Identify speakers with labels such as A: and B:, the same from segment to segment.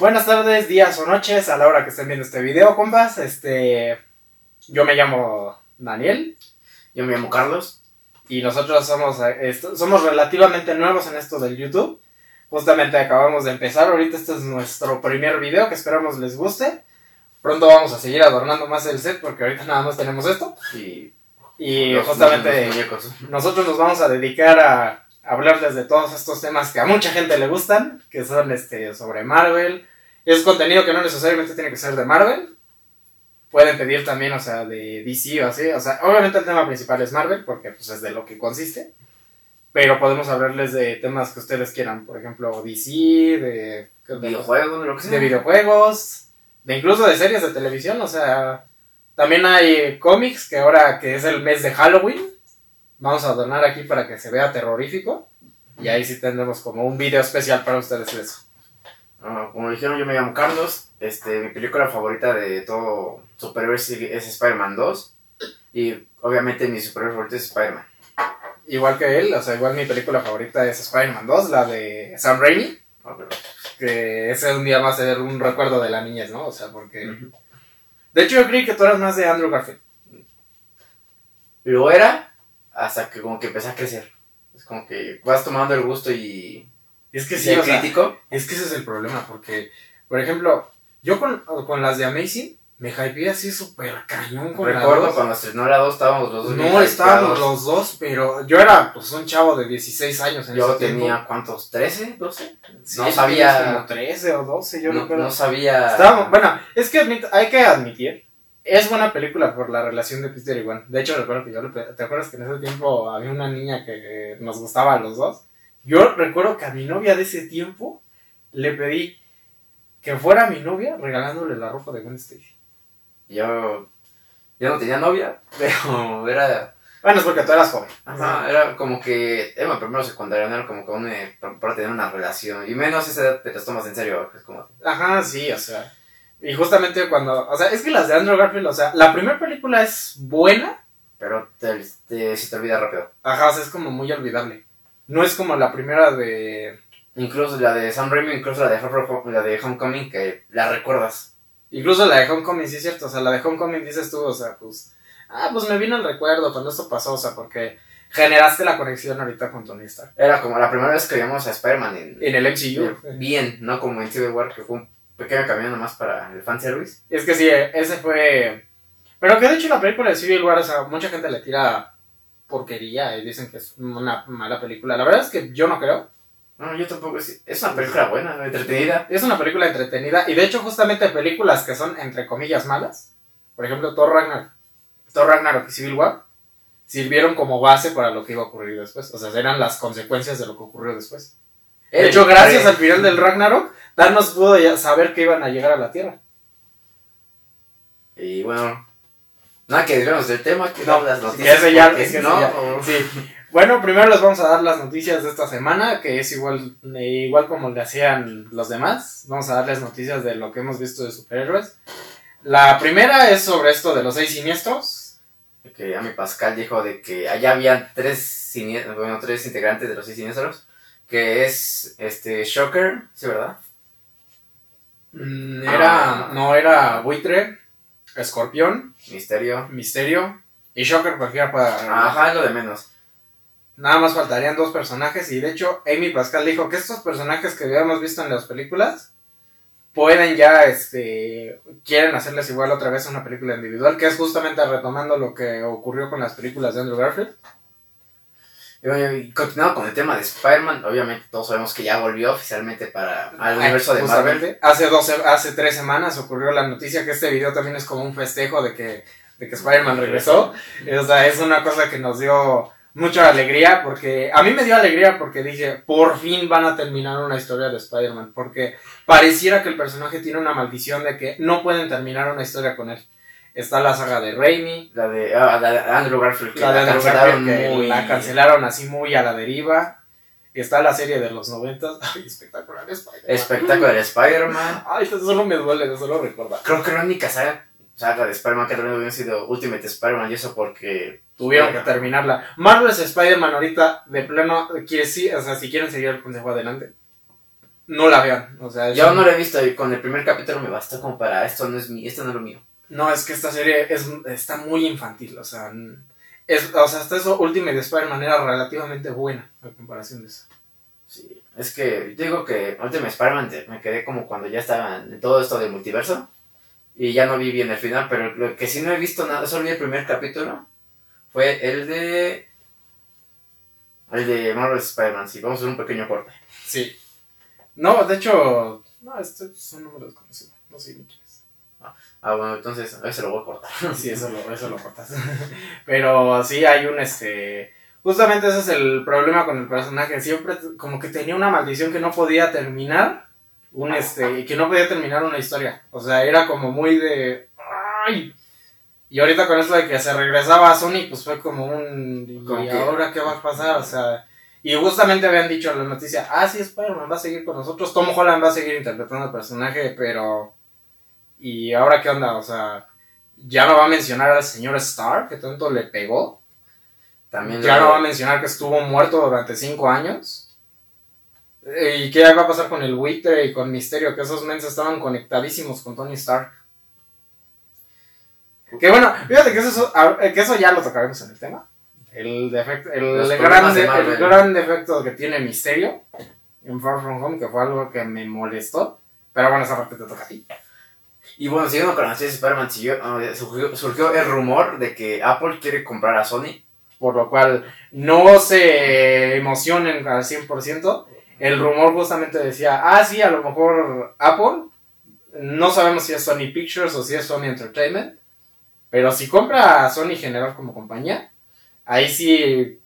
A: Buenas tardes, días o noches a la hora que estén viendo este video, compas. Este, yo me llamo Daniel
B: Yo me llamo Carlos.
A: y nosotros somos, eh, esto- somos relativamente nuevos en esto del YouTube. Justamente acabamos de empezar, ahorita este es nuestro primer video que esperamos les guste. Pronto vamos a seguir adornando más el set porque ahorita nada más tenemos esto.
B: Y,
A: Y
B: los-
A: justamente
B: los
A: nosotros nos vamos a dedicar a hablarles de todos estos temas que a mucha gente le gustan, que son este sobre Marvel. Es contenido que no necesariamente tiene que ser de Marvel. Pueden pedir también, o sea, de DC o así. O sea, obviamente el tema principal es Marvel, porque pues es de lo que consiste. Pero podemos hablarles de temas que ustedes quieran. Por ejemplo, DC, de, de,
B: Videojuegos, lo que sea.
A: de videojuegos, de incluso de series de televisión. O sea, también hay cómics que ahora que es el mes de Halloween, vamos a donar aquí para que se vea terrorífico. Y ahí sí tendremos como un video especial para ustedes de eso.
B: Ah, como dijeron, yo me llamo Carlos. Este, mi película favorita de todo superhéroe es, Spider-Man 2. Y obviamente mi superhéroe favorito es Spider-Man.
A: Igual que él, o sea, igual mi película favorita es Spider-Man 2, la de Sam Raimi.
B: Ah, pero-
A: Que ese un día va a ser un recuerdo de la niñez, ¿no? O sea, porque...
B: Ujú.
A: De hecho, yo creí que tú eras más de Andrew Garfield.
B: Lo era hasta que como que empecé a crecer. Es como que vas tomando el gusto y...
A: Es que sí, o sea,
B: crítico.
A: Es que ese es el problema, porque, por ejemplo, yo con, con las de Amazing me hypeé así súper cañón con la
B: Recuerdo
A: dos.
B: cuando estrenó la 2 estábamos los dos
A: No estábamos los dos, pero yo era pues un chavo de 16 años en
B: Yo
A: ese tiempo.
B: tenía, ¿cuántos? ¿13? ¿12?
A: Sí,
B: no sabía-
A: como 13 o 12, yo
B: no,
A: recuerdo.
B: no sabía...
A: Estábamos- bueno, es que admit- hay que admitir, es buena película por la relación de Peter y Gwen. De hecho, recuerdo que yo le ¿Te acuerdas que en ese tiempo había una niña que eh, nos gustaba a los dos? Yo recuerdo que a mi novia de ese tiempo le pedí que fuera mi novia regalándole la ropa de Gwen Stacy.
B: Yo, yo no tenía novia, pero era,
A: Bueno, es porque tú eras joven.
B: ajá, era como que, era primero secundario, no era como que uno eh, para tener una relación, y menos esa edad te las tomas en serio, es como,
A: Ajá, sí, o sea. Y justamente cuando. O sea, es que las de Andrew Garfield, o sea, la primera película es buena.
B: pero te, te, se te olvida rápido.
A: Ajá, o sea, es como muy olvidable. No es como la primera de.
B: Incluso la de Sam Raimi, incluso la de, Home- la de Homecoming, que la recuerdas.
A: Incluso la de Homecoming, sí es cierto. O sea, la de Homecoming dices tú, o sea, pues. Ah, pues me vino el recuerdo cuando esto pasó, o sea, porque generaste la conexión ahorita con Tony Stark.
B: Era como la primera vez que vimos a Spider-Man en,
A: En el MCU.
B: bien, no como en Civil War, que fue un pequeño camino nomás para el fanservice.
A: Es que sí, ese fue. Pero que de hecho la película de Civil War, o sea, mucha gente le tira porquería y dicen que es una mala película. La verdad es que yo no creo.
B: No, yo tampoco, es, es una película buena, entretenida.
A: Es una película entretenida y de hecho justamente películas que son entre comillas malas, por ejemplo Thor Ragnarok, Thor Ragnarok y Civil War, sirvieron como base para lo que iba a ocurrir después. O sea, eran las consecuencias de lo que ocurrió después. De hecho, gracias al final del Ragnarok, Thanos pudo ya saber que iban a llegar a la Tierra.
B: Y bueno, nada que digamos del tema, que
A: No,
B: las noticias.
A: ese ya- ese
B: no,
A: ya-
B: o-
A: Sí. Bueno, primero les vamos a dar las noticias de esta semana, que es igual, igual como le hacían los demás. Vamos a darles noticias de lo que hemos visto de superhéroes. La primera es sobre esto de los seis siniestros.
B: que a mi Pascal dijo de que allá había tres, bueno, tres integrantes de los seis siniestros, que es este Shocker, ¿sí verdad?
A: Mm, Era,
B: Ah.
A: no, era Buitre, Escorpión,
B: Misterio.
A: Misterio y Shocker cualquiera para...
B: Ajá, es lo de menos.
A: Nada más faltarían dos personajes y de hecho Amy Pascal dijo que estos personajes que habíamos visto en las películas pueden ya, este, quieren hacerles igual otra vez una película individual, que es justamente retomando lo que ocurrió con las películas de Andrew Garfield.
B: Y bueno, y continuando con el tema de Spider-Man, obviamente todos sabemos que ya volvió oficialmente para al
A: Ay,
B: universo de Marvel.
A: Hace, 12, hace tres semanas ocurrió la noticia que este video también es como un festejo de que, de que Spider-Man regresó. O sea, es una cosa que nos dio mucha alegría porque a mí me dio alegría porque dije, por fin van a terminar una historia de Spider-Man, porque pareciera que el personaje tiene una maldición de que no pueden terminar una historia con él. Está la saga de Raimi,
B: La de, ah, la de Andrew Garfield, que
A: la de Andrew
B: cancelaron
A: Garfield, que
B: muy-
A: la cancelaron así muy a la deriva. Está la serie de los noventas, ay, espectacular Spider-Man.
B: Espectacular de Spider-Man.
A: Ay, esto solo me duele de solo recordar.
B: Creo que la única saga, saga de Spider-Man que también hubiera sido Ultimate Spider-Man y eso porque
A: Tuvieron
B: Bueno.
A: que terminarla. Marvel's Spider-Man ahorita, de plano, quiere sí, o sea, si quieren seguir el consejo adelante. no la vean. O sea,
B: Yo no lo he visto y con el primer capítulo me bastó como para esto no es mi, esto no es lo mío.
A: No, es que esta serie es, está muy infantil, o sea, es, o sea, hasta eso Ultimate Spider-Man era relativamente buena a comparación de eso.
B: Sí, es que yo digo que Ultimate Spider-Man me quedé como cuando ya estaba en todo esto del multiverso y ya no vi bien el final, pero lo que sí no he visto nada, solo vi el primer capítulo, fue el de... El de Marvel Spider-Man, sí, vamos a hacer un pequeño corte.
A: Sí. No, de hecho, no, este es un número desconocido, no sé es.
B: Ah, bueno, entonces a ver, se lo voy a cortar.
A: Sí, eso lo, eso lo cortas. Pero sí hay un, este... Justamente ese es el problema con el personaje, siempre como que tenía una maldición que no podía terminar, un, este, que no podía terminar una historia. O sea, era como muy de... ¡Ay! Y ahorita con esto de que se regresaba a Sony, pues fue como un... ¿Y ahora qué va a pasar? O sea... Y justamente habían dicho en la noticia, ah, sí, Spider-Man va a seguir con nosotros, Tom Holland va a seguir interpretando al personaje, pero... ¿Y ahora qué onda? O sea, ya no va a mencionar al señor Starr, que tanto le pegó.
B: También
A: Ya no va a mencionar que estuvo muerto durante cinco años. Eh, ¿Y qué va a pasar con el buitre y con Misterio? Que esos mens estaban conectadísimos con Tony Stark. Que bueno, fíjate que eso, a- que eso ya lo tocaremos en el tema. El, defecto, el, gran,
B: de
A: el gran defecto que tiene Misterio en Far From Home, que fue algo que me molestó. Pero bueno, esa parte te toca a ti.
B: Y bueno, siguiendo con la noticia de Spider-Man, ah, surgió, surgió el rumor de que Apple quiere comprar a Sony.
A: por lo cual no se emocionen al 100%. El rumor justamente decía, ah, sí, a lo mejor Apple, no sabemos si es Sony Pictures o si es Sony Entertainment, pero si compra a Sony General como compañía, ahí sí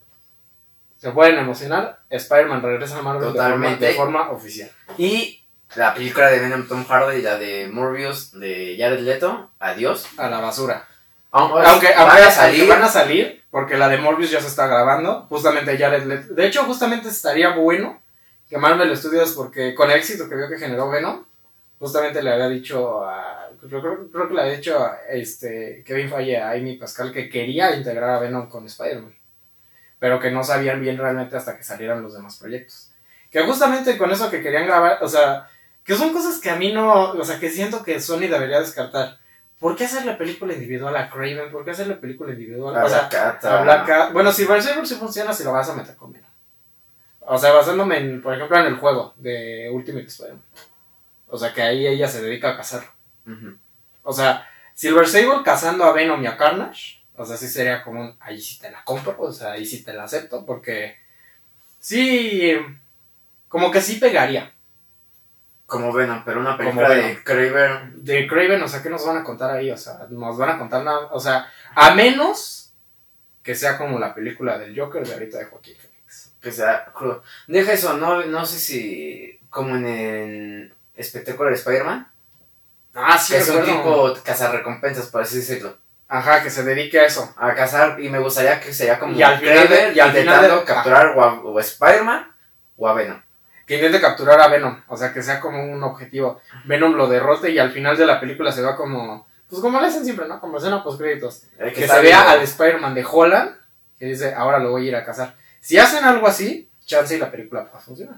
A: se pueden emocionar. Spider-Man regresa a Marvel
B: Totalmente.
A: de forma oficial.
B: Y la película de Venom Tom Hardy y la de Morbius de Jared Leto, adiós.
A: A la basura.
B: Aunque,
A: Aunque,
B: van a salir,
A: van a salir, porque la de Morbius ya se está grabando, justamente Jared Leto. De hecho, justamente estaría bueno que Marvel Studios, porque con el éxito que vio que generó Venom, justamente le había dicho a. Creo, creo- creo que le había dicho a este, Kevin Feige a Amy Pascal que quería integrar a Venom con Spider-Man, pero que no sabían bien realmente hasta que salieran los demás proyectos. Que justamente con eso que querían grabar, o sea, que son cosas que a mí no. O sea, que siento que Sony debería descartar. ¿Por qué hacerle película individual a Craven? ¿Por qué hacerle película individual?
B: a
A: o sea,
B: Black Cat, a-
A: a Black Cat. Bueno, si Berserker sí funciona si lo vas a meter con Venom. O sea, basándome, en, por ejemplo, en el juego de Ultimate Spider-Man. O sea, que ahí ella se dedica a cazar.
B: Ujú.
A: O sea, Silver Sable cazando a Venom y a Carnage. O sea, sí sería como un. Ahí sí te la compro. O sea, ahí sí te la acepto. Porque. Sí. Como que sí pegaría.
B: Como Venom, pero una película de. Craven.
A: De Craven, o sea, ¿qué nos van a contar ahí? O sea, nos van a contar nada. O sea, a menos que sea como la película del Joker de ahorita de Joaquín Phoenix.
B: Que sea crudo. Deja eso, no, no sé si. Como en el espectáculo de Spider-Man.
A: Ah, sí,
B: que es un tipo cazarrecompensas, por así decirlo.
A: Ajá, que se dedique a eso.
B: A cazar, y me gustaría que sería como
A: Y al final de- y al final
B: intentando
A: de-
B: capturar o a, o a Spider-Man o a Venom.
A: Que intente capturar a Venom. O sea, que sea como un objetivo. Venom lo derrote y al final de la película se va como. Pues como le hacen siempre, ¿no? Como escena post créditos.
B: El
A: Que
B: está
A: se vea al Spider-Man de Holland. Que dice, ahora lo voy a ir a cazar. Si hacen algo así, chance y la película va a funcionar.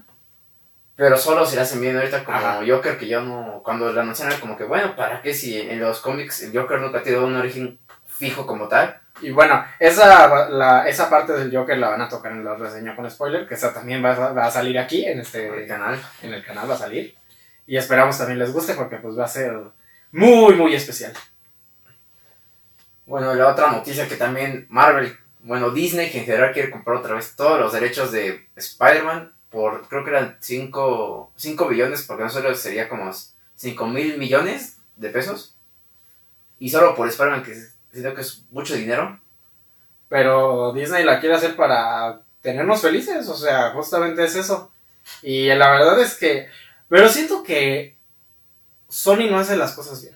B: Pero solo se le hacen bien ahorita como
A: Ajá.
B: Joker, que yo no. Cuando lo anunciaron, era como que, bueno, ¿para qué si en los cómics el Joker nunca ha tenido un origen fijo como tal?
A: Y bueno, esa, la, esa parte del Joker la van a tocar en la reseña con spoiler, que esa también va, a- va a salir aquí en
B: El
A: este
B: canal.
A: en el canal va a salir. Y esperamos también les guste porque pues va a ser muy, muy especial.
B: Bueno, la otra noticia que también Marvel, bueno, Disney que en general quiere comprar otra vez todos los derechos de Spider-Man por, creo que eran 5 billones, porque no solo sería como 5 mil millones de pesos. Y solo por Spider-Man, que siento que es mucho dinero.
A: Pero Disney la quiere hacer para tenernos felices, o sea, justamente es eso. Y la verdad es que... Pero siento que Sony no hace las cosas bien.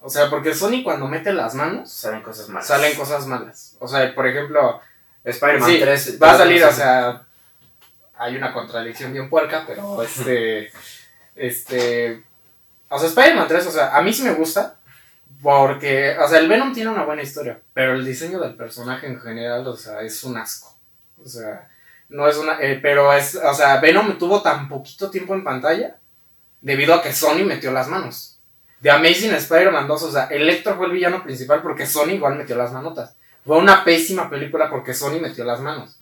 A: O sea, porque Sony cuando mete las manos,
B: Salen cosas malas.
A: salen cosas malas. O sea, por ejemplo,
B: Spider-Man
A: Sí,
B: 3.
A: va a salir, o sea, hay una contradicción bien puerca, pero este, este, o sea, Spider-Man 3, o sea, a mí sí me gusta, porque, o sea, el Venom tiene una buena historia, pero el diseño del personaje en general, o sea, es un asco, o sea, No es una. eh, pero es. O sea, Venom tuvo tan poquito tiempo en pantalla. Debido a que Sony metió las manos. De Amazing Spider-Man 2, o sea, Electro fue el villano principal porque Sony igual metió las manotas. Fue una pésima película porque Sony metió las manos.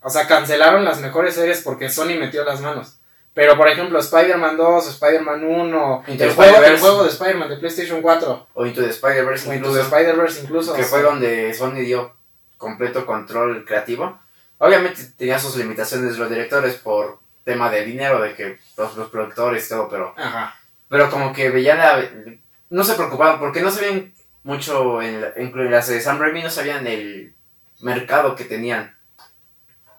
A: O sea, cancelaron las mejores series porque Sony metió las manos. Pero, por ejemplo, Spider-Man 2, Spider-Man 1,
B: Into
A: el juego, el juego de Spider-Man de PlayStation 4,
B: O Into the Spider-Verse
A: o Into
B: incluso,
A: the Spider-Verse incluso.
B: que fue donde Sony dio completo control creativo. Obviamente tenía sus limitaciones los directores por tema de dinero, de que los, los productores y todo, pero,
A: Ajá.
B: pero como que veían la- no se preocupaban porque no sabían mucho en, la- en las de Sam Raimi no sabían el mercado que tenían.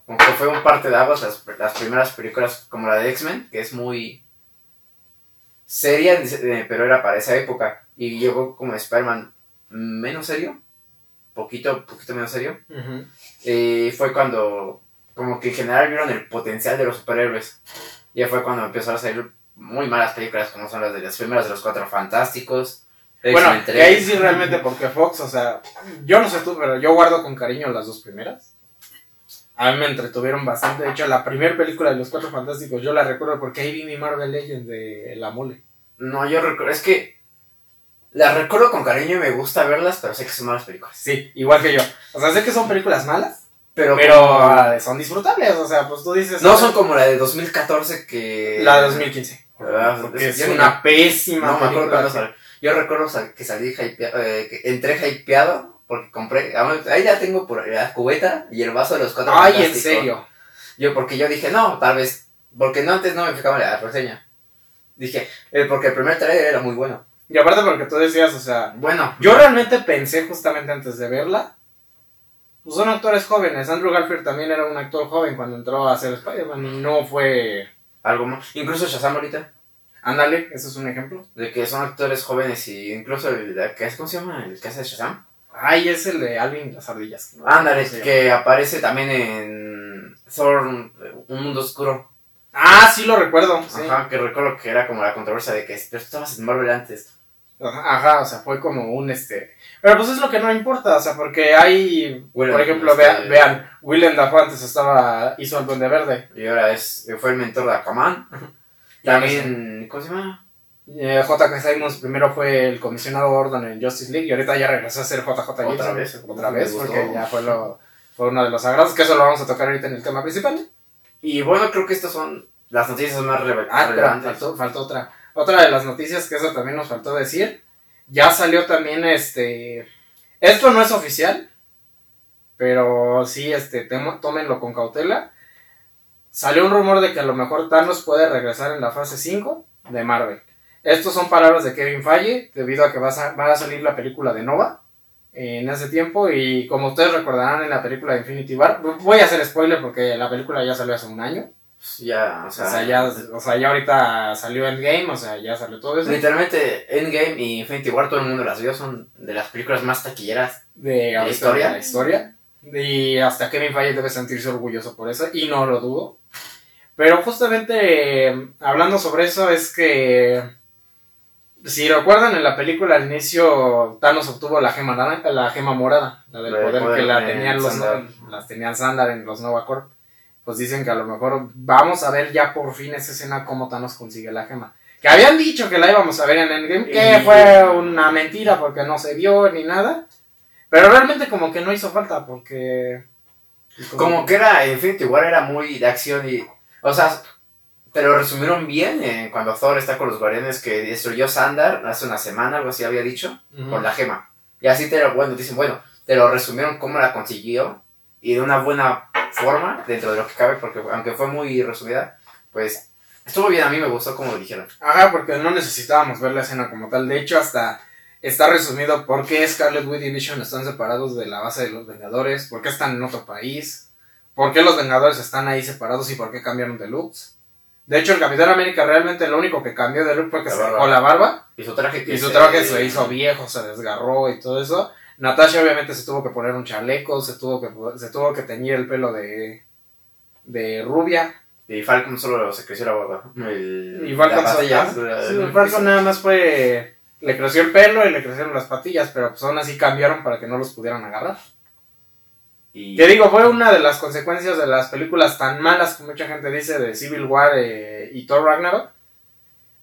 B: Como que fue un parte de aguas las, las primeras películas como la de X-Men, que es muy seria, eh, pero era para esa época. Y llegó como Spider-Man menos serio, poquito, poquito menos serio. Y fue cuando, como que en general vieron el potencial de los superhéroes. Y ya fue cuando empezaron a salir muy malas películas, como son las de las primeras de los Cuatro Fantásticos.
A: Bueno, que ahí
B: 3.
A: sí realmente porque Fox, o sea, yo no sé tú, pero yo guardo con cariño las dos primeras. A mí me entretuvieron bastante. De hecho, la primera película de los Cuatro Fantásticos yo la recuerdo porque ahí vi mi Marvel Legends de La Mole.
B: No, yo recuerdo, es que las recuerdo con cariño y me gusta verlas, pero sé que son malas películas.
A: Sí, igual que yo. O sea, sé que son películas malas,
B: Pero,
A: pero
B: como-
A: ah, son disfrutables. O sea, pues tú dices...
B: no son como la de 2014 que...
A: La de 2015.
B: Ah,
A: Porque
B: es-
A: una pésima
B: No me acuerdo
A: película.
B: salió. Yo recuerdo que salí hypeado, eh, que entré hypeado porque compré, ahí ya tengo por la cubeta y el vaso de los cuatro
A: Ay, en serio.
B: Yo, porque yo dije, no, tal vez, porque no antes no me fijaba en la reseña. Dije, eh, porque el primer trailer era muy bueno.
A: Y aparte porque tú decías, o sea,
B: Bueno,
A: yo realmente pensé justamente antes de verla. Pues son actores jóvenes. Andrew Garfield también era un actor joven cuando entró a hacer Spider-Man no fue...
B: algo más. Incluso Shazam ahorita,
A: Ándale, ese es un ejemplo.
B: de que son actores jóvenes y incluso el, ¿cómo se llama? El que hace Shazam.
A: Ay, es el de Alvin y las ardillas. ¿no?
B: Ándale, que aparece también en Thor, Un Mundo Oscuro.
A: Ah, sí lo recuerdo. sí.
B: Ajá, que recuerdo que era como la controversia de que pero estabas en Marvel antes.
A: Ajá, ajá, o sea, fue como un este. Pero pues es lo que no importa, o sea, porque hay. Por ejemplo,
B: este-
A: vean, vean, Willem Dafoe antes estaba. hizo el Duende Verde.
B: Y ahora es, fue el mentor de Aquaman. También, ¿cómo se llama?
A: Eh, J.K. Simons primero fue el comisionado Gordon en Justice League y ahorita ya regresó a ser JJ
B: Otra vez.
A: Otra vez, porque ya fue, lo, fue uno de los sagrados, que eso lo vamos a tocar ahorita en el tema principal.
B: Y bueno, creo que estas son las noticias más rele-
A: Ah, pero
B: relevantes.
A: faltó, faltó otra. Otra de las noticias que eso también nos faltó decir. Ya salió también este. Esto no es oficial. Pero sí, este, temo- tómenlo con cautela. Salió un rumor de que a lo mejor Thanos puede regresar en la fase 5 de Marvel. Estos son palabras de Kevin Feige, debido a que va a, sa- va a salir la película de Nova en ese tiempo. Y como ustedes recordarán en la película de Infinity War, voy a hacer spoiler porque la película ya salió hace un año.
B: Ya, o
A: O
B: sea,
A: sea, ya, o sea, ya ahorita salió Endgame, o sea, ya salió todo eso.
B: Literalmente, Endgame y Infinity War, todo el mundo las vio, son de las películas más taquilleras.
A: De ahorita
B: historia?
A: de la historia. Y hasta Kevin Feige debe sentirse orgulloso por eso, y no lo dudo. Pero justamente hablando sobre eso, es que. Si recuerdan en la película al inicio, Thanos obtuvo la gema, naranja- la gema morada, la del
B: La
A: poder,
B: poder
A: que la tenían los, las tenían Sandar en los Nova Corp. Pues dicen que a lo mejor vamos a ver ya por fin esa escena cómo Thanos consigue la gema. Que habían dicho que la íbamos a ver en Endgame, que
B: Y-
A: fue una mentira porque no se vio ni nada. Pero realmente como que no hizo falta porque...
B: Como que era, Infinity War era muy de acción y, o sea, te lo resumieron bien eh, cuando Thor está con los guardianes que destruyó Sandar hace una semana, algo así había dicho,
A: Ujú.
B: con la gema. Y así te lo, bueno, dicen, bueno, te lo resumieron cómo la consiguió y de una buena forma, dentro de lo que cabe, porque aunque fue muy resumida, pues estuvo bien, a mí me gustó como lo dijeron.
A: Ajá, porque no necesitábamos ver la escena como tal. De hecho, hasta está resumido por qué Scarlet Witch y Vision están separados de la base de los Vengadores, por qué están en otro país, por qué los Vengadores están ahí separados y por qué cambiaron de looks. De hecho, el Capitán América realmente lo único que cambió de look fue que
B: La
A: se
B: barba.
A: dejó la barba
B: Y su traje que
A: y su
B: se-
A: traje se hizo viejo, se desgarró y todo eso. Natasha obviamente se tuvo que poner un chaleco, se tuvo que, se tuvo que teñir el pelo de, de rubia.
B: Y Falcon solo se creció la barba. El,
A: Y Falcon,
B: la-
A: Sí, Falcon nada más fue. Le creció el pelo y le crecieron las patillas, pero pues aún así cambiaron para que no los pudieran agarrar.
B: Y
A: Que digo, fue una de las consecuencias de las películas tan malas que mucha gente dice de Civil War eh, y Thor Ragnarok.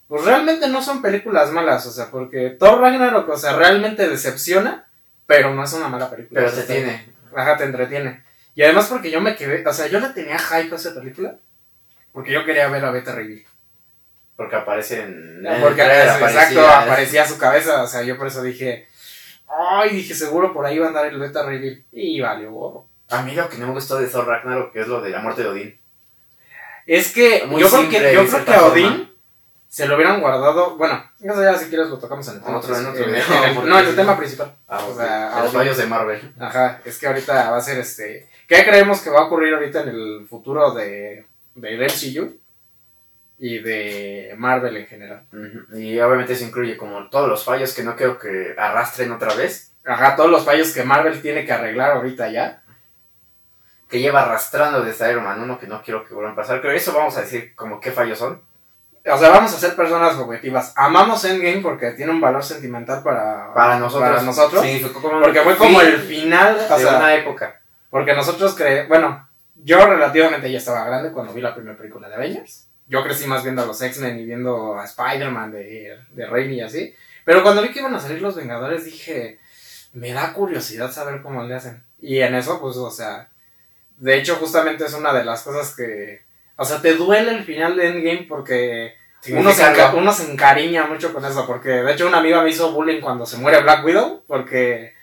A: Pues realmente no son películas malas, o sea, porque Thor Ragnarok, o sea, realmente decepciona, pero no es una mala película.
B: pero
A: sea,
B: tiene.
A: Ajá, te entretiene. Y además porque yo me quedé, o sea, yo le tenía hype a esa película, porque yo quería ver a Beta Reveal.
B: Porque aparece en.
A: Porque
B: en el
A: exacto,
B: aparecía
A: su cabeza, o sea, yo por eso dije, ay, dije, seguro por ahí va a andar el Beta Reveal. Y valió gorro.
B: A mí lo que no me gustó de Thor Ragnarok es lo de la muerte de Odín.
A: Es que
B: Muy
A: yo creo que, yo
B: de
A: creo que a
B: forma.
A: Odín se lo hubieran guardado. Bueno, eso ya si quieres lo tocamos en el tema.
B: Otro, en otro
A: en el-
B: video,
A: en el-
B: porque-
A: no, en el tema principal.
B: Ah,
A: O
B: ok.
A: sea,
B: De
A: a
B: los fallos de Marvel.
A: Ajá, es que ahorita va a ser este. ¿Qué creemos que va a ocurrir ahorita en el futuro de, del MCU? Y de Marvel en general.
B: Y obviamente eso incluye como todos los fallos que no quiero que arrastren otra vez.
A: Ajá, todos los fallos que Marvel tiene que arreglar ahorita ya.
B: Que lleva arrastrando desde Iron Man 1 que no quiero que vuelvan a pasar. Pero eso vamos a decir como qué fallos son.
A: O sea, vamos a ser personas objetivas. Amamos Endgame porque tiene un valor sentimental para,
B: Para nosotros.
A: Para nosotros.
B: Significó como
A: Porque fue como el final. O
B: de
A: sea,
B: una época.
A: Porque nosotros cre... Bueno, yo relativamente ya estaba grande cuando vi la primera película de Avengers. Yo crecí más viendo a los X-Men y viendo a Spider-Man de, de Raimi y así. Pero cuando vi que iban a salir los Vengadores dije, me da curiosidad saber cómo le hacen. Y en eso, pues, o sea, de hecho justamente es una de las cosas que... O sea, te duele el final de Endgame porque uno se, uno encariña mucho con eso. Porque de hecho una amiga me hizo bullying cuando se muere Black Widow. Porque...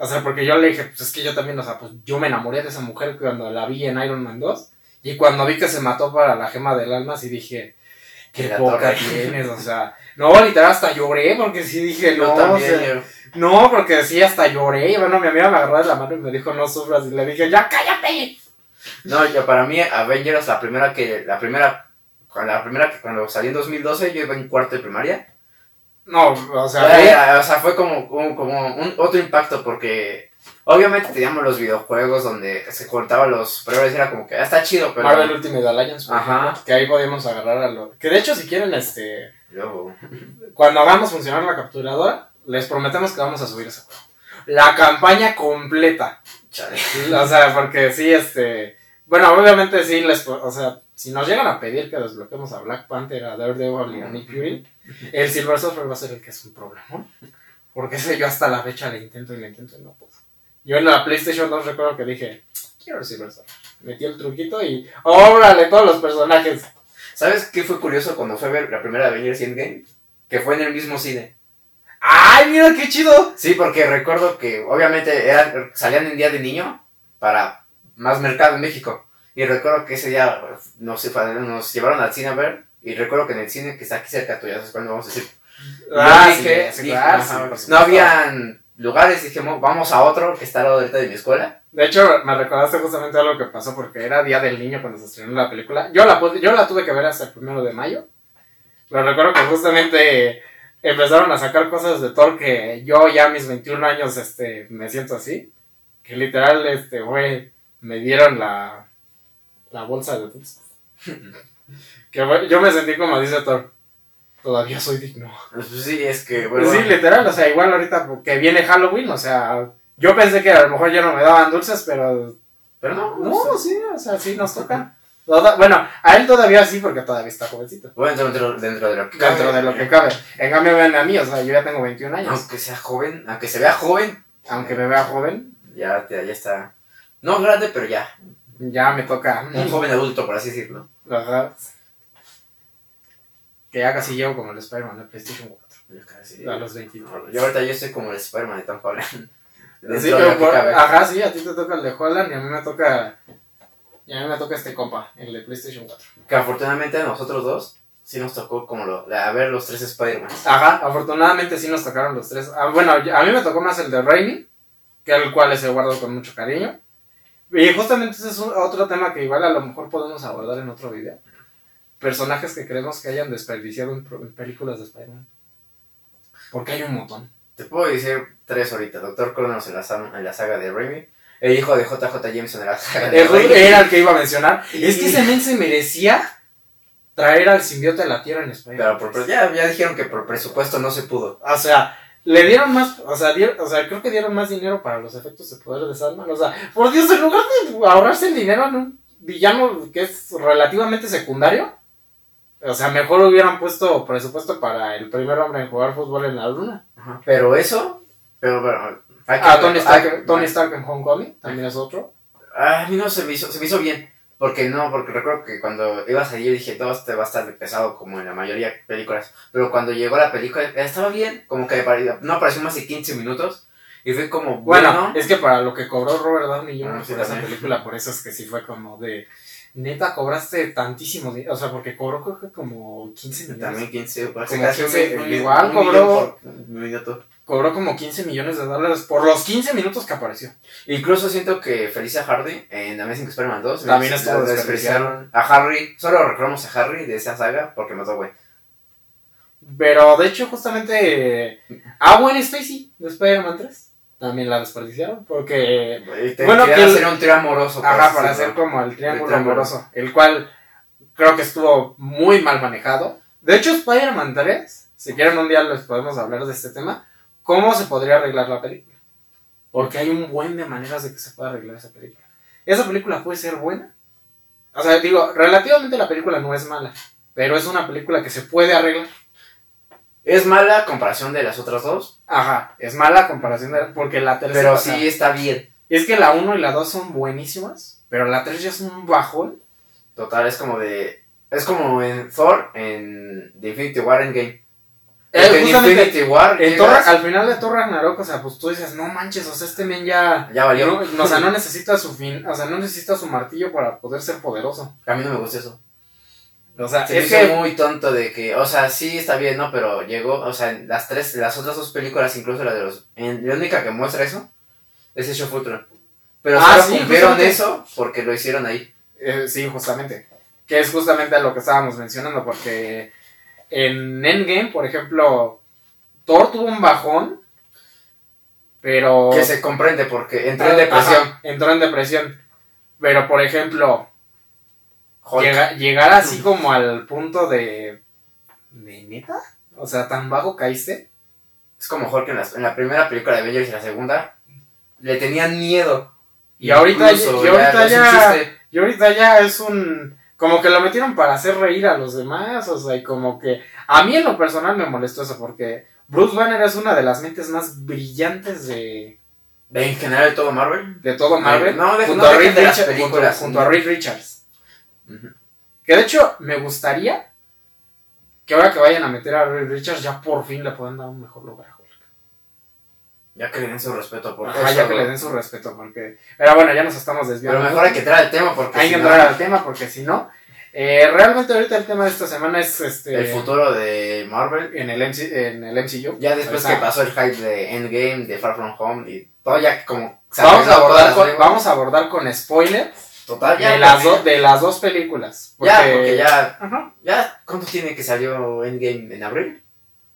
A: O sea, porque yo le dije, pues es que yo también, o sea, pues yo me enamoré de esa mujer cuando la vi en Iron Man 2. Y cuando vi que se mató para la gema del alma, sí dije, qué poca tienes, o sea. No, literal, hasta lloré porque sí dije, no,
B: también.
A: o sea,
B: yo-
A: no, porque sí, hasta lloré. Y bueno, mi amiga me agarró de la mano y me dijo, no sufras. Y le dije, ya cállate.
B: No, yo para mí Avengers la primera que la primera la primera que cuando salí en 2012 yo iba en cuarto de primaria.
A: No, o sea,
B: o sea, fue como, como, como un otro impacto porque obviamente teníamos los videojuegos donde se cortaban los superhéroes y era como que ah, está chido, pero
A: Marvel Ultimate Alliance,
B: Ajá.
A: ejemplo, que ahí podíamos agarrar a lo... Que de hecho, si quieren, este...
B: luego
A: Cuando hagamos funcionar la capturadora, les prometemos que vamos a subir ese juego. La campaña completa.
B: chale.
A: O sea, porque sí, este. Bueno, obviamente sí, les, o sea, si nos llegan a pedir que desbloqueemos a Black Panther, a Daredevil y a Nick Fury, el Silver Surfer va a ser el que es un problema. Porque ese yo hasta la fecha le intento y le intento y no puedo. Yo en la PlayStation 2 recuerdo que dije, quiero el Silver Surfer. Metí el truquito y órale todos los personajes.
B: ¿Sabes qué fue curioso cuando fue a ver la primera Avengers Endgame? Que fue en el mismo cine.
A: ¡Ay, mira qué chido!
B: Sí, porque recuerdo que obviamente eran, salían en Día de Niño para más mercado en México. Y recuerdo que ese día nos, nos llevaron al cine a ver. Y recuerdo que en el cine que está aquí cerca tuyo, ¿sabes cuándo vamos a decir?
A: Ah, sí,
B: dije,
A: sí,
B: dije, ajá,
A: sí,
B: no habían lugares, dijimos, vamos a otro que está al lado de mi escuela.
A: De hecho, me recordaste justamente algo que pasó porque era Día del Niño cuando se estrenó la película. Yo la, yo la tuve que ver hasta el primero de mayo. Pero recuerdo que justamente empezaron a sacar cosas de Thor que yo ya a mis 21 años este, me siento así. Que literal, este, güey, me dieron la, la bolsa de dulces. que yo me sentí como dice Thor. Todavía soy digno.
B: Pues sí, es que, bueno,
A: Pues sí, literal, o sea, igual ahorita que viene Halloween, o sea, yo pensé que a lo mejor ya no me daban dulces, pero
B: pero no,
A: no, sí, o sea, sí nos toca. Toda- bueno, a él todavía sí, porque todavía está jovencito.
B: Bueno, dentro, dentro de lo que
A: Dentro
B: cabe.
A: de lo que cabe. En cambio, ven a mí, o sea, yo ya tengo 21 años.
B: Aunque sea joven, aunque se vea joven,
A: Aunque me vea joven,
B: ya, te- ya está. No grande, pero ya.
A: ya me toca.
B: Un joven adulto, por así decirlo.
A: La verdad. Que ya casi llevo como el Spider-Man de PlayStation 4.
B: Yo casi-
A: A los 23.
B: Yo ahorita yo estoy como el Spider-Man de Tom Holland.
A: Sí, pero por- ajá, sí, a ti te toca el de Holland y a mí me toca. Y a mí me toca este compa, el de PlayStation 4.
B: Que afortunadamente a nosotros dos sí nos tocó como lo, a ver los tres Spider-Man.
A: Ajá, afortunadamente sí nos tocaron los tres. Ah, bueno, a mí me tocó más el de Raimi, que el cual se guardo con mucho cariño. Y justamente ese es un- otro tema que igual a lo mejor podemos abordar en otro video. Personajes que creemos que hayan desperdiciado en, en películas de Spider-Man. Porque hay un montón.
B: Te puedo decir tres ahorita. Doctor Connors en la, sa- en la saga de Raimi. El hijo de JJ Jameson en la saga de Raimi.
A: Era el que iba a mencionar.
B: Y-
A: Es que ese men se merecía traer al simbiote de la Tierra en Spider-Man.
B: Pero por- ya, ya dijeron que por presupuesto no se pudo.
A: O sea, le dieron más, o sea, dieron- o sea, creo que dieron más dinero para los efectos de poder de Sandman. O sea, por Dios, en lugar de ahorrarse el dinero en un villano que es relativamente secundario, o sea, mejor hubieran puesto presupuesto para el primer hombre en jugar fútbol en la luna.
B: Ajá. Pero eso, pero bueno. hay que-
A: Ah, Tony Stark,
B: hay-
A: Tony Stark en Homecoming también es otro.
B: Ah, a mí no se me hizo, se me hizo bien. Porque no, porque recuerdo que cuando iba a salir dije, todo este va a estar pesado como en la mayoría de películas. Pero cuando llegó la película, eh, estaba bien, como que no apareció más de 15 minutos. Y fue como,
A: Bueno,
B: bueno,
A: es que para lo que cobró Robert Downey Jr.
B: Ah, sí,
A: por esa película, por eso es que sí fue como de. Neta, cobraste tantísimo dinero. O sea, porque cobró creo que como 15 millones.
B: también 15, casi
A: Como
B: casi
A: 15,
B: un- un-
A: igual
B: un
A: cobró-
B: por.
A: Cobró como 15 millones de dólares por los 15 minutos que apareció.
B: Incluso siento que Felicia Hardy en Amazing Spider-Man 2
A: También estuvo
B: despreciaron a Harry. Solo recordamos a Harry de esa saga porque mató güey.
A: Pero de hecho, justamente. Ah, Gwen Stacy de Spider-Man 3. También la desperdiciaron. Porque.
B: Te
A: Bueno, que
B: hacer un trío amoroso.
A: Ajá,
B: pues,
A: para hacer como el triángulo
B: El
A: amoroso. El cual creo que estuvo muy mal manejado. De hecho, Spider-Man 3, si quieren un día les podemos hablar de este tema. ¿Cómo se podría arreglar la película? Porque hay un buen de maneras de que se pueda arreglar esa película. Esa película puede ser buena. O sea, digo, relativamente la película no es mala. Pero es una película que se puede arreglar.
B: Es mala a comparación de las otras dos,
A: Ajá, es mala comparación de... Porque la tercera...
B: pero
A: o sea,
B: sí está bien.
A: Es que la 1 y la 2 son buenísimas. Pero la 3 ya es un bajón.
B: Total, es como de. Es como en Thor, en The Infinity War Endgame.
A: Eh,
B: en Infinity War.
A: En Thor- al final de Thor Ragnarok, o sea, pues tú dices, no manches, o sea, este men ya...
B: Ya valió.
A: no, o sea, no necesita su fin, o sea, no necesita su martillo para poder ser poderoso.
B: A mí no me gusta eso.
A: O sea,
B: Se me
A: es
B: hizo
A: que...
B: muy tonto de que, o sea, sí está bien, ¿no? Pero llegó, o sea, en las tres, las otras dos películas, incluso la de los. En, la única que muestra eso es of Ultron. Pero
A: Ah,
B: solo
A: sí,
B: cumplieron
A: justamente.
B: eso porque lo hicieron ahí.
A: eh, sí, justamente. Que es justamente lo que estábamos mencionando, porque en Endgame, por ejemplo, Thor tuvo un bajón, pero...
B: Que se comprende porque entró en depresión.
A: ajá, entró en depresión. Pero, por ejemplo. Llega- llegar así como al punto de... ¿De neta? O sea, tan bajo caíste.
B: Es como Hulk en, las- en la primera película de Avengers y la segunda. Le tenían miedo.
A: Y ahorita,
B: Incluso
A: y ya, y ahorita ya es un, como que lo metieron para hacer reír a los demás, o sea, y como que, a mí en lo personal me molestó eso, porque Bruce Banner es una de las mentes más brillantes de,
B: En general, todo Marvel.
A: de todo Marvel,
B: No, deja-
A: junto,
B: no
A: a Reed
B: de las
A: Richards-
B: películas.
A: junto- junto a Reed Richards. Que de hecho, me gustaría que ahora que vayan a meter a Reed Richards, ya por fin le puedan dar un mejor lugar a Hulk.
B: Ya que le den su respeto. Porque
A: Ajá,
B: eso-
A: ya que le den su respeto, porque, pero bueno, ya nos estamos desviando.
B: Pero mejor hay que entrar al tema porque.
A: Hay
B: si
A: que
B: no,
A: entrar al tema porque si no, eh, realmente ahorita el tema de esta semana es este
B: El futuro de Marvel.
A: en el MC, en el MCU.
B: Ya después que pasó el hype de Endgame, de Far From Home y todo ya como...
A: Vamos a abordar con, vamos a abordar con spoilers
B: Total, ya.
A: de las dos de las dos películas.
B: Ya, porque ya...
A: Ajá.
B: ya ¿Cuánto tiene que salió Endgame en abril?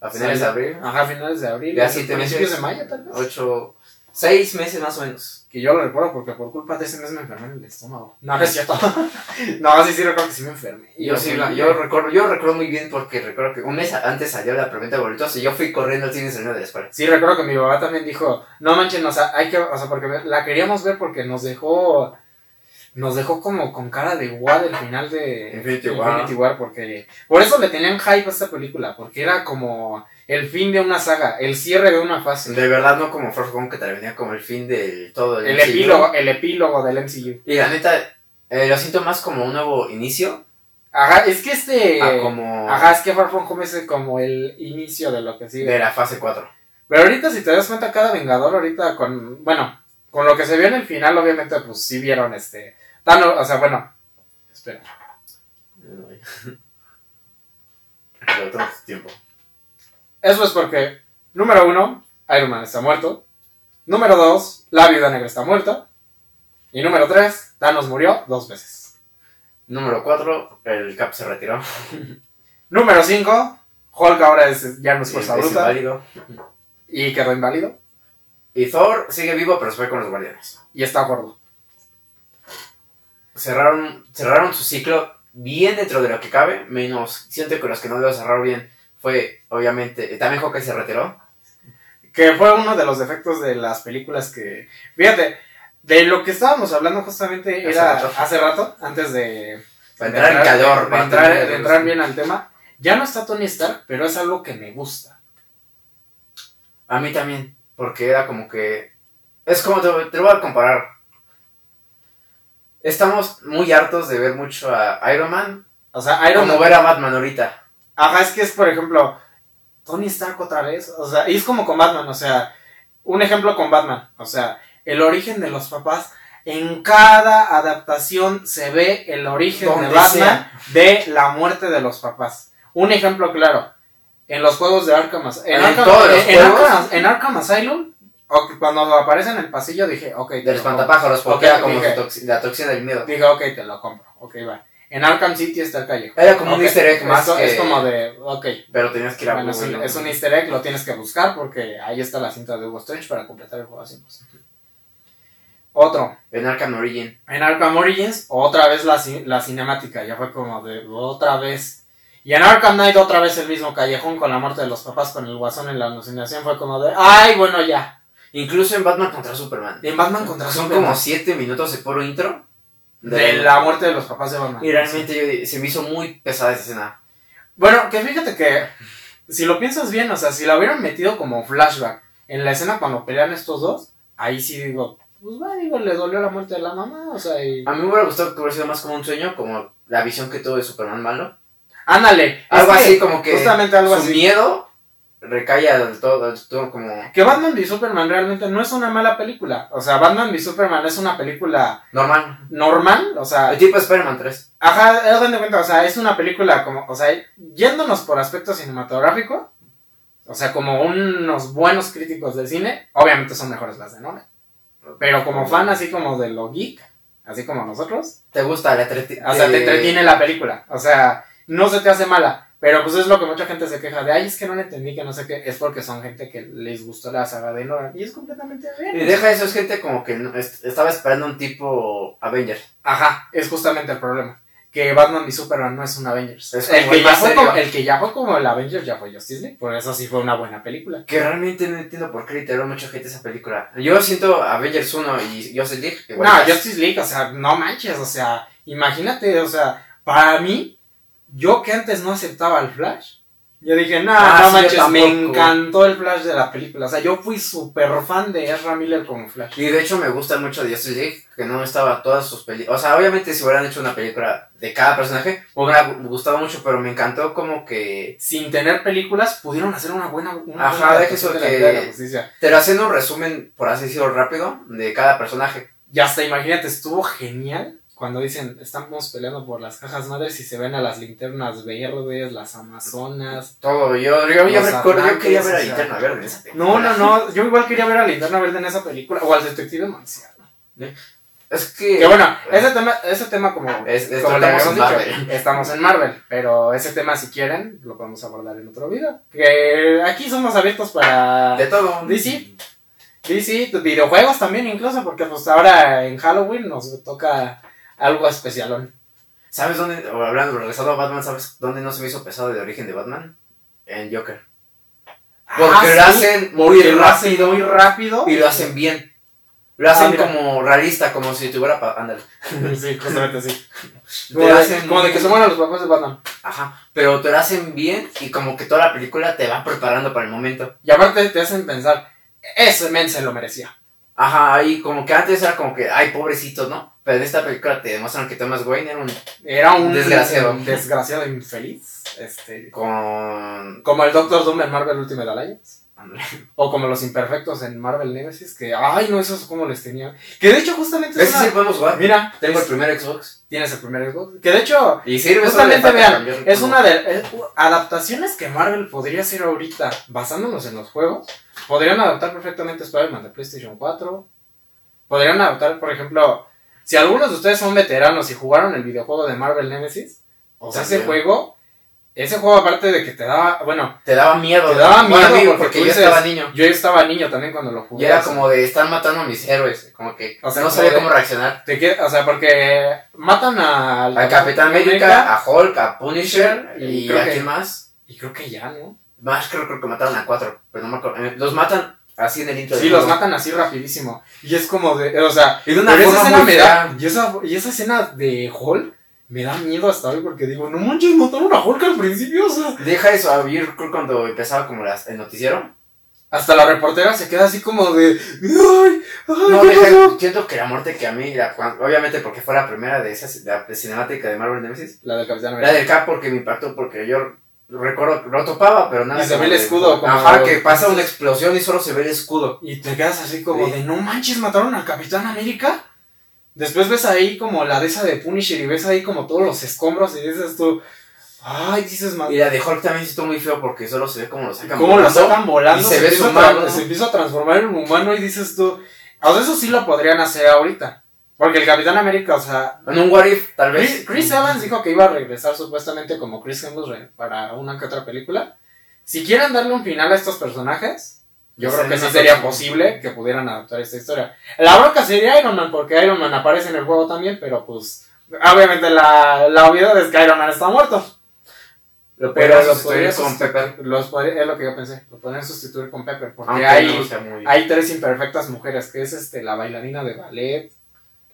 B: A finales de abril.
A: Ajá, finales de abril.
B: Ya
A: a
B: siete
A: principios
B: meses.
A: de mayo tal vez.
B: Ocho... Seis meses más o menos.
A: Que yo lo recuerdo porque por culpa de ese mes me enfermé en el estómago. No, no es cierto. no, sí, sí recuerdo que sí me enfermé.
B: Y yo sí, la- yo recuerdo, yo recuerdo muy bien porque recuerdo que un mes antes salió la preventa de boletos y yo fui corriendo al cine saliendo de la escuela.
A: Sí, recuerdo que mi papá también dijo, no manchen, o sea, hay que, o sea, porque la queríamos ver porque nos dejó, nos dejó como con cara de guad el final de
B: Infinity
A: de
B: War.
A: Porque, por eso le tenían hype a esta película, porque era como el fin de una saga, el cierre de una fase,
B: De verdad no como Far From Home que te venía como el fin del todo
A: el
B: MCU.
A: epílogo, el epílogo del MCU.
B: Y la neta, eh, lo siento más como un nuevo inicio
A: Ajá, es que este,
B: como
A: ajá, es que Far From Home es como el inicio de lo que sigue.
B: de la fase 4.
A: Pero ahorita, si te das cuenta, cada Vengador, ahorita con. Bueno, con lo que se vio en el final, obviamente, pues sí vieron este. Thanos, o sea, bueno. Espera.
B: Pero su tiempo.
A: Eso es porque, número uno, Iron Man está muerto. Número dos, la viuda negra está muerta. Y número tres, Thanos murió dos veces.
B: Número 4, el Cap se retiró.
A: Número cinco, Hulk ahora es, ya no es fuerza bruta. Y quedó inválido.
B: Y Thor sigue vivo, pero se fue con los guardianes.
A: Y está gordo.
B: Cerraron, cerraron su ciclo bien dentro de lo que cabe, menos siento que los que no lo cerraron bien fue, obviamente, también Hawkeye se retiró.
A: Que fue uno de los defectos de las películas que. Fíjate, de lo que estábamos hablando justamente
B: Hace
A: era
B: rato.
A: hace rato, antes de.
B: Para entrar en calor,
A: de
B: para
A: entrar,
B: tener-
A: de entrar bien al tema. Ya no está Tony Stark, pero es algo que me gusta.
B: A mí también, porque era como que... Es como, te, te lo voy a comparar. Estamos muy hartos de ver mucho a Iron Man,
A: O sea, Iron
B: como
A: Man.
B: ver a Batman ahorita.
A: Ajá, es que es, por ejemplo, Tony Stark otra vez. O sea, y es como con Batman, o sea, un ejemplo con Batman. O sea, el origen de los papás. En cada adaptación se ve el origen de Batman de la muerte de los papás. Un ejemplo claro. En los juegos de Arkham En,
B: En
A: Arkham,
B: todos los
A: en-. Arkham, en Arkham Asylum, cuando aparece en el pasillo dije, ok. te
B: Del espantapájaros, porque
A: Ok,
B: era como
A: dije-
B: toxi- la toxina del miedo.
A: Dije, ok, te lo compro. Ok, va. En Arkham City está el callejón.
B: Era como un easter egg más
A: esto
B: que...
A: Es como de, ok,
B: Pero tenías que ir a
A: bueno, es, un, es easter egg, lo tienes que buscar porque ahí está la cinta de Hugo Strange para completar el juego así. Otro,
B: En Arkham Origin.
A: en Arkham Origins, otra vez la, la cinemática, ya fue como de otra vez. Y en Arkham Knight otra vez el mismo callejón con la muerte de los papás con el guasón en la alucinación, fue como de, ay, bueno, ya.
B: Incluso en Batman contra Superman.
A: En Batman contra
B: Son
A: Superman,
B: como 7 minutos de puro intro.
A: de la muerte de los papás de Batman.
B: Y realmente yo, se me hizo muy pesada esa escena.
A: Bueno, que fíjate que si lo piensas bien, o sea, si la hubieran metido como flashback en la escena cuando pelean estos dos, ahí sí digo, pues va, digo, le dolió la muerte de la mamá, o sea, y...
B: A mí me hubiera gustado que hubiera sido más como un sueño, como la visión que tuvo de Superman malo.
A: Ándale,
B: Algo así como que
A: Justamente algo
B: su
A: así.
B: miedo recae al todo, al todo como
A: Que Batman v Superman realmente no es una mala película. O sea, Batman v Superman es una película
B: normal.
A: normal, o sea,
B: El tipo de Spider-Man 3.
A: ajá, hagan de cuenta, o sea, es una película como, o sea, yéndonos por aspecto cinematográfico, o sea, como unos buenos críticos del cine, obviamente son mejores las de Nolan. Pero como fan, así como de lo geek, así como nosotros,
B: ¿Te gusta la
A: o sea, te entretiene la película. O sea, no se te hace mala. Pero pues es lo que mucha gente se queja de, ay, es que no le entendí, que no sé qué. Es porque son gente que les gustó la saga de Nolan. Y es completamente bien.
B: Y deja eso, es gente como que no- est- estaba esperando un tipo Avengers.
A: Ajá, es justamente el problema. Que Batman y Superman no es un Avengers.
B: Es
A: el, que ya fue como, el que ya fue como el Avengers ya fue Justice League. Por eso sí fue una buena película.
B: Que realmente no entiendo por qué literó mucha gente esa película. Yo siento Avengers 1 y Justice League. igual
A: no, Justice League, o sea, no manches. O sea, imagínate, o sea, para mí, yo que antes no aceptaba el Flash. Yo dije, no,
B: Ah,
A: no
B: yo
A: me encantó el Flash de la película. O sea, yo fui súper fan de Ezra Miller como Flash.
B: Y de hecho me gusta mucho de Justice League, que no estaba todas sus películas. O sea, obviamente si hubieran hecho una película de cada personaje, me hubiera gustado mucho, pero me encantó como que
A: Sin tener películas, pudieron hacer una buena. Una
B: Ajá,
A: buena
B: eso
A: de
B: que-
A: Liga de la Justicia.
B: te lo hacen un resumen, por así decirlo, rápido, de cada personaje.
A: Y hasta imagínate, estuvo genial cuando dicen, estamos peleando por las cajas madres y se ven a las linternas verdes, las amazonas.
B: Todo, yo, yo, yo recuerdo, yo quería ver a Linterna Verde en esa película.
A: No, no, no, yo igual quería ver a Linterna Verde en esa película, o al Detective Marciano.
B: Es que...
A: Que bueno, ese tema, ese tema como,
B: Es- es-
A: como
B: en
A: dicho,
B: Marvel.
A: estamos en Marvel, pero ese tema si quieren, lo podemos abordar en otro video. Que aquí somos abiertos para
B: De todo.
A: DC. DC, videojuegos también incluso, porque pues ahora en Halloween nos toca algo especialón.
B: ¿Sabes dónde, hablando, regresando a Batman, ¿sabes dónde no se me hizo pesado el origen de Batman? En Joker. Porque
A: Ah,
B: lo
A: sí,
B: hacen muy
A: porque lo hacen
B: rápido
A: muy rápido.
B: y lo hacen bien. Lo hacen
A: Ah, mira.
B: como realista, como si tuviera... Ándale.
A: sí, justamente sí.
B: Te
A: Como, de,
B: hacen
A: como de
B: muy-
A: que se mueran los papás de Batman.
B: Ajá, pero te lo hacen bien y como que toda la película te va preparando para el momento.
A: Y aparte te hacen pensar, ese men se lo merecía.
B: Ajá, ahí como que antes era como que, ay, pobrecito, ¿no? Pero en esta película te demuestran que Thomas Wayne era un...
A: Era un
B: Desgraciado.
A: un desgraciado infeliz. Este,
B: con...
A: como el Doctor Doom en Marvel Ultimate Alliance. O como los imperfectos en Marvel Nemesis, que, ay, no, esos como les tenía. Que de hecho, justamente es
B: Ese sí
A: una-
B: podemos jugar.
A: Mira,
B: Tengo el primer Xbox.
A: tienes el primer Xbox. Que de hecho,
B: Y sirve
A: Justamente vean,
B: cambiar
A: es
B: como-
A: una de es- adaptaciones que Marvel podría hacer ahorita basándonos en los juegos. Podrían adaptar perfectamente Spider-Man de PlayStation 4. Podrían adaptar, por ejemplo, si algunos de ustedes son veteranos y jugaron el videojuego de Marvel Nemesis, o sea, ese juego, ese juego aparte de que te daba, bueno,
B: Te daba miedo.
A: te daba miedo
B: a
A: porque,
B: yo
A: dices,
B: estaba niño.
A: Yo estaba niño también cuando lo jugué.
B: Y era como de, están matando a mis héroes. Como que
A: O sea,
B: no sabía
A: de-
B: cómo reaccionar.
A: te o sea, porque matan al,
B: Al Capitán América, a Hulk, a Punisher
A: Y
B: y, a
A: que-
B: quién más.
A: y creo que ya, ¿no?
B: Más creo, creo que mataron a cuatro, pero no me acuerdo. Los matan así en el intro
A: Sí, los
B: juego.
A: matan así rapidísimo. Y es como de, o sea,
B: de una
A: pero esa escena me da, y esa, y esa escena de Hulk me da miedo hasta hoy porque digo, no manches, mataron a Hulk al principio, o sea.
B: Deja eso, a ver, cuando empezaba como las, el noticiero.
A: Hasta la reportera se queda así como de, ay, ay,
B: No,
A: ¿qué
B: deja,
A: pasó?".
B: siento que la muerte que a mí, la- obviamente porque fue la primera de esas, la cinemática de Marvel Nemesis.
A: La del Capitán
B: La
A: América.
B: del Cap porque me impactó, porque yo recuerdo, lo topaba, pero nada.
A: Y se
B: como
A: ve el escudo, como-
B: Ajá, que pasa una explosión y solo se ve el escudo.
A: Y te quedas así como
B: Sí.
A: de, no manches, mataron al Capitán América. Después ves ahí como la de esa de Punisher y ves ahí como todos los escombros y dices tú, ay, dices, "Ma-
B: Y la de Hulk también estuvo muy feo porque solo se ve como lo sacan.
A: ¿Cómo lo
B: volando.
A: sacan volando?
B: y se ve su mano.
A: se empieza a transformar en un humano y dices tú. O sea, eso sí lo podrían hacer ahorita. Porque el Capitán América, o sea.
B: En un What If, tal vez.
A: Chris, Chris Evans dijo que iba a regresar supuestamente como Chris Hemsworth para una que otra película. Si quieren darle un final a estos personajes, yo creo que sí sería posible que pudieran adaptar esta historia. La broca sería Iron Man, porque Iron Man aparece en el juego también, pero pues. Obviamente la, la obviedad es que Iron Man está muerto.
B: Lo
A: Pero los
B: sustituir
A: podrías
B: con Pepper.
A: Los podría- es lo que yo pensé. Lo podrían sustituir con Pepper. Porque
B: Aunque
A: hay,
B: no
A: hay tres imperfectas mujeres, que es este la bailarina de ballet,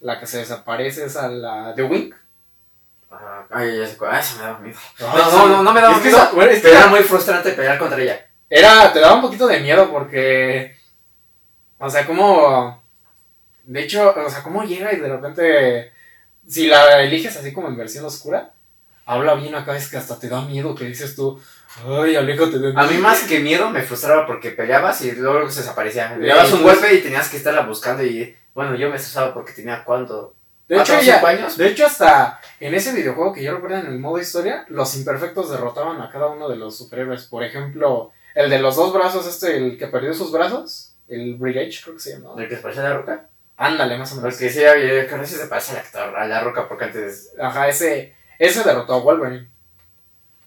A: la que se desaparece es a la de Wink.
B: Ah, Ay, ya sé cuál. Ay, se me daba miedo.
A: No,
B: no, no, no me daba
A: es que,
B: miedo,
A: esa- bueno, es que
B: Pero era
A: era,
B: muy frustrante pelear contra ella.
A: era- te daba un poquito de miedo porque, o sea, como, de hecho, o sea, cómo llega y de repente, si la eliges así como en versión oscura, habla bien acá, es que hasta te da miedo que dices tú, ay, aléjate de mí.
B: A mí más que miedo me frustraba porque peleabas y luego se desaparecía. Le dabas un golpe y tenías que estarla buscando y bueno, yo me estresaba porque tenía cuánto.
A: De hecho,
B: ¿Cuatro o
A: ella-
B: cinco años?
A: de hecho, hasta en ese videojuego que yo recuerdo en el modo historia, los imperfectos derrotaban a cada uno de los superhéroes. Por ejemplo, el de los dos brazos, este, el que perdió sus brazos, el Brigade, creo que se llama.
B: ¿El que se parece a la roca?
A: Ándale, más o menos.
B: Porque sí, había- creo que se parece al actor, a la roca porque antes.
A: Ajá, ese, ese derrotó a Wolverine.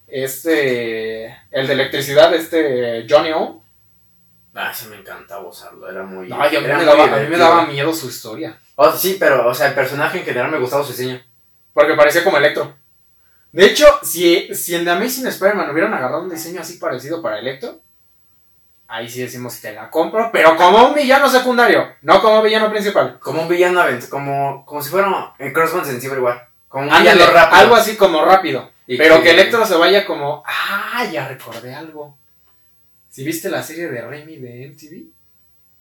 A: Este, el de electricidad, este, Johnny O.
B: Ah, sí me encantaba usarlo, era muy.
A: A mí,
B: era
A: me
B: muy
A: daba, a mí me daba miedo su historia.
B: Oh, sí, pero, o sea, el personaje en general me gustaba su diseño.
A: Porque parecía como Electro. De hecho, si, si en The Amazing Spider-Man hubieran agarrado un diseño así parecido para Electro, ahí sí decimos te la compro, pero como un villano secundario, no como villano principal.
B: Como un villano, como, como si fuera en Crossbones en War. Como un
A: Ándale,
B: villano rápido.
A: algo así como rápido.
B: Y
A: pero que Electro se vaya como, ah, ya recordé algo. Si viste la serie de Remy de MTV,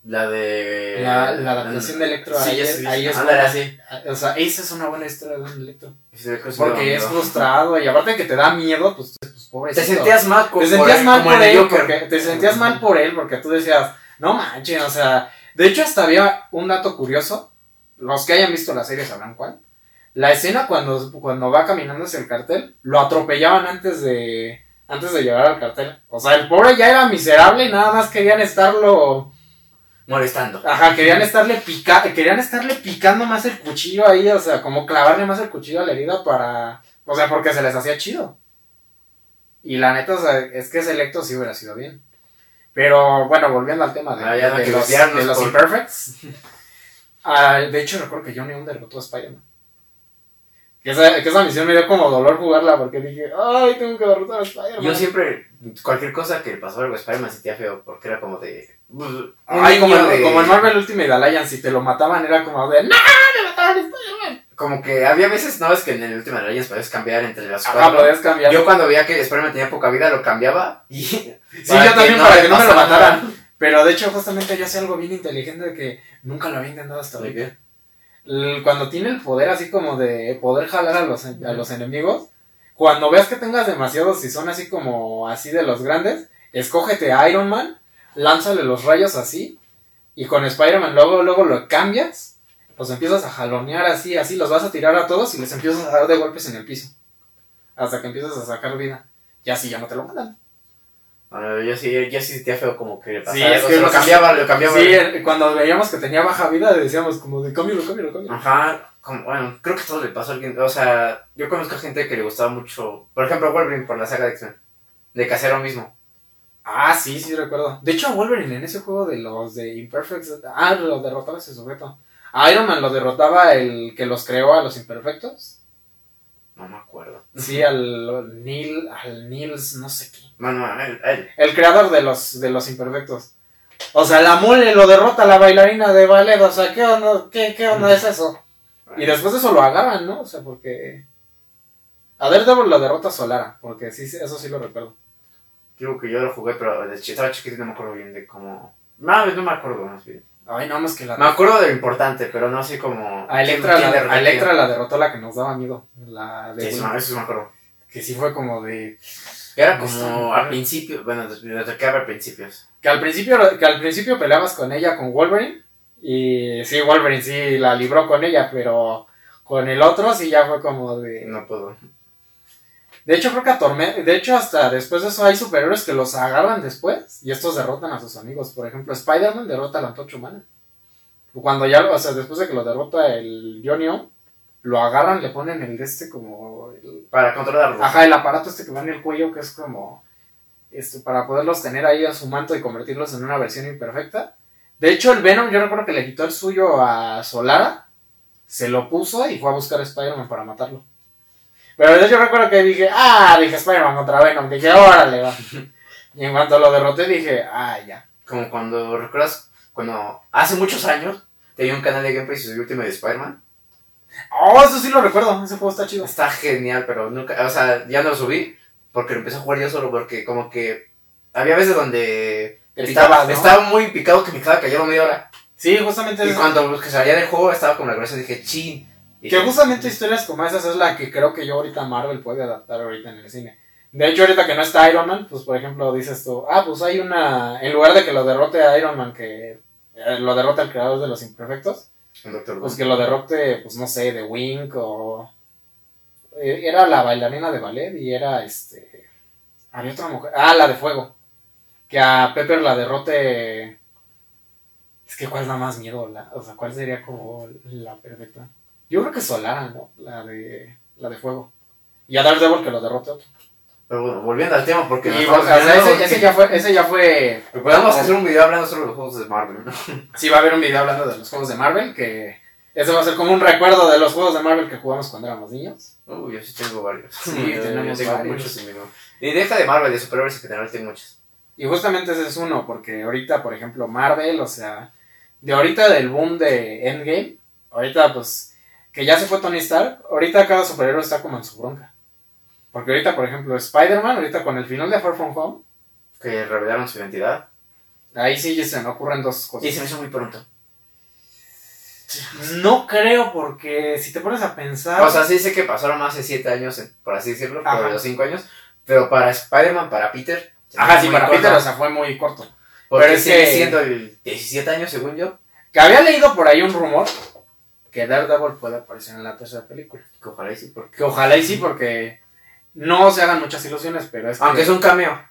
B: La de.
A: la, la adaptación de Electro,
B: Sí,
A: es,
B: sé,
A: ahí es
B: ándale.
A: O sea, esa es una buena historia de un Electro.
B: Sí, sí
A: Porque es frustrado y aparte que te da miedo, pues, pues pobrecito.
B: Te sentías mal
A: te sentías mal por él
B: Joker.
A: porque te sentías mal por él porque tú decías no manches o sea de hecho hasta había un dato curioso los que hayan visto la serie sabrán cuál la escena cuando cuando va caminando hacia el cartel lo atropellaban antes de antes de llegar al cartel o sea el pobre ya era miserable y nada más querían estarlo
B: Molestando.
A: ajá querían estarle pica querían estarle picando más el cuchillo ahí o sea como clavarle más el cuchillo a la herida para o sea porque se les hacía chido y la neta, o sea, es que ese electo sí hubiera sido bien. Pero bueno, volviendo al tema de,
B: Ah, ya
A: de los,
B: desviarnos
A: de los
B: por-
A: Imperfects. ah, de hecho, recuerdo que Johnny Under derrotó a Spider-Man. Que esa, que esa misión me dio como dolor jugarla porque dije, ay, tengo que derrotar a Spider-Man.
B: Yo siempre, cualquier cosa que pasó algo Spider-Man sentía feo porque era como de.
A: Ay, como,
B: de-
A: como en Marvel Ultimate Alliance, si te lo mataban era como de, ¡No! ¡Me mataron a Spider-Man!
B: Como que había veces, no es que en el de Legends podías cambiar entre las
A: Ajá,
B: cuatro.
A: podías cambiar.
B: Yo cuando veía que Spider-Man tenía poca vida lo cambiaba y.
A: sí, yo también
B: no
A: para que no me lo mataran. Pero de hecho, justamente yo hacía algo bien inteligente de que nunca lo había intentado hasta ahorita. Cuando tiene el poder así como de poder jalar a los, a los enemigos, cuando veas que tengas demasiados y son así como así de los grandes, escógete a Iron Man, lánzale los rayos así, y con Spider-Man luego, luego lo cambias, los empiezas a jalonear así, así, los vas a tirar a todos y les empiezas a dar de golpes en el piso. Hasta que empiezas a sacar vida. Y así ya no te lo matan.
B: Ah, yo sí, yo sí sentía feo como que le pasaba
A: Sí, es que
B: lo cambiaba, lo cambiaba.
A: Sí, el- cuando veíamos que tenía baja vida, decíamos como de cámbialo, cámbialo, cámbialo.
B: Ajá, como, bueno, creo que todo le pasó a alguien. O sea, yo conozco gente que le gustaba mucho. Por ejemplo, Wolverine por la saga de X-Men. De Casero mismo.
A: Ah, sí, sí, recuerdo. De hecho, a Wolverine en ese juego de los de Imperfects. Ah, lo derrotaba ese sujeto. A Iron Man lo derrotaba el que los creó a los Imperfectos.
B: No me acuerdo.
A: Sí, al Neil. Al Nils, no sé qué.
B: Bueno, él, él.
A: El creador de los, de los Imperfectos. O sea, la mole lo derrota a la bailarina de ballet. O sea, ¿qué onda, qué, qué onda es eso? Y después de eso lo agarran, ¿no? O sea, porque. A Daredevil lo derrota Solara, porque sí, eso sí lo recuerdo.
B: Digo que yo lo jugué, pero estaba chiquito y no me acuerdo bien de cómo. No, no me acuerdo más bien.
A: Ay, no, más que la.
B: Me acuerdo de lo importante, pero no así como.
A: A Electra,
B: ¿quién- quién
A: la,
B: derrotó
A: a Electra la derrotó la que nos daba miedo. La de
B: Sí, eso, eso sí me acuerdo.
A: Que sí fue como de.
B: Era como al principio, bueno, desde que había principios.
A: Que al principio, que al principio peleabas con ella, con Wolverine. Y sí, Wolverine sí la libró con ella, pero con el otro sí ya fue como de.
B: No puedo.
A: De hecho, creo que a Tormenta. De hecho, hasta después de eso hay superhéroes que los agarran después. Y estos derrotan a sus amigos. Por ejemplo, Spider-Man derrota a la Antorcha Humana. Cuando ya, lo- o sea, después de que lo derrota el Johnny O, lo agarran, le ponen el de este como. el-
B: Para controlarlo.
A: Ajá, el aparato este que va en el cuello, que es como. Esto, para poderlos tener ahí a su manto y convertirlos en una versión imperfecta. De hecho, el Venom, yo recuerdo que le quitó el suyo a Solara, se lo puso y fue a buscar a Spider-Man para matarlo. Pero yo recuerdo que dije, ah, dije Spider-Man contra Venom, dije, órale, va. Y en cuanto lo derroté, dije, ah, ya.
B: Como cuando, ¿recuerdas? Cuando hace muchos años tenía un canal de gameplay sobre Ultimate Spider-Man.
A: Oh, eso sí lo recuerdo, ese juego está chido.
B: Está genial, pero nunca, o sea, ya no lo subí porque lo empecé a jugar yo solo porque como que había veces donde
A: Estaba, ¿no?
B: estaba muy picado que me estaba cayendo media hora.
A: Sí, justamente
B: Y cuando pues, que salía del juego estaba con la cabeza y dije, chin.
A: Que justamente historias como esas es la que creo que yo ahorita Marvel puede adaptar ahorita en el cine. De hecho, ahorita que no está Iron Man, pues por ejemplo dices tú, ah, pues hay una, en lugar de que lo derrote a Iron Man, que eh, lo derrote el creador de los imperfectos, pues que lo derrote, pues no sé, de Wink o... eh, Era la bailarina de ballet y era este... Había otra mujer, ah, la de fuego. Que a Pepper la derrote... Es que cuál da más miedo, la, o sea, cuál sería como la perfecta. Yo creo que Solara, ¿no? La de, la de fuego. Y a Daredevil que lo derrote otro.
B: Pero bueno, volviendo al tema porque...
A: Y, o sea, ese, ese ya fue, ese ya fue...
B: Podemos hacer un video hablando sobre los juegos de Marvel, ¿no?
A: Sí, va a haber un video hablando de los juegos de Marvel, que ese va a ser como un recuerdo de los juegos de Marvel que jugamos cuando éramos niños.
B: Uy, yo sí tengo varios.
A: Sí,
B: Yo-
A: tenemos
B: yo tengo
A: varios.
B: muchos en mi. Y deja de Marvel, de superhéroes en general tengo muchos.
A: Y justamente ese es uno, porque ahorita, por ejemplo, Marvel, o sea, de ahorita del boom de Endgame, ahorita pues, que ya se fue Tony Stark, ahorita cada superhéroe está como en su bronca. Porque ahorita, por ejemplo, Spider-Man, ahorita con el final de Far From Home,
B: Que revelaron su identidad.
A: ahí sí se me ocurren dos cosas.
B: Y se me hizo muy pronto.
A: No creo, porque si te pones a pensar...
B: O sea, sí sé que pasaron más de 7 años, por así decirlo, por los 5 años. Pero para Spider-Man, para Peter.
A: Ajá, sí, para
B: corto,
A: Peter, o sea, fue muy corto.
B: Porque
A: pero es
B: sigue
A: que-
B: siendo el 17 años, según yo.
A: Que había leído por ahí un rumor que Daredevil puede aparecer en la tercera película.
B: Que ojalá y sí, porque.
A: Que ojalá y sí, porque no se hagan muchas ilusiones, pero es que...
B: Aunque es un cameo.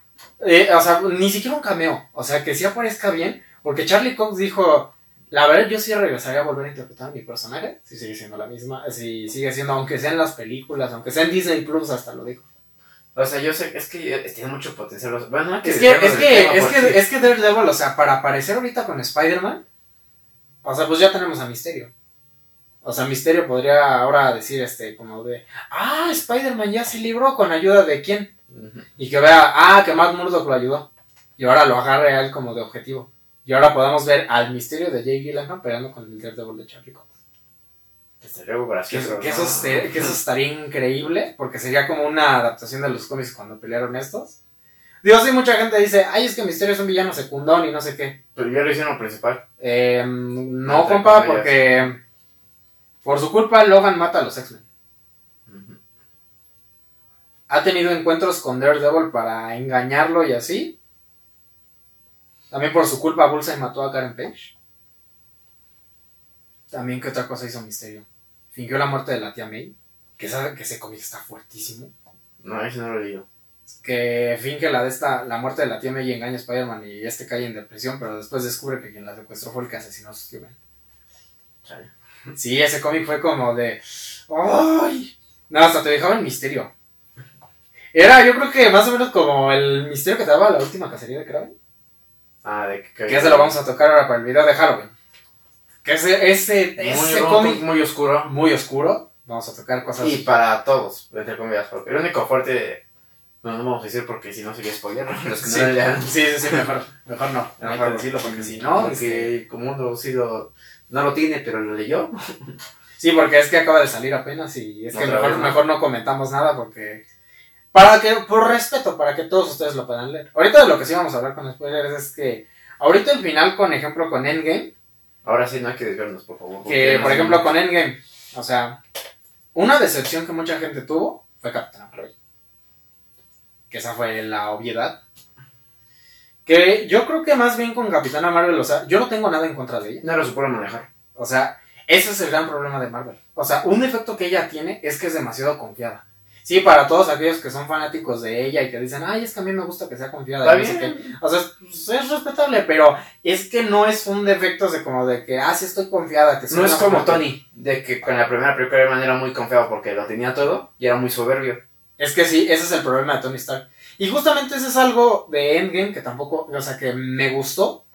A: Eh, o sea, ni siquiera un cameo. O sea, que sí aparezca bien. Porque Charlie Cox dijo, la verdad yo sí regresaría a volver a interpretar a mi personaje. Si sigue siendo la misma. Si sigue siendo, aunque sea en las películas, aunque sea en Disney Plus, hasta lo dijo.
B: O sea, yo sé, es que eh, tiene mucho potencial. Bueno, no hay
A: Es que, es que,
B: tema
A: es
B: porque-
A: que, es que Daredevil, o sea, para aparecer ahorita con Spider-Man, o sea, pues ya tenemos a Misterio. O sea, Misterio podría ahora decir, este, como de, ah, Spider-Man ya se libró con ayuda de quién. Y que vea, ah, que Matt Murdock lo ayudó. Y ahora lo agarre a él como de objetivo. Y ahora podemos ver al misterio de Jay Gyllenhaal peleando con el Daredevil de Charlie Cox.
B: Estaría muy
A: Que,
B: gracioso.
A: que
B: ¿no?
A: eso, que eso estaría increíble, porque sería como una adaptación de los cómics cuando pelearon estos. Digo, sí, mucha gente dice, ay, es que Misterio es un villano secundón y no sé qué.
B: Pero ya lo hicieron principal.
A: Eh, no, compa, porque por su culpa Logan mata a los X-Men. Ha tenido encuentros con Daredevil para engañarlo y así. También por su culpa Bullseye mató a Karen Page. También que otra cosa hizo Misterio. Fingió la muerte de la tía May. Que, esa, que ese cómic está fuertísimo.
B: No, ese no lo he leído.
A: Que finge la de esta, la muerte de la tía May y engaña a Spider-Man y este cae en depresión, pero después descubre que quien la secuestró fue el que asesinó a su tío Ben.
B: Chale.
A: Sí, ese cómic fue como de. ¡Ay! No, hasta te dejaba el misterio. Era, yo creo que más o menos como el misterio que te daba la última cacería de Kraven.
B: Ah, de que.
A: Que ese lo vamos a tocar ahora para el video de Halloween. Que ese, ese,
B: Muy,
A: ese cómic
B: muy oscuro.
A: muy oscuro. Vamos a tocar cosas.
B: Y para todos, entre comillas. Porque el único fuerte No, no vamos a decir porque si no sería spoiler. Los que
A: Sí,
B: no
A: sí, sí, sí, mejor, mejor no.
B: Mejor
A: decirlo porque si no,
B: No,
A: este,
B: que como uno sí lo, no lo tiene, pero lo leyó.
A: Sí, porque es que acaba de salir apenas y es que mejor, mejor no comentamos nada porque... Para que, por respeto, para que todos ustedes lo puedan leer. Ahorita de lo que sí vamos a hablar con spoilers es que ahorita el final, con ejemplo, con Endgame,
B: Ahora sí, no hay que desviarnos, por favor.
A: que por
B: no-
A: ejemplo con Endgame, o sea, una decepción que mucha gente tuvo fue Capitán Marvel. Que esa fue la obviedad. Que yo creo que más bien con Capitana Marvel, o sea, yo no tengo nada en contra de ella.
B: No lo supieron manejar.
A: O sea, ese es el gran problema de Marvel. O sea, un defecto que ella tiene es que es demasiado confiada. Sí, para todos aquellos que son fanáticos de ella y que dicen, ay, es que a mí me gusta que sea confiada.
B: Está
A: y no sé
B: bien.
A: qué". O sea, pues, es respetable, pero es que no es un defecto de como de que, ah, sí estoy confiada. Que
B: No es como
A: fuerte".
B: Tony, de que con la primera película era muy confiado porque lo tenía todo y era muy soberbio.
A: Es que sí, ese es el problema de Tony Stark. Y justamente ese es algo de Endgame que tampoco, o sea, que me gustó.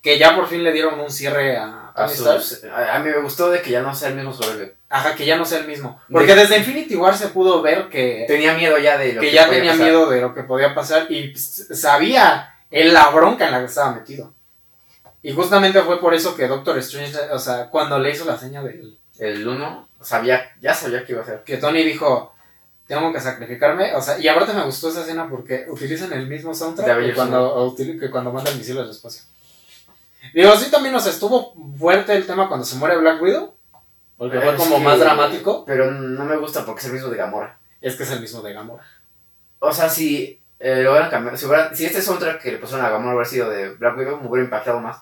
A: Que ya por fin le dieron un cierre a
B: A, sus- a, a mí me gustó de que ya no sea el mismo soberbio.
A: Ajá, que ya no sea el mismo. Porque
B: De-
A: desde Infinity War se pudo ver que,
B: Tenía miedo ya de lo
A: que
B: que,
A: ya
B: podía
A: tenía
B: pasar.
A: miedo de lo que podía pasar y pues, sabía en la bronca en la que estaba metido. Y justamente fue por eso que Doctor Strange, o sea, cuando le hizo la seña de
B: El uno sabía, ya sabía que iba a ser.
A: que Tony dijo, tengo que sacrificarme, o sea, y aparte me gustó esa escena porque utilizan el mismo soundtrack que cuando, que cuando mandan misiles al espacio. Digo, sí también nos estuvo fuerte el tema cuando se muere Black Widow, porque fue como más dramático,
B: Pero no me gusta porque es el mismo de Gamora.
A: es que es el mismo de Gamora.
B: O sea, si eh, lo hubieran cambiado, si, si este soundtrack que le pusieron a Gamora hubiera sido de Black Widow, me hubiera impactado más.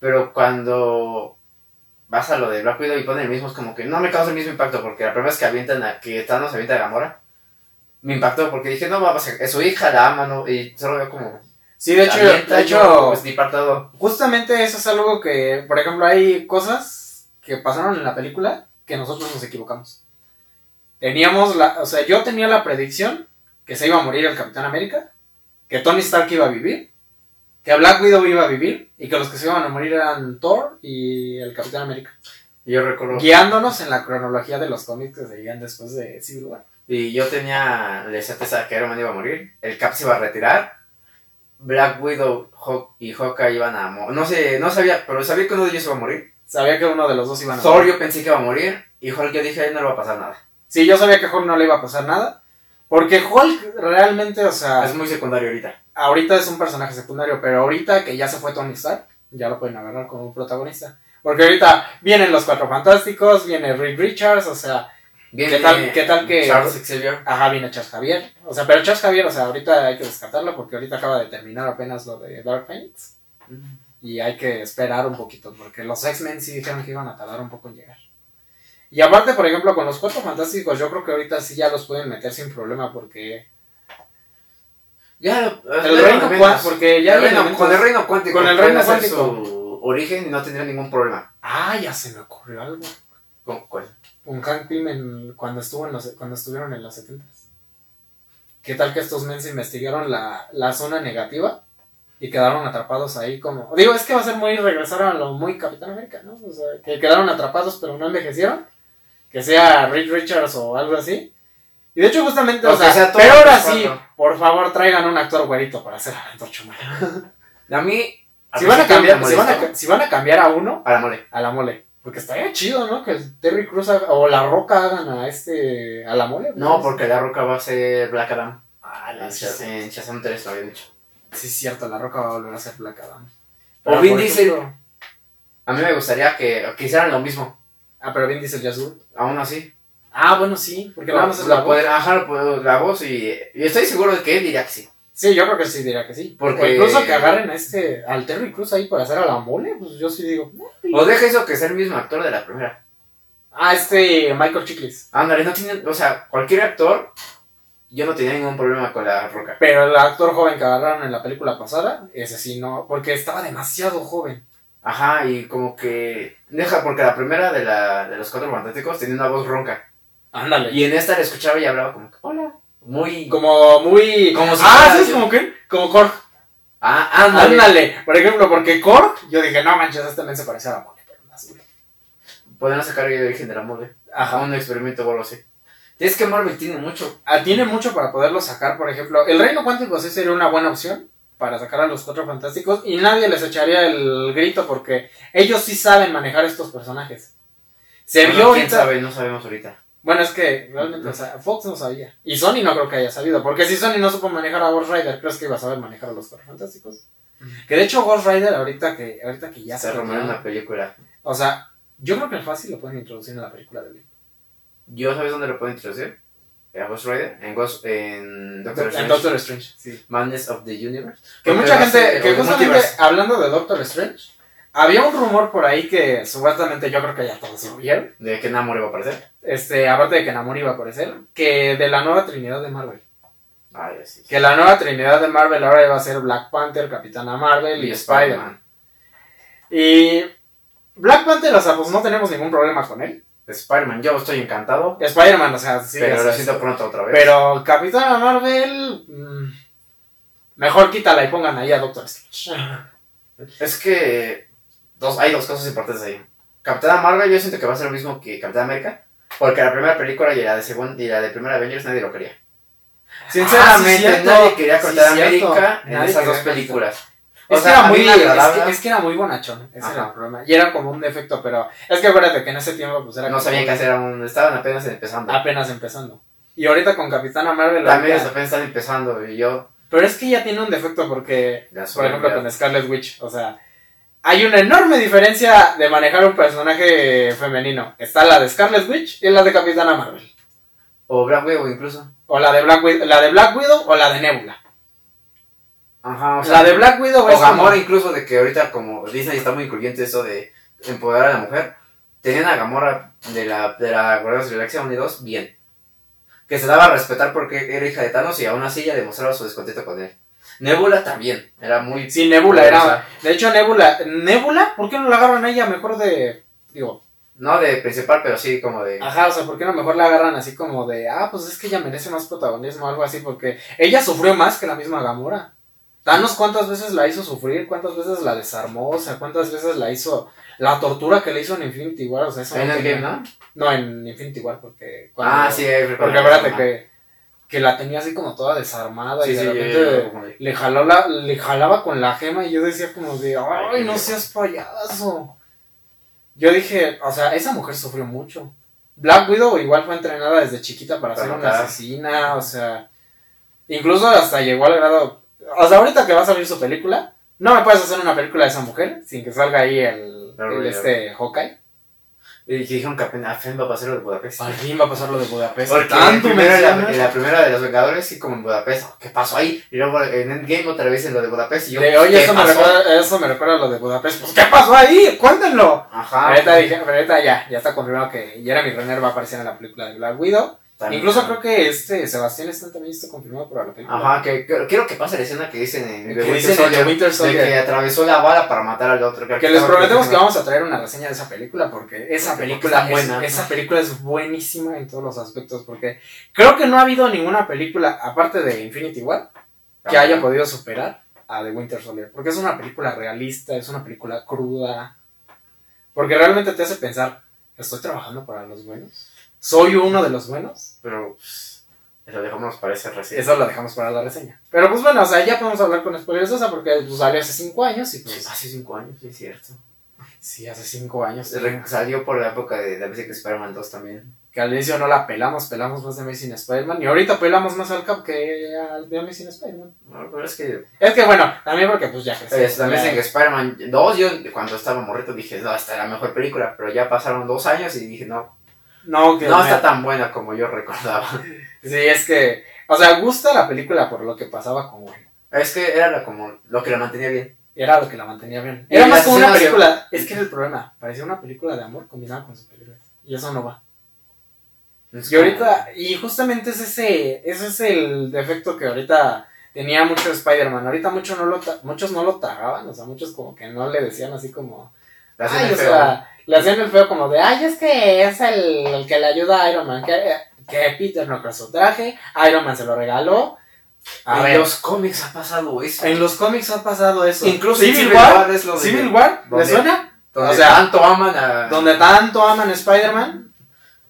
B: Pero cuando vas a lo de Black Widow y ponen el mismo, es como que no me causa el mismo impacto, porque la primera vez que avientan a, que Thanos avienta a Gamora, me impactó porque dije, no, va a pasar, es su hija, la ama, ¿no? Y solo veo como...
A: Sí, de hecho,
B: avienta,
A: de
B: yo,
A: hecho
B: pues, ni todo.
A: justamente eso es algo que, por ejemplo, hay cosas que pasaron en la película que nosotros nos equivocamos. Teníamos la, o sea, yo tenía la predicción que se iba a morir el Capitán América, que Tony Stark iba a vivir, que Black Widow iba a vivir y que los que se iban a morir eran Thor y el Capitán América.
B: Y yo recuerdo...
A: Guiándonos en la cronología de los cómics que seguían después de Civil War.
B: Y yo tenía la certeza que Iron Man iba a morir, el Cap se iba a retirar, Black Widow Hawk y Hawkeye iban a morir. No sé, no sabía, pero sabía que uno de ellos iba a morir.
A: Sabía que uno de los dos iban a
B: Thor
A: morir.
B: yo pensé que iba a morir y Hulk yo dije, a él no le va a pasar nada.
A: Sí, yo sabía que Hulk no le iba a pasar nada. Porque Hulk realmente, o sea,
B: Es muy secundario ahorita.
A: Ahorita es un personaje secundario, pero ahorita que ya se fue Tony Stark, ya lo pueden agarrar como un protagonista. Porque ahorita vienen los Cuatro Fantásticos, viene Reed Richards, o sea,
B: Viene
A: ¿Qué tal- qué tal que-
B: Charles Xavier.
A: ajá, viene Charles Javier. O sea, pero Charles Javier, o sea, ahorita hay que descartarlo porque ahorita acaba de terminar apenas lo de Dark Phoenix. Y hay que esperar un poquito, porque los X-Men sí dijeron que iban a tardar un poco en llegar. Y aparte, por ejemplo, con los Cuatro Fantásticos, yo creo que ahorita sí ya los pueden meter sin problema, porque
B: Ya,
A: el
B: ya
A: reino
B: lo
A: cuá-
B: menos.
A: porque ya
B: El reino- con el reino cuántico.
A: con el reino cuántico.
B: su origen y no tendría ningún problema.
A: Ah, ya se me ocurrió algo.
B: ¿Con cuál?
A: Un Hank Pym en- cuando, estuvo en los, cuando estuvieron en los 70 ¿Qué tal que estos men se investigaron la, la zona negativa y quedaron atrapados ahí como... Digo, es que va a ser muy regresar a lo muy Capitán América, ¿no? O sea, que quedaron atrapados pero no envejecieron. Que sea Reed Richards o algo así. Y de hecho justamente, o
B: O
A: sea, pero ahora sí, por favor traigan un actor güerito para hacer a la Antorcha Humana.
B: A mí.
A: Si van, a cambiar, si, van a,
B: molestó.
A: ca- si van a cambiar a uno,
B: A la mole.
A: a la mole. Porque estaría chido, ¿no? Que Terry Cruz o La Roca hagan a este. a la mole.
B: No, porque la roca va a ser Black Adam.
A: Ah, la
B: Shaz- en Shazam 3 lo habían dicho.
A: Sí, es cierto, La Roca va a volver a ser Black Adam.
B: O Vin Diesel. A mí me gustaría que, que hicieran lo mismo.
A: Ah, pero Vin Diesel ya Groot.
B: Aún así.
A: Ah, bueno, sí. Porque nada más es
B: la,
A: la voz.
B: poder, ajá, la voz y, y estoy seguro de que él diría que sí.
A: Sí, yo creo que sí diría que sí.
B: Porque-
A: incluso que agarren a este. al Terry Cruz ahí para hacer a la mole. Pues yo sí digo.
B: O deja eso que sea el mismo actor de la primera.
A: Ah, este. Michael Chiklis.
B: Ándale, no tiene, o sea, cualquier actor, yo no tenía ningún problema con la roca.
A: Pero el actor joven que agarraron en la película pasada, ese sí no. Porque estaba demasiado joven.
B: Ajá, y como que deja, porque la primera de, la, de los cuatro fantásticos tenía una voz ronca.
A: Ándale.
B: Y en esta le escuchaba y hablaba como que, hola. Muy...
A: Como muy.
B: Como si
A: ah, ¿sabes como qué? Como Korg.
B: Ah, ándale.
A: Ándale. Por ejemplo, porque Korg, yo dije, no manches, este men se parece a la mole, pero más, güey.
B: Podrían sacar el origen de la mole.
A: Ajá.
B: un experimento o algo así. Es que Marvel tiene mucho.
A: Ah, tiene mucho para poderlo sacar, por ejemplo. El Reino Cuántico sí sería una buena opción para sacar a los cuatro fantásticos y nadie les echaría el grito porque ellos sí saben manejar estos personajes. Se
B: Bueno,
A: vio
B: ¿Quién
A: ahorita.
B: sabe? No sabemos ahorita.
A: Bueno, es que realmente, o sea, Fox no sabía. Y Sony no creo que haya sabido. Porque si Sony no supo manejar a Ghost Rider, ¿crees que iba a saber manejar a los cuatro fantásticos? Que de hecho Ghost Rider ahorita que, ahorita que ya
B: Se
A: se
B: rumorea una película.
A: O sea, yo creo que el fácil lo pueden introducir en la película de Blade.
B: ¿Yo sabes dónde lo puedo introducir? ¿En Ghost Rider? En, Ghost, en Doctor
A: En
B: Strange.
A: Doctor Strange, sí.
B: Madness of the Universe.
A: Que mucha
B: a
A: gente, que justamente hablando de Doctor Strange, había un rumor por ahí que supuestamente yo creo que ya todos lo vieron.
B: ¿De qué Namor iba a aparecer?
A: Este, aparte de que Namor iba a aparecer, que de la nueva trinidad de Marvel.
B: Ay, sí.
A: Que la nueva trinidad de Marvel ahora iba a ser Black Panther, Capitana Marvel y, Spider-Man. Y Black Panther, o sea, pues no tenemos ningún problema con él.
B: Spider-Man, yo estoy encantado.
A: Spider-Man, o sea, sí.
B: pero lo siento pronto otra vez.
A: Pero Capitana Marvel. mm, mejor quítala y pongan ahí a Doctor Strange.
B: Es que dos, hay dos cosas importantes ahí. Capitana Marvel yo siento que va a ser lo mismo que Capitán América. Porque la primera película y la de segunda y la de primera Avengers nadie lo quería. Sinceramente,
A: Ah, sí, cierto.
B: nadie quería
A: Sí,
B: Capitán
A: cierto.
B: América en
A: Nadie
B: esas dos películas.
A: Es,
B: O
A: que
B: sea,
A: era muy, es, que, es que era muy bonachón, ese
B: Ajá.
A: era el problema. Y era como un defecto, pero es que acuérdate que en ese tiempo pues era
B: No sabían qué hacer aún, estaban apenas empezando.
A: apenas empezando. Y ahorita con Capitana Marvel.
B: También
A: ahorita-
B: apenas están empezando y yo...
A: pero es que ya tiene un defecto porque, por ejemplo, con Scarlet Witch, o sea, hay una enorme diferencia de manejar un personaje femenino. Está la de Scarlet Witch y la de Capitana Marvel.
B: O Black Widow incluso.
A: O la de Black Widow, la de Black Widow o la de Nebula.
B: Ajá, o sea,
A: la de Black Widow
B: O
A: es como-
B: Gamora incluso de que ahorita como Disney está muy incluyente eso de empoderar a la mujer. Tenían a Gamora de la, de la Guardianes de la Galaxia 1 y 2 bien. Que se daba a respetar porque era hija de Thanos y aún así ella demostraba su descontento con él. Nebula también, era muy...
A: Sí, Nebula era. De hecho, Nebula. ¿Nebula? ¿Por qué no la agarran a ella mejor de. Digo.
B: No de principal, pero sí como de...
A: Ajá, o sea, ¿por qué no mejor la agarran así como de. Ah, pues es que ella merece más protagonismo o algo así? Porque ella sufrió más que la misma Gamora. Thanos, ¿cuántas veces la hizo sufrir? ¿Cuántas veces la desarmó? O sea, ¿cuántas veces la hizo. La tortura que le hizo en Infinity War? O sea, eso
B: En
A: no
B: el
A: tenía-
B: game, ¿no?
A: No, en Infinity War, porque. cuando-
B: Ah, sí,
A: Porque acuérdate que, que la tenía así como toda desarmada
B: Sí,
A: y de
B: sí,
A: repente le, jaló la, le jalaba con la gema y yo decía como de, ay, no seas payaso. Yo dije, o sea, esa mujer sufrió mucho. Black Widow igual fue entrenada desde chiquita para
B: Para
A: ser una asesina, o sea, incluso hasta llegó al grado, o sea, ahorita que va a salir su película, no me puedes hacer una película de esa mujer sin que salga ahí el, este Hawkeye.
B: Y que dijeron que apenas apenas va a pasar lo de Budapest.
A: Al fin va a pasar lo de Budapest.
B: Porque
A: Tanto
B: en la, en la primera de los Vengadores, sí, como en Budapest, ¿qué pasó ahí? Y luego en Endgame otra vez en lo de Budapest y yo,
A: De, oye,
B: ¿qué
A: eso me,
B: pasó?
A: recuerda, eso me recuerda a lo de Budapest. Pues, ¿qué pasó ahí? Cuéntenlo.
B: Ajá.
A: pero ahorita ya, ya está confirmado que Jeremy Renner va a aparecer en la película de Black Widow.
B: También.
A: Incluso creo que este Sebastián Stan también está confirmado para la película.
B: Ajá, que, que- quiero que pase la escena que dicen en The Winter Soldier, de que atravesó la bala para matar al otro.
A: Que les prometemos que vamos a traer una reseña de esa película porque esa
B: Porque
A: película es,
B: buena.
A: esa película es buenísima en todos los aspectos porque creo que no ha habido ninguna película aparte de Infinity War que haya podido superar a The Winter Soldier. Porque es una película realista, es una película cruda. Porque realmente te hace pensar, ¿estoy trabajando para los buenos? ¿Soy uno de los buenos?
B: Pero pues, eso dejamos para ese recién.
A: Eso lo dejamos para la reseña. Pero pues bueno, o sea, ya podemos hablar con spoilers de esa porque pues, salió hace 5 años y pues...
B: Hace cinco años, sí es cierto.
A: Sí, hace 5 años.
B: Re- Salió por la época de la vez que Spider-Man 2 también.
A: Que al inicio no la pelamos, pelamos más de Amazing Spider-Man. Y ahorita pelamos más al Cap que al de Amazing Spider-Man.
B: No, pero es que
A: Es que bueno, también porque pues ya crecí.
B: eh, también que Spider-Man 2, yo cuando estaba morrito dije, no, esta es la mejor película, pero ya pasaron dos años y dije, no,
A: No, que
B: no
A: me-
B: está tan buena como yo recordaba.
A: Sí, es que... O sea, gusta la película por lo que pasaba con Gwen.
B: Es que era como lo que la mantenía bien.
A: Era lo que la mantenía bien. Era más como una película. Es que era el problema. Parecía una película de amor combinada con superhéroes. Y eso no va.
B: Es
A: Y ahorita, y justamente es ese, ese es el defecto que ahorita tenía mucho Spider-Man. Ahorita mucho no lo muchos no lo tragaban, o sea, muchos como que no le decían así como,
B: la hacían
A: ay,
B: el
A: o
B: feo.
A: sea, le hacían el feo como de, ay, es que es el, el que le ayuda a Iron Man, que, que Peter no creó su traje, Iron Man se lo regaló. A
B: en
A: ver,
B: los cómics ha pasado eso.
A: en los cómics ha pasado eso.
B: Incluso en
A: Civil War,
B: es lo de
A: Civil War, ¿le suena?
B: donde
A: o sea,
B: tanto aman a
A: donde tanto aman a Spider-Man,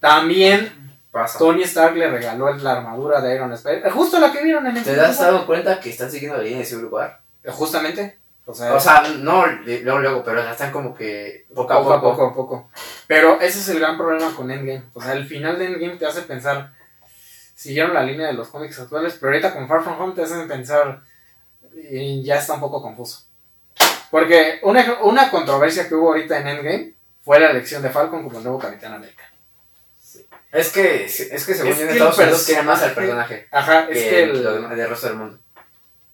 A: también
B: Pasa.
A: Tony Stark le regaló la armadura de Iron Spider. Justo la que vieron en el
B: ¿Te has dado cuenta que están siguiendo la línea de Civil War?
A: Justamente. O sea,
B: O sea, no luego, luego, pero ya están como que poco a
A: poco
B: poco.
A: poco a poco. Pero ese es el gran problema con Endgame. O sea, el final de Endgame te hace pensar. Siguieron la línea de los cómics actuales, pero ahorita con Far From Home te hacen pensar. Y ya está un poco confuso. Porque una, una controversia que hubo ahorita en Endgame fue la elección de Falcon como el nuevo Capitán América.
B: Es que, es que según
A: Es
B: yo en Estados Unidos más al
A: personaje- Ajá, es
B: que
A: que
B: el, lo del resto del mundo.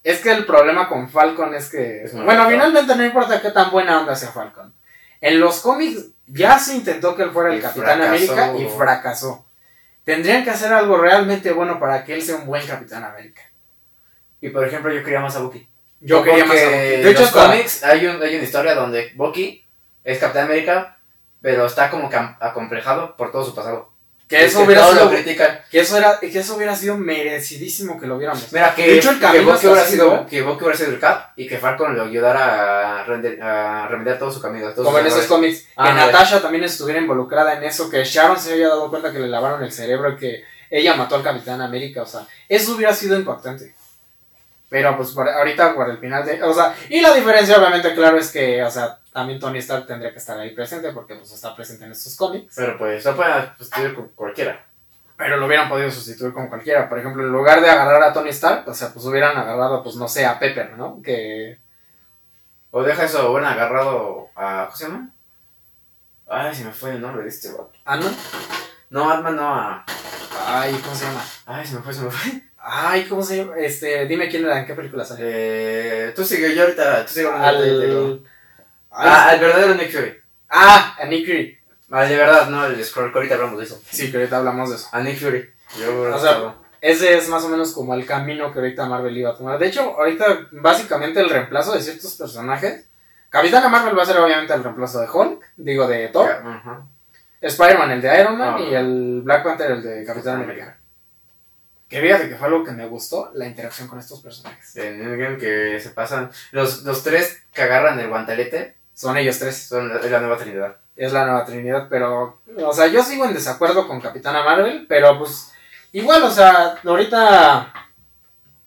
A: Es que el problema con Falcon es que.
B: Es
A: bueno, finalmente no importa qué tan buena onda sea Falcon. En los cómics ya se intentó que él fuera el
B: Y
A: Capitán
B: fracasó.
A: América y fracasó. Tendrían que hacer algo realmente bueno para que él sea un buen Capitán América.
B: Y por ejemplo, yo quería más a Bucky.
A: Yo quería más a Bucky.
B: De
A: hecho,
B: los
A: hasta-
B: cómics hay, un, hay una historia donde Bucky es Capitán América, pero está como que acomplejado por todo su pasado.
A: Que eso
B: Es
A: hubiera sido.
B: lo critican.
A: Que eso, era, que eso hubiera sido merecidísimo que lo viéramos.
B: Mira, que,
A: De hecho, el
B: que
A: camino
B: Bucky
A: hasta
B: hubiera sido, que Bucky hubiera sido el Cap y que Falcon lo ayudara a, render- a remediar todo su camino.
A: Como en esos cómics. Que Natasha también estuviera involucrada en eso. Que Sharon se haya dado cuenta que le lavaron el cerebro y que ella mató al Capitán América. O sea, eso hubiera sido impactante. Pero pues por- ahorita por el final de... O sea, y la diferencia obviamente claro es que, o sea, también Tony Stark tendría que estar ahí presente porque pues está presente en estos cómics.
B: Pero pues no pueden sustituir con cualquiera.
A: Pero lo hubieran podido sustituir con cualquiera. Por ejemplo, en lugar de agarrar a Tony Stark, o sea, pues hubieran agarrado, pues no sé, a Pepper, ¿no? Que...
B: O deja eso, hubieran agarrado a. ¿Cómo se llama? Ay, se me fue el nombre de este vato.
A: ¿Ant-Man?
B: No, Ant-Man no a.
A: Ay, ¿cómo se llama?
B: Ay, se me fue, se me fue.
A: Ay, ¿cómo se llama? Este, dime quién era, en qué película sale.
B: Eh, tú sigue, yo ahorita. Tú sigue lo-
A: Al...
B: Ah, al verdadero Nick Fury.
A: ah, a Nick Fury.
B: Al de verdad, no, el Scroll, que ahorita hablamos de eso.
A: Sí, que ahorita hablamos de eso.
B: A Nick Fury. Yo,
A: O sea, Ese es más o menos como el camino que ahorita Marvel iba a tomar. De hecho, ahorita básicamente el reemplazo de ciertos personajes. Capitana Marvel va a ser obviamente el reemplazo de Hulk, digo de Thor.
B: Ajá.
A: Spider-Man el de Iron Man y el Black Panther el de Capitán América. Que fíjate que fue algo que me gustó, la interacción con estos personajes.
B: En Endgame que se pasan. Los, los tres que agarran el guantelete
A: Son ellos tres.
B: son la, es la nueva Trinidad.
A: Es la nueva Trinidad, pero, o sea, yo sigo en desacuerdo con Capitana Marvel, pero pues, igual, o sea, ahorita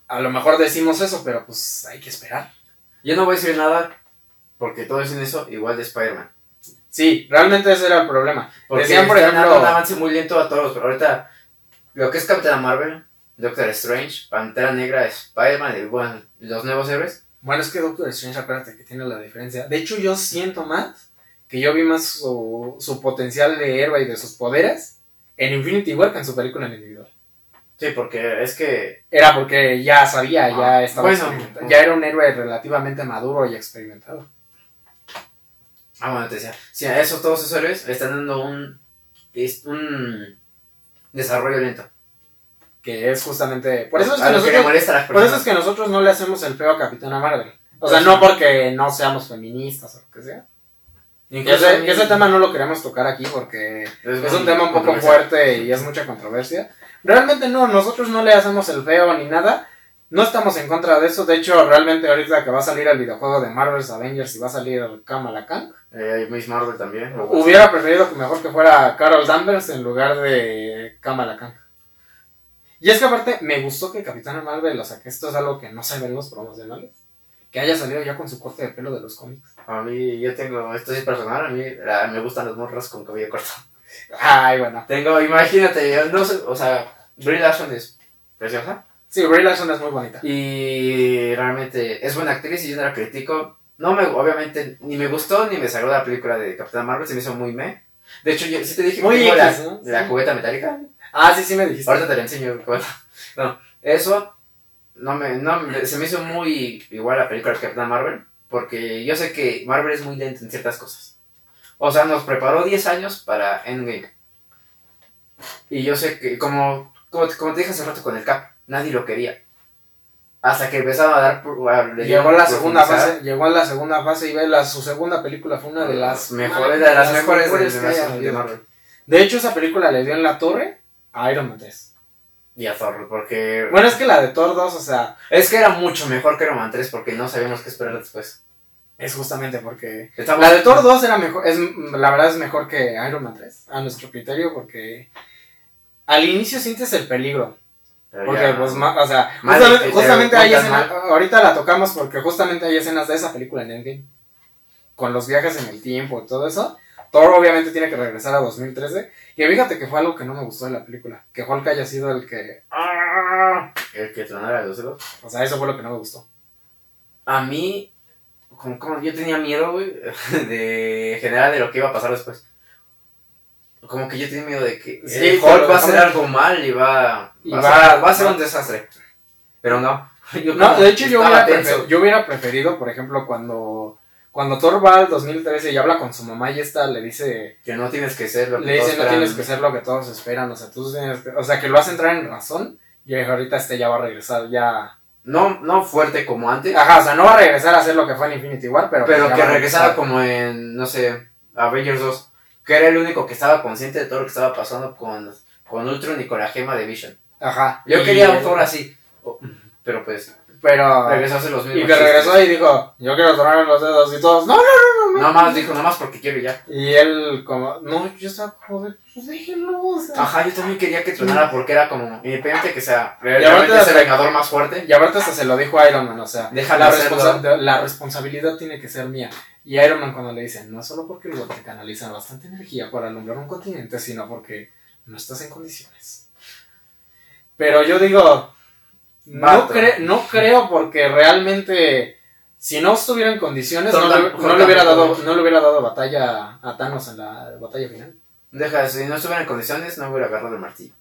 A: a lo mejor decimos eso, pero pues hay que esperar.
B: Yo no voy a decir nada porque todos dicen eso, igual de Spider-Man.
A: Sí, realmente ese era el problema.
B: Porque
A: Decían, por ejemplo,
B: un avance muy lento a todos, pero ahorita lo que es Capitana Marvel, Doctor Strange, Pantera Negra, Spider-Man y bueno, los nuevos héroes.
A: Bueno, es que Doctor Strange, acuérdate que tiene la diferencia. De hecho, yo siento más que yo vi más su, su potencial de héroe y de sus poderes en Infinity War que en su película en individual.
B: Sí, porque es que
A: Era porque ya sabía, ya
B: Ah,
A: estaba
B: bueno.
A: experimentado. ya era un héroe relativamente maduro y experimentado.
B: Ah, bueno, te decía. Sí, a eso, todos esos héroes están dando un. un desarrollo lento.
A: Que es justamente. Por eso es que nosotros, por eso es que nosotros no le hacemos el feo a Capitana Marvel. O sea,
B: Pues
A: no porque no seamos feministas o lo que sea.
B: Incluso
A: ese, tema no lo queremos tocar aquí porque
B: es,
A: un tema un poco fuerte y es mucha controversia. Realmente no, nosotros no le hacemos el feo ni nada. No estamos en contra de eso. De hecho, realmente ahorita que va a salir el videojuego de Marvel's Avengers y va a salir Kamala Khan,
B: Eh, Miss Marvel también.
A: hubiera preferido que mejor que fuera Carol Danvers en lugar de Kamala Khan. Y es que aparte me gustó que Capitana Marvel, o sea, que esto es algo que no se ve en los promocionales, que haya salido ya con su corte de pelo de los cómics.
B: A mí, yo tengo, esto es personal, a mí la- me gustan las morras con cabello corto.
A: Ay, bueno.
B: Tengo, imagínate, yo no sé, o sea, Brie Larson es preciosa.
A: Sí, Brie Larson es muy bonita.
B: Y realmente es buena actriz y yo no la critico. No me, obviamente, ni me gustó ni me desagradó la película de Capitán Marvel, se me hizo muy me. De hecho, yo sí te dije que
A: Muy
B: tengo
A: X,
B: la,
A: ¿no?
B: la
A: Sí.
B: cubeta metálica.
A: Ah, sí, sí me dijiste.
B: Ahorita te la enseño. bueno. No, eso no me, no, se me hizo muy igual la película de Capitán Marvel, porque yo sé que Marvel es muy lento en ciertas cosas. O sea, nos preparó 10 años para Endgame. Y yo sé que, como, como, te- como te dije hace rato con el Cap, nadie lo quería. Hasta que empezaron a dar... a- le
A: Llegó a la segunda fase, llegó a la segunda fase y ve la, su segunda película fue una de las
B: mejores, de las mejores, de. Marvel.
A: De hecho, esa película le dio en la torre a Iron Man 3.
B: Y a Thor, porque...
A: Bueno, es que la de Thor 2, o sea,
B: Es que era mucho mejor que Iron Man 3 porque no sabíamos qué esperar después.
A: es justamente porque
B: Estamos-
A: la de Thor 2 era mejor, es la verdad es mejor que Iron Man 3 a nuestro criterio porque al inicio sientes el peligro.
B: Pero
A: Porque,
B: ya-
A: pues, ma- o sea, justamente,
B: te- te
A: justamente hay escenas, ahorita la tocamos porque justamente hay escenas de esa película en Endgame. Con los viajes en el tiempo y todo eso. Thor obviamente tiene que regresar a 2013. Y fíjate que fue algo que no me gustó de la película. Que Hulk haya sido el que... ¡Ah!
B: El que tronara los dedos.
A: O sea, eso fue lo que no me gustó.
B: A mí, como, como yo tenía miedo, güey, de general de lo que iba a pasar después. Como que yo tenía miedo de que
A: Sí,
B: Hulk va a hacer algo mal y va,
A: Y
B: va, a
A: va-
B: ser, va a ser
A: va-
B: un desastre. Pero no. Yo
A: No, de hecho yo hubiera, yo hubiera preferido, por ejemplo, cuando... Cuando Thor va al 2013 y habla con su mamá y esta le dice...
B: Que no tienes que ser lo que
A: Le
B: todos
A: dice, no
B: esperan".
A: tienes que ser lo que todos esperan. O sea, tú tienes que- O sea, que lo hace entrar en razón. Y ahorita este ya va a regresar, ya...
B: No, no fuerte como antes,
A: Ajá, o sea, no va a regresar a ser lo que fue en Infinity War, pero...
B: pero que regresara
A: regresar.
B: como en, no sé, Avengers 2. Que era el único que estaba consciente de todo lo que estaba pasando con, con Ultron y con la gema de Vision.
A: Ajá.
B: Yo
A: y-
B: quería un Thor así. Oh, Pero pues,
A: Pero...
B: regresó a hacer los mismos.
A: Y que
B: chistes.
A: regresó y dijo, yo quiero tronar los dedos y todos, no, no, no, no.
B: Nada más dijo, nada más porque quiero ya.
A: Y él como, no, yo estaba como de, pues déjenlo, o sea.
B: Ajá, yo también quería que tronara porque era como, independiente que sea realmente
A: de-
B: ese vengador más fuerte.
A: Y aparte hasta se lo dijo a Iron Man, o sea,
B: Déjalo
A: la, responsa- la responsabilidad tiene que ser mía. Y Iron Man cuando le dicen, no solo porque luego te canalizan bastante energía para alumbrar un continente, sino porque no estás en condiciones. Pero yo digo, no, cre- no creo porque realmente si no estuviera en condiciones no, le, no le hubiera dado no le hubiera dado batalla a Thanos en la batalla final.
B: Deja si no estuviera en condiciones, no hubiera agarrado el martillo.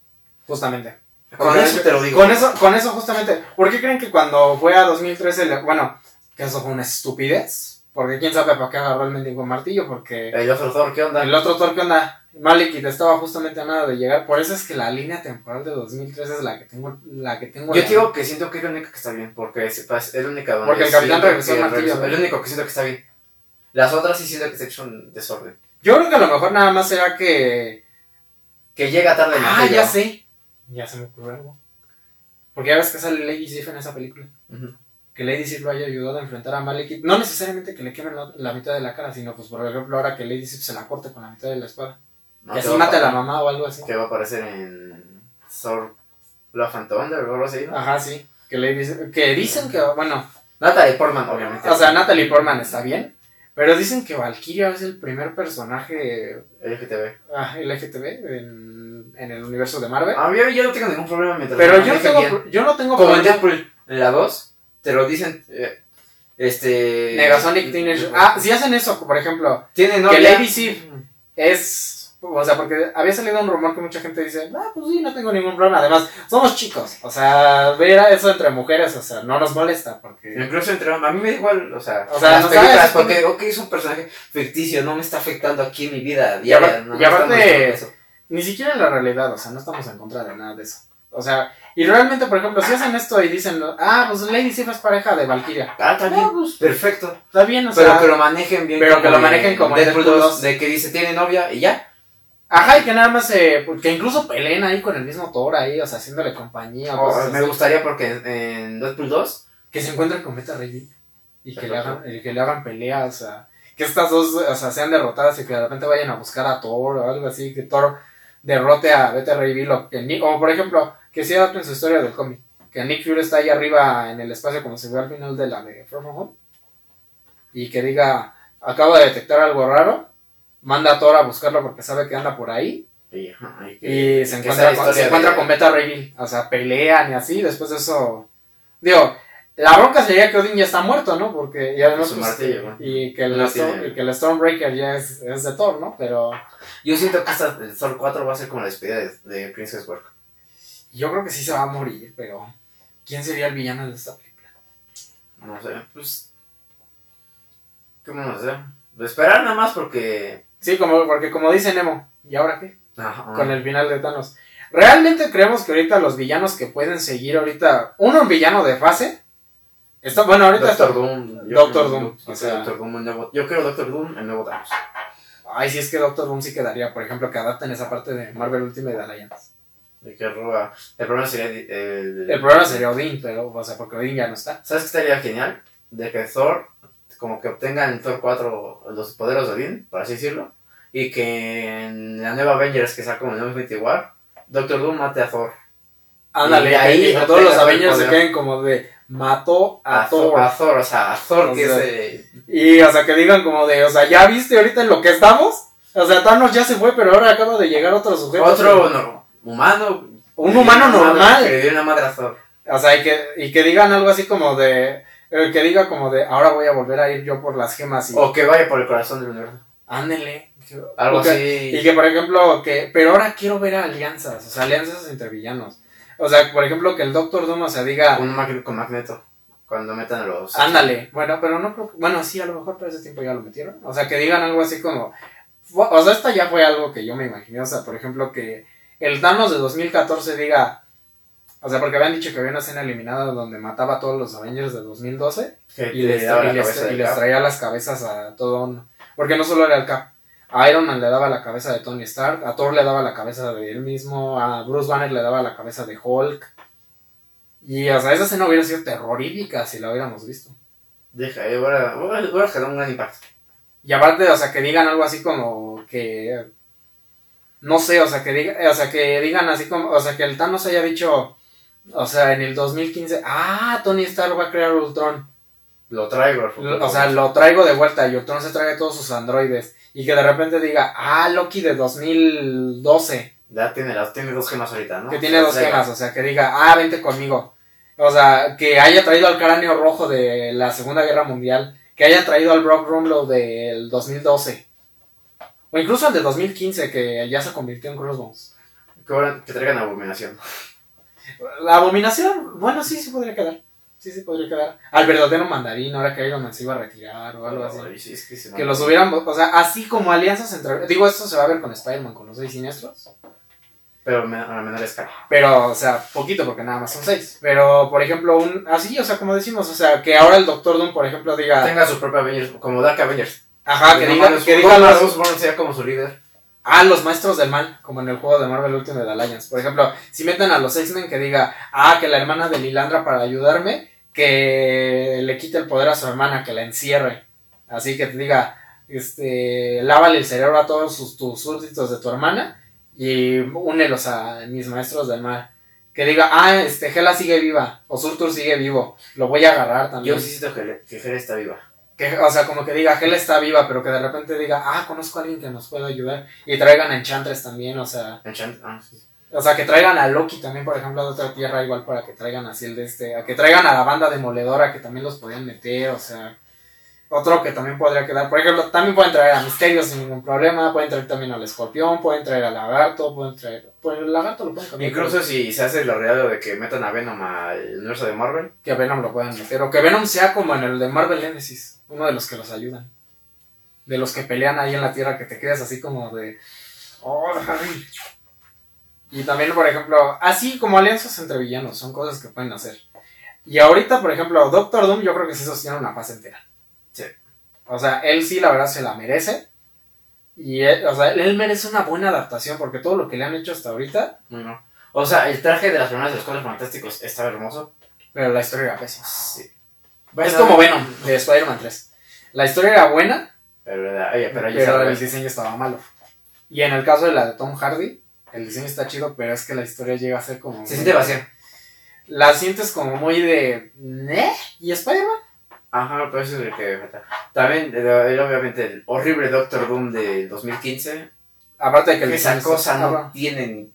A: Justamente.
B: Con eso te lo digo.
A: Con eso, con eso justamente. ¿Por qué creen que cuando fue a 2013, le- bueno, que eso fue una estupidez? Porque quién sabe para qué agarró el mendigo martillo, porque
B: El otro Thor, ¿qué onda?
A: el otro Thor que onda, Malekith estaba justamente a nada de llegar. Por eso es que la línea temporal de 2013 es la que tengo, la que tengo.
B: Yo
A: la-
B: digo que siento que es la única que está bien, porque es, es la única donde
A: Porque el capitán regresó al martillo.
B: Es lo único que siento que está bien. Las otras sí siento que se ha hecho un desorden.
A: Yo creo que a lo mejor nada más será que.
B: Que llega tarde el
A: Ah, ya sé. Ya se me ocurrió algo. Porque ya ves que sale Lady Sif en esa película. Que Lady Sif lo haya ayudado a enfrentar a Malekith. No necesariamente que le la, la mitad de la cara, sino pues por ejemplo ahora que Lady Sif se la corte con la mitad de la espada.
B: No, que
A: así
B: va
A: mate a la mamá o algo así.
B: Que va a aparecer en Thor Love and Thunder o algo así, ¿no?
A: Ajá, sí. Que, Lady Sif- que dicen que, bueno,
B: Natalie Portman, obviamente.
A: o sea, Natalie Portman está bien, pero dicen que Valkyria es el primer personaje
B: LGTB.
A: ah, LGTB en, en el universo de Marvel.
B: A mí yo no tengo ningún problema mientras
A: pero yo no, tengo, yo no tengo
B: Como en
A: problema-
B: Deadpool, en la 2, te lo dicen. eh, este.
A: Negasonic Teenage. Ah, si hacen eso, por ejemplo,
B: Tiene
A: que
B: novia.
A: Lady Sif es. O sea, porque había salido un rumor que mucha gente dice, ah, pues sí, no tengo ningún problema. Además, somos chicos. O sea, ver eso entre mujeres, o sea, no nos molesta porque.
B: Incluso entre a mí me da igual, o sea,
A: O sea,
B: las
A: no
B: películas,
A: sabes,
B: porque ok, es un personaje ficticio, no me está afectando aquí en mi vida diaria. no
A: y aparte-
B: eso.
A: Ni siquiera en la realidad, o sea, no estamos en contra de nada de eso. O sea, y realmente, por ejemplo, si hacen esto y dicen, ah, pues Lady Sif es pareja de Valkyria.
B: Ah, está bien,
A: Ah, pues,
B: perfecto.
A: está bien, o
B: Pero
A: sea.
B: que lo manejen bien.
A: pero que lo
B: en
A: manejen como
B: Deadpool
A: Deadpool
B: 2,
A: 2.
B: de que dice tiene novia y ya.
A: Ajá, y que nada más, eh, que incluso peleen ahí con el mismo Thor ahí, o sea, haciéndole compañía. o
B: O,
A: cosas
B: me
A: así.
B: gustaría porque en, Deadpool 2
A: que se encuentren con Beta Ray Bill y que le, hagan, y que le hagan pelea, o sea, que estas dos o sea, sean derrotadas y que de repente vayan a buscar a Thor o algo así, que Thor derrote a Beta Ray Bill o, que Nick- o por ejemplo, que sea en su historia del cómic, que Nick Fury está ahí arriba en el espacio como se ve al final de la de From Home y que diga, acabo de detectar algo raro, manda a Thor a buscarlo porque sabe que anda por ahí
B: y, ajá, y que-
A: y se encuentra, con, se encuentra
B: de-
A: con Beta Ray. O sea, pelean y así. Después de eso. Digo, la bronca sería que Odin ya está muerto, ¿no? Porque. Y además.
B: Su
A: pues,
B: martillo, ¿no?
A: y, que el
B: No
A: Storm-
B: tiene-
A: y que el Stormbreaker ya es, es de Thor, ¿no? Pero.
B: Yo siento que esta el Thor 4 va a ser como la despedida de, de Princess Work.
A: Yo creo que sí se va a morir, pero. ¿Quién sería el villano de esta película?
B: No sé, pues. ¿Qué vamos a hacer? De esperar nada más porque.
A: Sí, como, porque como dice Nemo, ¿y ahora qué?
B: Ajá.
A: Con el final de Thanos. ¿Realmente creemos que ahorita los villanos que pueden seguir ahorita. Uno, un villano de fase. Está, bueno, ahorita
B: Doctor
A: está.
B: Doom. yo
A: Doctor
B: creo-
A: Doom, o sea-
B: Doctor Doom el nuevo, yo quiero Doctor Doom el nuevo Thanos.
A: Ay, si es que Doctor Doom sí quedaría, por ejemplo, que adapten esa parte de Marvel Ultimate Alliance.
B: De que roba. El problema sería el.
A: El problema sería Odin, pero, o sea, porque Odin ya no está.
B: ¿Sabes qué estaría genial? De que Thor, como que obtenga en Thor 4 los poderes de Odin, por así decirlo. Y que en la nueva Avengers que sea como el nuevo Infinity War, Doctor Doom mate a Thor.
A: Ándale,
B: Y ahí
A: todos los Avengers se queden como de mató a,
B: A Thor.
A: Thor.
B: A Thor, o sea, a Thor
A: O
B: que
A: sea,
B: eh,
A: Y, o sea, que digan como de, o sea, ¿ya viste ahorita en lo que estamos? O sea, Thanos ya se fue, pero ahora acaba de llegar otro sujeto.
B: otro no, humano.
A: Un humano normal.
B: Que le dio una madre a Thor.
A: O sea, y que, y que digan algo así como de, eh, que diga como de, ahora voy a volver a ir yo por las gemas y...
B: O que vaya por el corazón del universo.
A: Ándele.
B: Algo así.
A: Y que, por ejemplo, que, pero ahora quiero ver alianzas, o sea, alianzas entre villanos. O sea, por ejemplo, que el Doctor Doom, o sea, diga,
B: Un mag- con Magneto. Cuando metan a los.
A: ándale, bueno, pero no creo bueno, sí, a lo mejor para ese tiempo ya lo metieron. O sea, que digan algo así como, o sea, esta ya fue algo que yo me imaginé, o sea, por ejemplo, que el Thanos de 2014 diga, o sea, porque habían dicho que había una escena eliminada donde mataba a todos los Avengers de 2012
B: Que
A: y
B: le
A: les, y les- y les traía las cabezas a todo uno. Porque no solo era el Cap. A Iron Man le daba la cabeza de Tony Stark, a Thor le daba la cabeza de él mismo, a Bruce Banner le daba la cabeza de Hulk. Y, o sea, esa escena hubiera sido terrorífica si la hubiéramos visto.
B: Deja, ahora, ahora, ahora generó un gran impacto.
A: Y aparte, o sea, que digan algo así como que... No sé, o sea, que, diga, o sea, que digan así como... O sea, que el Thanos haya dicho... O sea, en el 2015... Ah, Tony Stark va a crear Ultron.
B: Lo traigo.
A: O sea, lo traigo de vuelta y Ultron se trae todos sus androides. Y que de repente diga, ah, Loki de 2012,
B: Ya tiene, las, tiene dos gemas ahorita, ¿no?
A: que tiene
B: O sea,
A: dos gemas. O sea, que diga, ah, vente conmigo. O sea, que haya traído al cráneo rojo de la Segunda Guerra Mundial. Que haya traído al Brock Rumlow del 2012. O incluso al de 2015, que ya se convirtió en Crossbones.
B: Que, ahora- que traigan abominación.
A: La abominación, bueno, sí, sí podría quedar. Sí, sí podría quedar. Al verdadero mandarín, ahora que Iron Man se iba a retirar o algo así.
B: Ay, sí, es que se
A: Que los hubieran, o sea, así como alianzas entre... Digo, esto se va a ver con Spider-Man, con los seis siniestros.
B: Pero me- a la menor escala.
A: Pero, o sea, poquito, porque nada más son seis. Pero, por ejemplo, un así, o sea, como decimos, o sea, que ahora el Doctor Doom, por ejemplo, diga...
B: Tenga su propia Avengers, como Dark Avengers.
A: Ajá, que
B: No
A: diga,
B: mames,
A: que diga los,
B: sea como su líder.
A: Ah, los maestros del mal, como en el juego de Marvel Ultimate Alliance. Por ejemplo, si meten a los X-Men, que diga, ah, que la hermana de Lilandra para ayudarme, que le quite el poder a su hermana, que la encierre. Así que te diga, este, lávale el cerebro a todos sus, tus súbditos de tu hermana y únelos a mis maestros del mal. Que diga, ah, este, Hela sigue viva, o Surtur sigue vivo, lo voy a agarrar también.
B: Yo sí siento que, que Hera está viva.
A: Que, o sea, como que diga, Hela está viva, pero que de repente diga, ah, conozco a alguien que nos pueda ayudar. Y traigan a Enchantress también, o sea,
B: Enchant, ah, sí.
A: o sea, que traigan a Loki también, por ejemplo, de otra tierra, igual para que traigan así el de este, a que traigan a la banda demoledora, que también los podían meter, o sea, otro que también podría quedar, por ejemplo, también pueden traer a Misterio sin ningún problema, pueden traer también al Escorpión, pueden traer al Lagarto, pueden traer, pues el Lagarto lo pueden cambiar.
B: Incluso si se hace lo real de que metan a Venom al universo de Marvel.
A: que a Venom lo puedan meter. O que Venom sea como en el de Marvel Genesis, uno de los que los ayudan. De los que pelean ahí en la tierra, que te quedas así como de. "Oh, ay". Y también, por ejemplo, así como alianzas entre villanos, son cosas que pueden hacer. Y ahorita, por ejemplo, Doctor Doom, yo creo que sí sostiene una fase entera.
B: Sí.
A: O sea, él sí, la verdad, se la merece. Y él, o sea, él merece una buena adaptación, porque todo lo que le han hecho hasta ahorita,
B: Bueno. O sea, el traje de las primeras de los Cuatro Fantásticos estaba hermoso.
A: pero la historia era pésima.
B: Sí.
A: Es como Venom, de Spider-Man 3. La historia era buena,
B: Pero, oye, pero,
A: el diseño estaba malo. Y en el caso de la de Tom Hardy, el diseño está chido, pero es que la historia llega a ser como...
B: Se siente vacía.
A: La sientes como muy de... ¿Eh? ¿Y Spider-Man?
B: Ajá, pero eso es lo que. También, obviamente, el horrible Doctor Doom del 2015.
A: Aparte de que
B: Que
A: el
B: esa cosa
A: está-
B: no tiene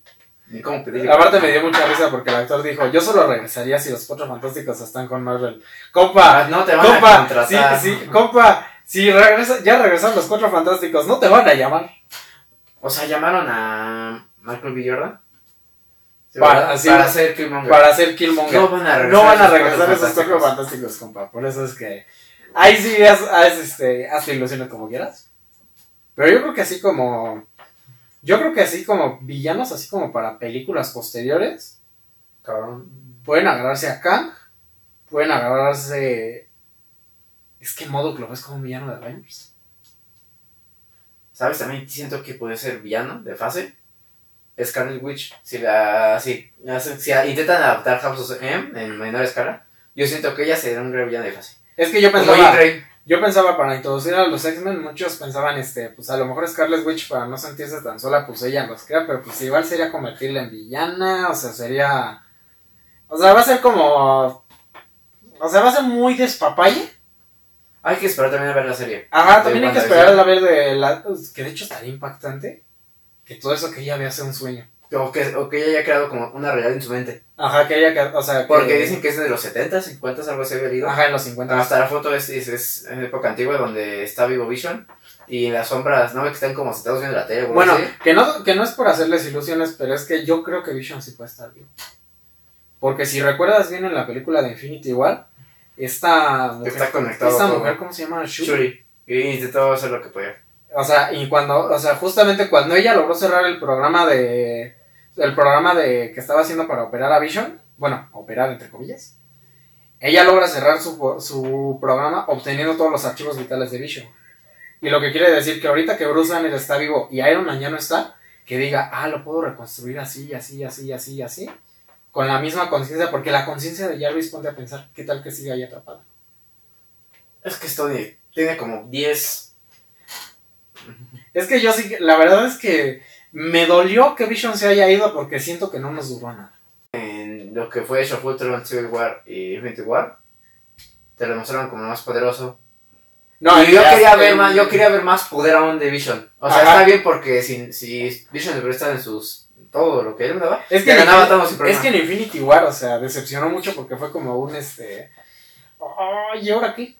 A: Aparte me dio mucha risa porque el actor dijo, yo solo regresaría si los cuatro fantásticos están con Marvel. Compa,
B: Ah, no te van a
A: compa, sí,
B: contratar.
A: sí, compa, si regresa, ya regresan los cuatro fantásticos, no te van a llamar.
B: O sea, llamaron a Michael B. Jordan. Para- hacer Killmonger.
A: Para hacer Killmonger.
B: No van a regresar,
A: No van a regresar
B: Cuatro
A: esos cuatro
B: Fantásticos.
A: fantásticos, compa. Por eso es que. Ahí sí haz, haz, este, hazte ilusiones como quieras. Pero yo creo que así como. Yo creo que así como villanos, así como para películas posteriores,
B: Cabrón.
A: pueden agarrarse a Kang, pueden agarrarse. Es que Modok lo ves como un villano de Avengers.
B: ¿Sabes? También siento que puede ser villano de fase. Scarlet Witch. Si, la, si, si intentan adaptar House of M en menor escala, yo siento que ella sería un gran villano de fase.
A: Es que yo pensaba. Yo pensaba para introducir a los X-Men, muchos pensaban, este, pues a lo mejor Scarlet Witch para no sentirse tan sola, pues ella los crea, pero pues igual sería convertirla en villana, o sea, sería... O sea, va a ser como... O sea, va a ser muy despapalle.
B: Hay que esperar también a ver la serie.
A: Ajá, también hay que esperar a ver de la... Que de hecho estaría impactante que todo eso que ella vea sea un sueño.
B: O que, o que ella haya creado como una realidad en su mente.
A: Ajá, que ella, que- o sea, que-
B: Porque dicen que es de los 70, 50, algo así había leído.
A: Ajá, en los 50.
B: Hasta la foto es, es, es en época antigua donde está vivo Vision. Y en las sombras, ¿no? Que están como sentados viendo la tele.
A: Bueno,
B: así.
A: que no, que no es por hacerles ilusiones, pero es que yo creo que Vision sí puede estar vivo. Porque si recuerdas bien en la película de Infinity War, esta mujer,
B: Está conectado
A: esta mujer ¿cómo se llama? Shuri.
B: Shuri. Y intentó hacer lo que podía.
A: O sea, y cuando, o sea, justamente cuando ella logró cerrar el programa de, el programa de que estaba haciendo para operar a Vision, bueno, operar entre comillas, ella logra cerrar su, su programa obteniendo todos los archivos vitales de Vision. Y lo que quiere decir que ahorita que Bruce Banner está vivo y Iron Man ya no está, que diga, ah, lo puedo reconstruir así, así, así, así, así, con la misma conciencia, porque la conciencia de Jarvis ponte a pensar, ¿qué tal que siga ahí atrapada?
B: Es que esto tiene, tiene como 10.
A: Es que yo sí, la verdad es que me dolió que Vision se haya ido porque siento que no nos duró nada.
B: En lo que fue Age of Ultron, Civil War y Infinity War. Te lo mostraron como más poderoso.
A: No,
B: y yo quería ver más, yo quería ver más poder aún de Vision. O sea,
A: Ajá.
B: está bien porque si, si Vision hubiera estado en sus. todo lo que él daba,
A: Es que,
B: ganaba sin
A: es que en Infinity War, o sea, decepcionó mucho porque fue como un este. Ay, ¿y ahora qué?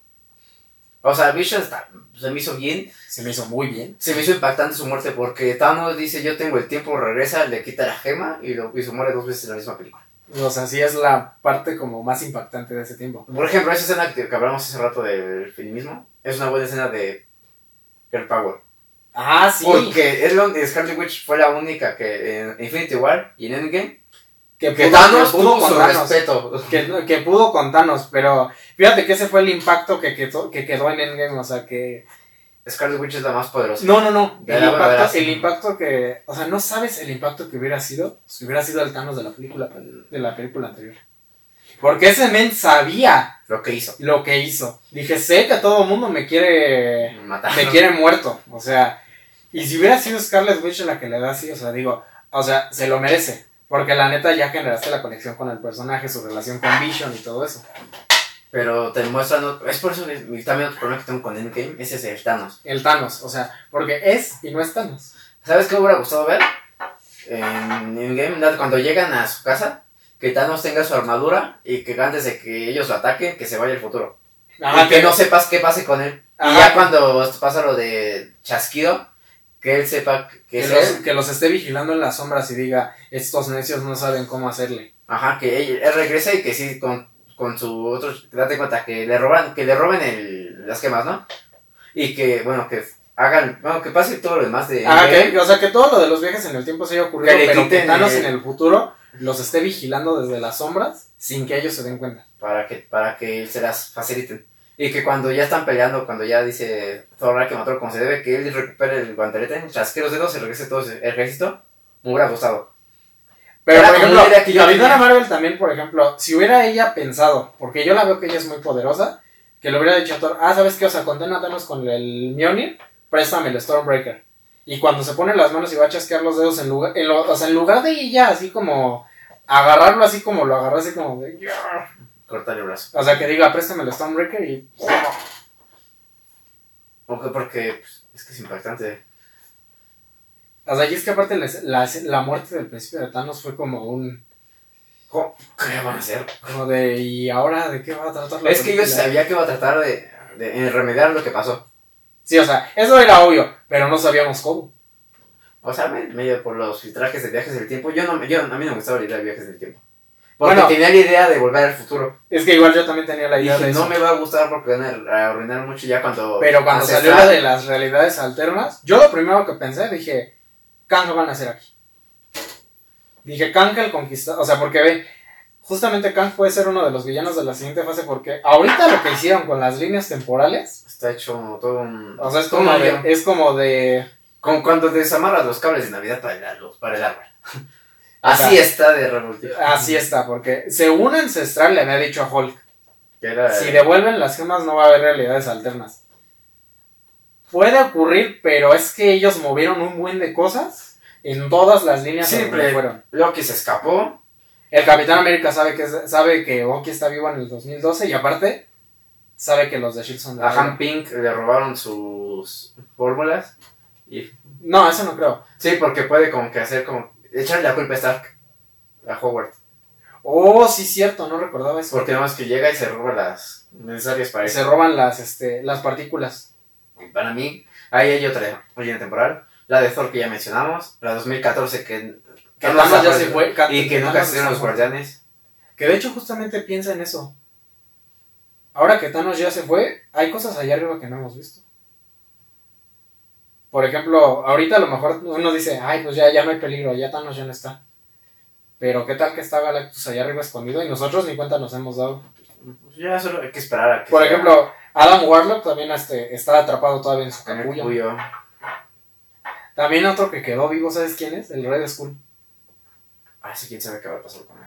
B: O sea, Vision está- se me hizo bien.
A: Se me hizo muy bien.
B: Se me hizo impactante su muerte porque Thanos dice: Yo tengo el tiempo, regresa, le quita la gema y, lo, y se muere dos veces en la misma película.
A: O sea, sí es la parte como más impactante de ese tiempo.
B: Por ejemplo, esa escena que, que hablamos hace rato del feminismo es una buena escena de Girl Power.
A: Ah, sí.
B: Porque Scarlet Witch fue la única que en Infinity War y en Endgame
A: que
B: que
A: pudo,
B: Thanos
A: que pudo
B: tuvo
A: con
B: su respeto.
A: Que, que pudo con Thanos, pero fíjate que ese fue el impacto que quedó, que quedó en Endgame, o sea que...
B: Scarlet Witch es la más poderosa.
A: No, no, no. El impacto, el impacto que... O sea, no sabes el impacto que hubiera sido si hubiera sido el Thanos de la película, de la película anterior. Porque ese men sabía
B: Lo que hizo.
A: lo que hizo. Dije, sé que todo el mundo me quiere...
B: Matar.
A: me quiere muerto. O sea, y si hubiera sido Scarlet Witch la que le da así, o sea, digo, o sea, se lo merece. Porque la neta ya generaste la conexión con el personaje, su relación con Vision y todo eso.
B: Pero te muestran. Es por eso también otro problema que tengo con Endgame. Ese es el Thanos.
A: El Thanos, o sea, porque es y no es Thanos.
B: ¿Sabes qué me hubiera gustado ver? En Endgame, cuando llegan a su casa, que Thanos tenga su armadura y que antes de que ellos lo ataquen, que se vaya al futuro. y que no sepas qué pase con él. y ya cuando pasa lo de chasquido, que él sepa que
A: los,
B: él.
A: que los esté vigilando en las sombras y diga, estos necios no saben cómo hacerle.
B: Ajá, que él, él regrese y que sí, con, con su otro, date cuenta que le roban, que le roben el, las gemas, ¿no? Y que, bueno, que hagan, bueno, que pase todo lo demás de...
A: Ah, que- o sea, que todo lo de los viajes en el tiempo se haya ocurrido,
B: Que le
A: pero que
B: quiten
A: Thanos
B: el-
A: en el futuro los esté vigilando desde las sombras sin que ellos se den cuenta.
B: para que, para que se las faciliten. Y que cuando ya están peleando, cuando ya dice Thor que mató como se debe, que él recupere el guantelete, chasque los dedos y regrese todo el ejército, me hubiera gustado.
A: Pero, por ejemplo,
B: que yo
A: Capitana. Marvel también, por ejemplo, si hubiera ella pensado, porque yo la veo que ella es muy poderosa, que le hubiera dicho a Thor, ah, ¿sabes qué? O sea, condena con el Mjolnir, préstame el Stormbreaker. Y cuando se pone las manos y va a chasquear los dedos, en lugar, en lo- o sea, en lugar de ella así como agarrarlo así como lo agarró, así como de...
B: Cortarle el brazo.
A: O sea, que diga, préstame el Stormbreaker y...
B: Porque, porque pues, es que es impactante.
A: O sea, y es que aparte les- la, la muerte del principio de Thanos fue como un...
B: ¿Cómo? ¿Qué van a hacer?
A: Como de, ¿y ahora de qué va a tratar la
B: Es que yo
A: película?".
B: sabía que iba a tratar de, de remediar lo que pasó.
A: Sí, o sea, eso era obvio, pero no sabíamos cómo.
B: O sea, me- medio por los filtrajes de viajes del tiempo. Yo no, me- yo, a mí no me gustaba la idea de viajes del tiempo. Porque
A: Bueno.
B: tenía la idea de volver al futuro.
A: Es que igual yo también tenía la idea
B: dije,
A: de eso.
B: no me va a gustar porque van a arruinar mucho ya cuando...
A: Pero cuando salió la de las realidades alternas, yo lo primero que pensé, dije, Kang van a hacer aquí. Dije, Kang el conquistador, o sea, porque ve, justamente Kang puede ser uno de los villanos de la siguiente fase porque ahorita lo que hicieron con las líneas temporales,
B: Está hecho todo un...
A: o sea, es como de, es como de,
B: Como cuando desamarras los cables de Navidad para el, para el árbol. Así está de revoltivo.
A: así está, porque según Ancestral le había dicho a Hulk,
B: era-
A: si devuelven las gemas no va a haber realidades alternas. Puede ocurrir, pero es que ellos movieron un buen de cosas en todas las líneas
B: Siempre.
A: fueron.
B: Loki se escapó.
A: El Capitán América sabe que es- sabe que Bucky está vivo en el 2012 y aparte sabe que los de Shield son de
B: A. Han Pink le robaron sus fórmulas. Y...
A: No, eso no creo.
B: Sí, porque puede como que hacer como... Echarle la culpa a Stark. A Howard.
A: Oh, sí, cierto, no recordaba eso.
B: Porque nada más que llega y se roba las necesarias para
A: Se roban las, este, las partículas.
B: Y para mí, ahí hay otra línea temporal. La de Thor que ya mencionamos. La 2014 que...
A: Que
B: no
A: Thanos ya se fue.
B: Y que nunca se dieron los guardianes.
A: Que de hecho justamente piensa en eso. Ahora que Thanos ya se fue, hay cosas allá arriba que no hemos visto. Por ejemplo, ahorita a lo mejor uno dice, ay, pues ya, ya no hay peligro, ya Thanos ya no está. Pero qué tal que está Galactus allá arriba escondido y nosotros ni cuenta nos hemos dado.
B: Pues ya solo hay que esperar a que...
A: Por
B: sea-
A: ejemplo, Adam Warlock también este, está atrapado todavía en su capullo. También otro que quedó vivo, ¿sabes quién es? El Red Skull.
B: Ah, sí, quién sabe qué va a pasar con él.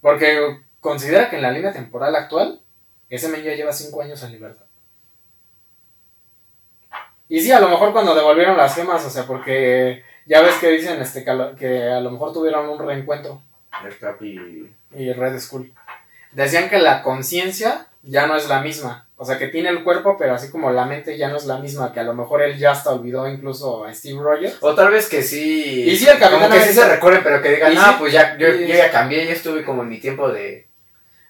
A: Porque considera que en la línea temporal actual, ese men ya lleva 5 años en libertad. Y sí, a lo mejor cuando devolvieron las gemas, o sea, porque ya ves que dicen este, que, a lo, que a lo mejor tuvieron un reencuentro
B: El Capi...
A: y Red Skull. Decían que la conciencia ya no es la misma. O sea, que tiene el cuerpo, pero así como la mente ya no es la misma, que a lo mejor él ya hasta olvidó incluso a Steve Rogers.
B: O tal vez que sí.
A: Y sí, el Capitán
B: Como que sí
A: América-
B: se recuerden, pero que digan,
A: Y
B: ah,
A: sí,
B: pues ya, yo,
A: y-
B: yo ya cambié, ya estuve como en mi tiempo de.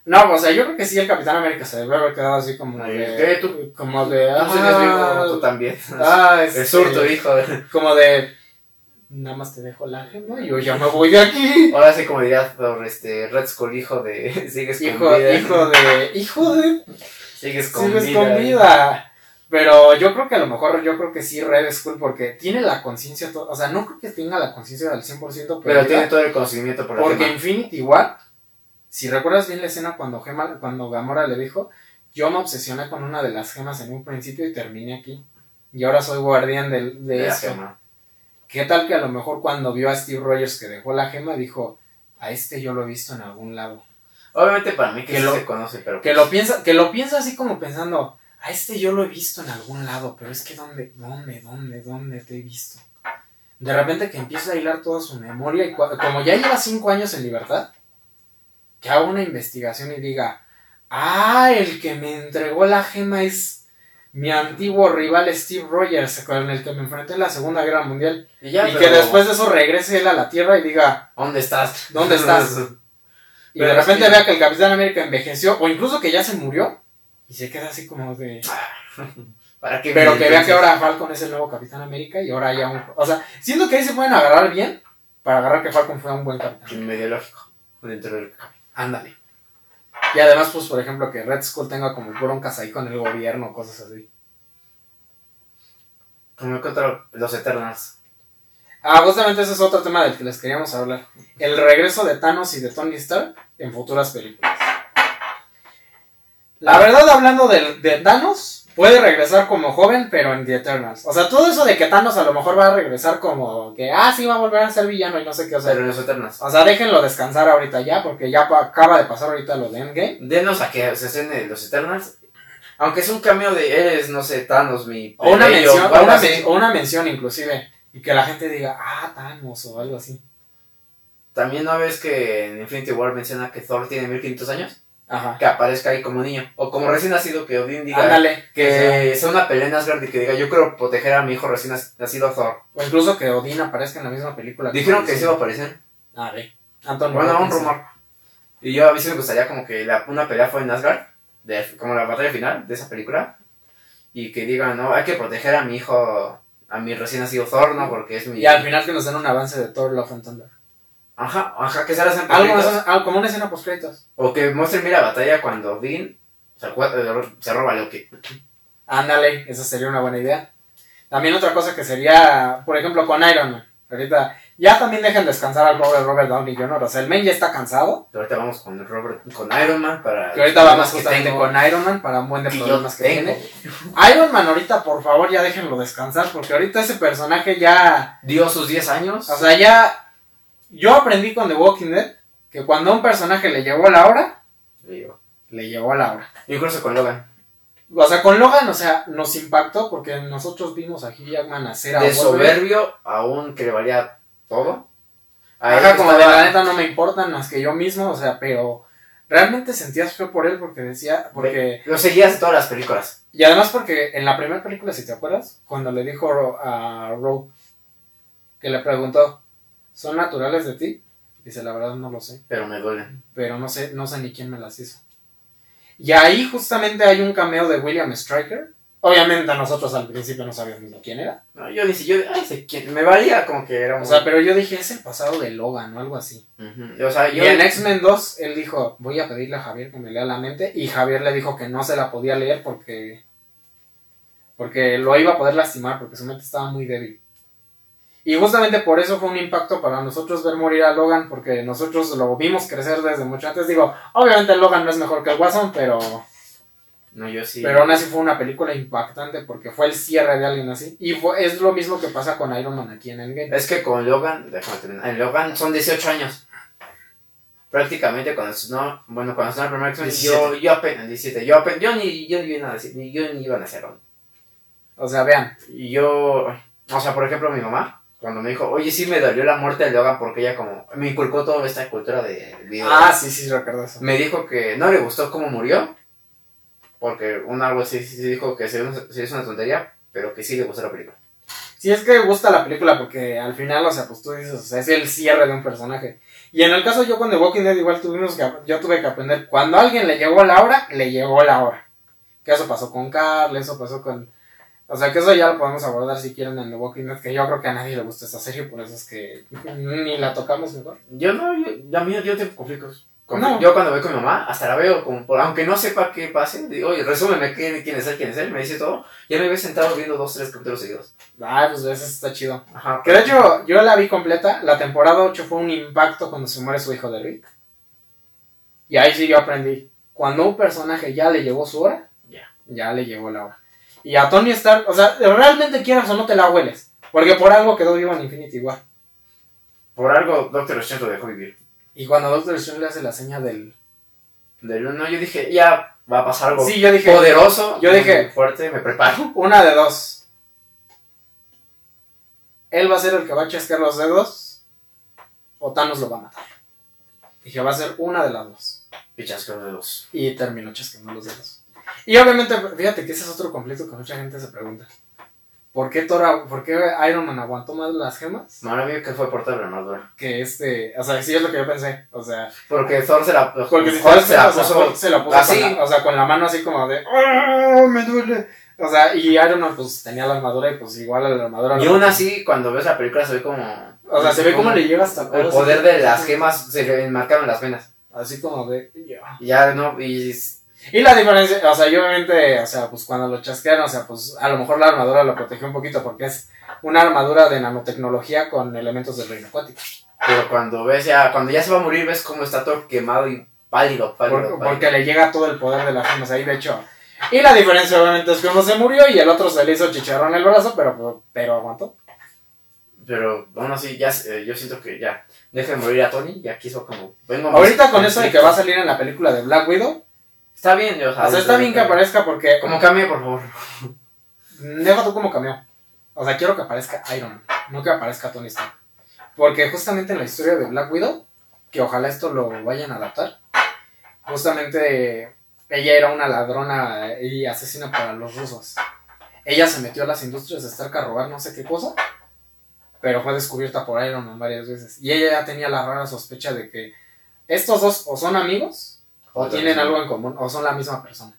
A: No, o sea, yo creo que sí el Capitán América se debe haber quedado así como
B: Ay,
A: de...
B: ¿qué? ¿Tú?
A: Como de...
B: No sé,
A: ah,
B: vivo, tú también.
A: Ah, este,
B: el surto, hijo.
A: Como de. Nada más te dejo la gema y yo ya me voy de aquí.
B: Ahora sí, como diría este, Red Skull, hijo de. Sigues con
A: Hijo,
B: vida.
A: hijo de. Hijo de.
B: Sigues con
A: Sigues
B: vida.
A: con vida. Pero yo creo que a lo mejor, yo creo que sí, Red Skull, porque tiene la conciencia, o sea, no creo que tenga la conciencia del 100%, pero,
B: Pero tiene todo el conocimiento por
A: porque. Infinity War, si recuerdas bien la escena cuando, Gema, cuando Gamora le dijo, yo me obsesioné con una de las gemas en un principio y terminé aquí. Y ahora soy guardián de,
B: de la
A: eso.
B: gema.
A: ¿Qué tal que a lo mejor cuando vio a Steve Rogers que dejó la gema dijo, a este yo lo he visto en algún lado?
B: Obviamente para mí que,
A: Que
B: sí
A: lo-
B: se conoce, pero.
A: Que lo piensa, que lo piensa así como pensando, a este yo lo he visto en algún lado, pero es que dónde, dónde, dónde, dónde te he visto. De repente que empieza a hilar toda su memoria y como ya lleva cinco años en libertad, que haga una investigación y diga, ah, el que me entregó la gema es mi antiguo rival Steve Rogers, con el que me enfrenté en la Segunda Guerra Mundial.
B: Y, ya,
A: y
B: pero-
A: que después de eso regrese él a la Tierra y diga,
B: ¿Dónde estás?
A: ¿Dónde estás? y de
B: es
A: repente
B: que-
A: vea que el Capitán América envejeció, o incluso que ya se murió, y se queda así como de...
B: ¿Para qué
A: Pero que vea que ahora Falcon es el nuevo Capitán América y ahora ya un... O sea, siento que ahí se pueden agarrar bien para agarrar que Falcon fue un buen capitán.
B: Medio lógico. Dentro del.
A: Ándale. Y además, pues, por ejemplo, que Red Skull tenga como broncas ahí con el gobierno, cosas así.
B: Como que otro, los Eternals.
A: Ah, justamente ese es otro tema del que les queríamos hablar. El regreso de Thanos y de Tony Stark en futuras películas. La verdad, hablando de, de Thanos, puede regresar como joven, pero en The Eternals. O sea, todo eso de que Thanos a lo mejor va a regresar como que, ah, sí, va a volver a ser villano y no sé qué. O sea,
B: Pero en los Eternals.
A: o sea déjenlo descansar ahorita ya, porque ya acaba de pasar ahorita lo de Endgame.
B: Denos a que se escene los Eternals. Aunque es un cambio de eres, no sé, Thanos, mi.
A: O una, mención,
B: o
A: una men- o una mención inclusive. Y que la gente diga, ah, Thanos o algo así.
B: También no ves que en Infinity War menciona que Thor tiene 1500 años.
A: Ajá.
B: Que aparezca ahí como niño. O como recién nacido, que Odin diga.
A: Ándale.
B: Que sea una pelea en Asgard y que diga, yo quiero proteger a mi hijo recién nac- nacido Thor.
A: O incluso que Odín aparezca en la misma película.
B: Dijeron que sí iba a aparecer.
A: Ah, ve. Anthony
B: Bueno, un rumor. Y yo a mí sí me gustaría como que la- una pelea fue en Asgard, de, como la batalla final de esa película. Y que digan, no, hay que proteger a mi hijo, a mi recién nacido Thor, ¿no? Porque es mi...
A: Y al final que nos den un avance de Thor Love and Thunder.
B: Ajá, ajá, que se hacen
A: Algo, como una escena post créditos.
B: O que muestren bien la batalla cuando Odin se, eh, se roba a Loki.
A: Ándale, esa sería una buena idea. También otra cosa que sería, por ejemplo, con Iron Man. Ahorita, ya también dejen descansar al pobre Robert Downey Jr. O sea, el men ya está cansado.
B: Y ahorita vamos con Robert, con Iron Man para...
A: Que ahorita vamos justamente con Iron Man para un buen de problemas que
B: tengo.
A: tiene. Iron Man ahorita, por favor, ya déjenlo descansar. Porque ahorita ese personaje ya...
B: Dio sus 10 años.
A: O sea, ya... Yo aprendí con The Walking Dead que cuando a un personaje le llegó la hora,
B: Digo,
A: le llegó la hora.
B: Incluso con Logan.
A: O sea, con Logan, o sea, nos impactó porque nosotros vimos a Hugh Jackman hacer a
B: De soberbio, aún que le valía todo. A
A: Ajá, como de la neta no me importan más que yo mismo, o sea, pero realmente sentías feo por él porque decía, porque,
B: Lo seguías en todas las películas.
A: y además porque en la primera película, si te acuerdas, cuando le dijo a Rogue, que le preguntó, ¿son naturales de ti? Dice, la verdad no lo sé,
B: Pero me duelen.
A: pero no sé, no sé ni quién me las hizo. Y ahí justamente hay un cameo de William Stryker. Obviamente nosotros al principio no sabíamos quién era.
B: No, yo ni si yo, ay, sé quién. Me valía como que era
A: O
B: muy-
A: sea, pero yo dije, es el pasado de Logan o algo así.
B: Ujú. O sea,
A: Y
B: yo.
A: en X-Men 2, él dijo, voy a pedirle a Javier que me lea la mente. Y Javier le dijo que no se la podía leer porque. Porque lo iba a poder lastimar, porque su mente estaba muy débil. Y justamente por eso fue un impacto para nosotros ver morir a Logan, porque nosotros lo vimos crecer desde mucho antes. Digo, obviamente Logan no es mejor que el Watson, pero,
B: No, yo sí.
A: pero aún así fue una película impactante porque fue el cierre de alguien así. Y fue, es lo mismo que pasa con Iron Man aquí en Endgame.
B: Es que con Logan, déjame terminar. En Logan son 18 años. Prácticamente cuando no, bueno, cuando estaba el primer X-Men, yo,
A: 17.
B: yo apenas, 17, yo apenas, yo ni, yo ni iba a decir, ni yo ni iba a hacerlo.
A: O sea, vean,
B: Y yo, o sea, por ejemplo, mi mamá, cuando me dijo, oye, sí me dolió la muerte de Logan porque ella como, me inculcó toda esta cultura de video.
A: Ah, sí, sí, recuerdo eso.
B: Me dijo que no le gustó cómo murió, porque un algo sí, sí dijo que sí es una tontería, pero que sí le gustó la película.
A: Sí, es que gusta la película porque al final, o sea, pues tú dices, o sea, es el cierre de un personaje. Y en el caso yo con The Walking Dead igual tuvimos que, yo tuve que aprender, cuando a alguien le llegó la hora, le llegó la hora. Que eso pasó con Carl, eso pasó con... O sea, que eso ya lo podemos abordar si quieren en The Walking Dead, que yo creo que a nadie le gusta esta serie, por eso es que ni la tocamos mejor.
B: Yo no, yo, a mí yo tengo conflictos. Confl-
A: No.
B: Yo cuando voy con mi mamá, hasta la veo, como por- aunque no sepa qué pase, digo, oye, resúmeme quién, quién es él, quién es él, me dice todo, ya me ve sentado viendo dos, tres capítulos seguidos.
A: Ah, pues eso está chido.
B: Ajá.
A: Que de hecho, yo la vi completa. La temporada 8 fue un impacto cuando se muere su hijo de Rick. Y ahí sí yo aprendí. Cuando un personaje ya le llegó su hora,
B: Ya.
A: ya le llegó la hora. Y a Tony Stark, o sea, realmente quieras o no te la hueles. Porque por algo quedó vivo en Infinity War.
B: Por algo, Doctor Strange lo dejó vivir.
A: Y cuando Doctor Strange le hace la seña del.
B: Del uno, yo dije, ya va a pasar algo
A: Sí, yo dije.
B: poderoso,
A: yo dije-
B: fuerte, me preparo.
A: Una de dos. Él va a ser el que va a chasquear los dedos. O Thanos lo va a matar. Dije, va a ser una de las dos.
B: Y chasqueo de dos.
A: Y terminó chasqueando los dedos. Y obviamente, fíjate que ese es otro conflicto que mucha gente se pregunta. ¿Por qué, Thor, ¿Por qué Iron Man aguantó más las gemas?
B: Mío que fue por toda la armadura.
A: Que este. O sea, sí es lo que yo pensé. O sea,
B: Porque Thor se la,
A: porque si
B: Thor se la
A: cuenta, o sea,
B: puso
A: Hulk se la puso
B: así.
A: con la, o sea, con la mano así como de. "Ah, me duele! O sea, y Iron Man pues tenía la armadura y pues igual a la armadura.
B: Y
A: no-
B: aún así, cuando ves la película se ve como...
A: O sea, se ve como le llega hasta
B: El poder de las gemas se le enmarcaron las venas.
A: Así como de. ya.
B: Y Ya no, y
A: Y la diferencia, o sea, yo obviamente, o sea, pues cuando lo chasquean, o sea, pues a lo mejor la armadura lo protegió un poquito porque es una armadura de nanotecnología con elementos del reino acuático.
B: Pero cuando ves ya, cuando ya se va a morir, ves cómo está todo quemado y pálido, pálido,
A: Por-
B: pálido.
A: porque le llega todo el poder de las gemas ahí, de hecho. Y la diferencia obviamente es que uno se murió y el otro se le hizo chicharrón el brazo, pero, pero aguantó.
B: Pero aún así, ya, eh, yo siento que ya, deja de morir a Tony, ya quiso como... Vengo
A: Ahorita con eso de que va a salir en la película de Black Widow,
B: Está bien, o sea,
A: o sea, está bien que aparezca porque...
B: Como cambie, por favor.
A: Deja tú como cameo. O sea, quiero que aparezca Iron Man, no que aparezca Tony Stark. Porque justamente en la historia de Black Widow, que ojalá esto lo vayan a adaptar, justamente ella era una ladrona y asesina para los rusos. Ella se metió a las industrias de Stark a robar no sé qué cosa, pero fue descubierta por Iron Man varias veces. Y ella ya tenía la rara sospecha de que estos dos o son amigos o tienen algo en común o son la misma persona.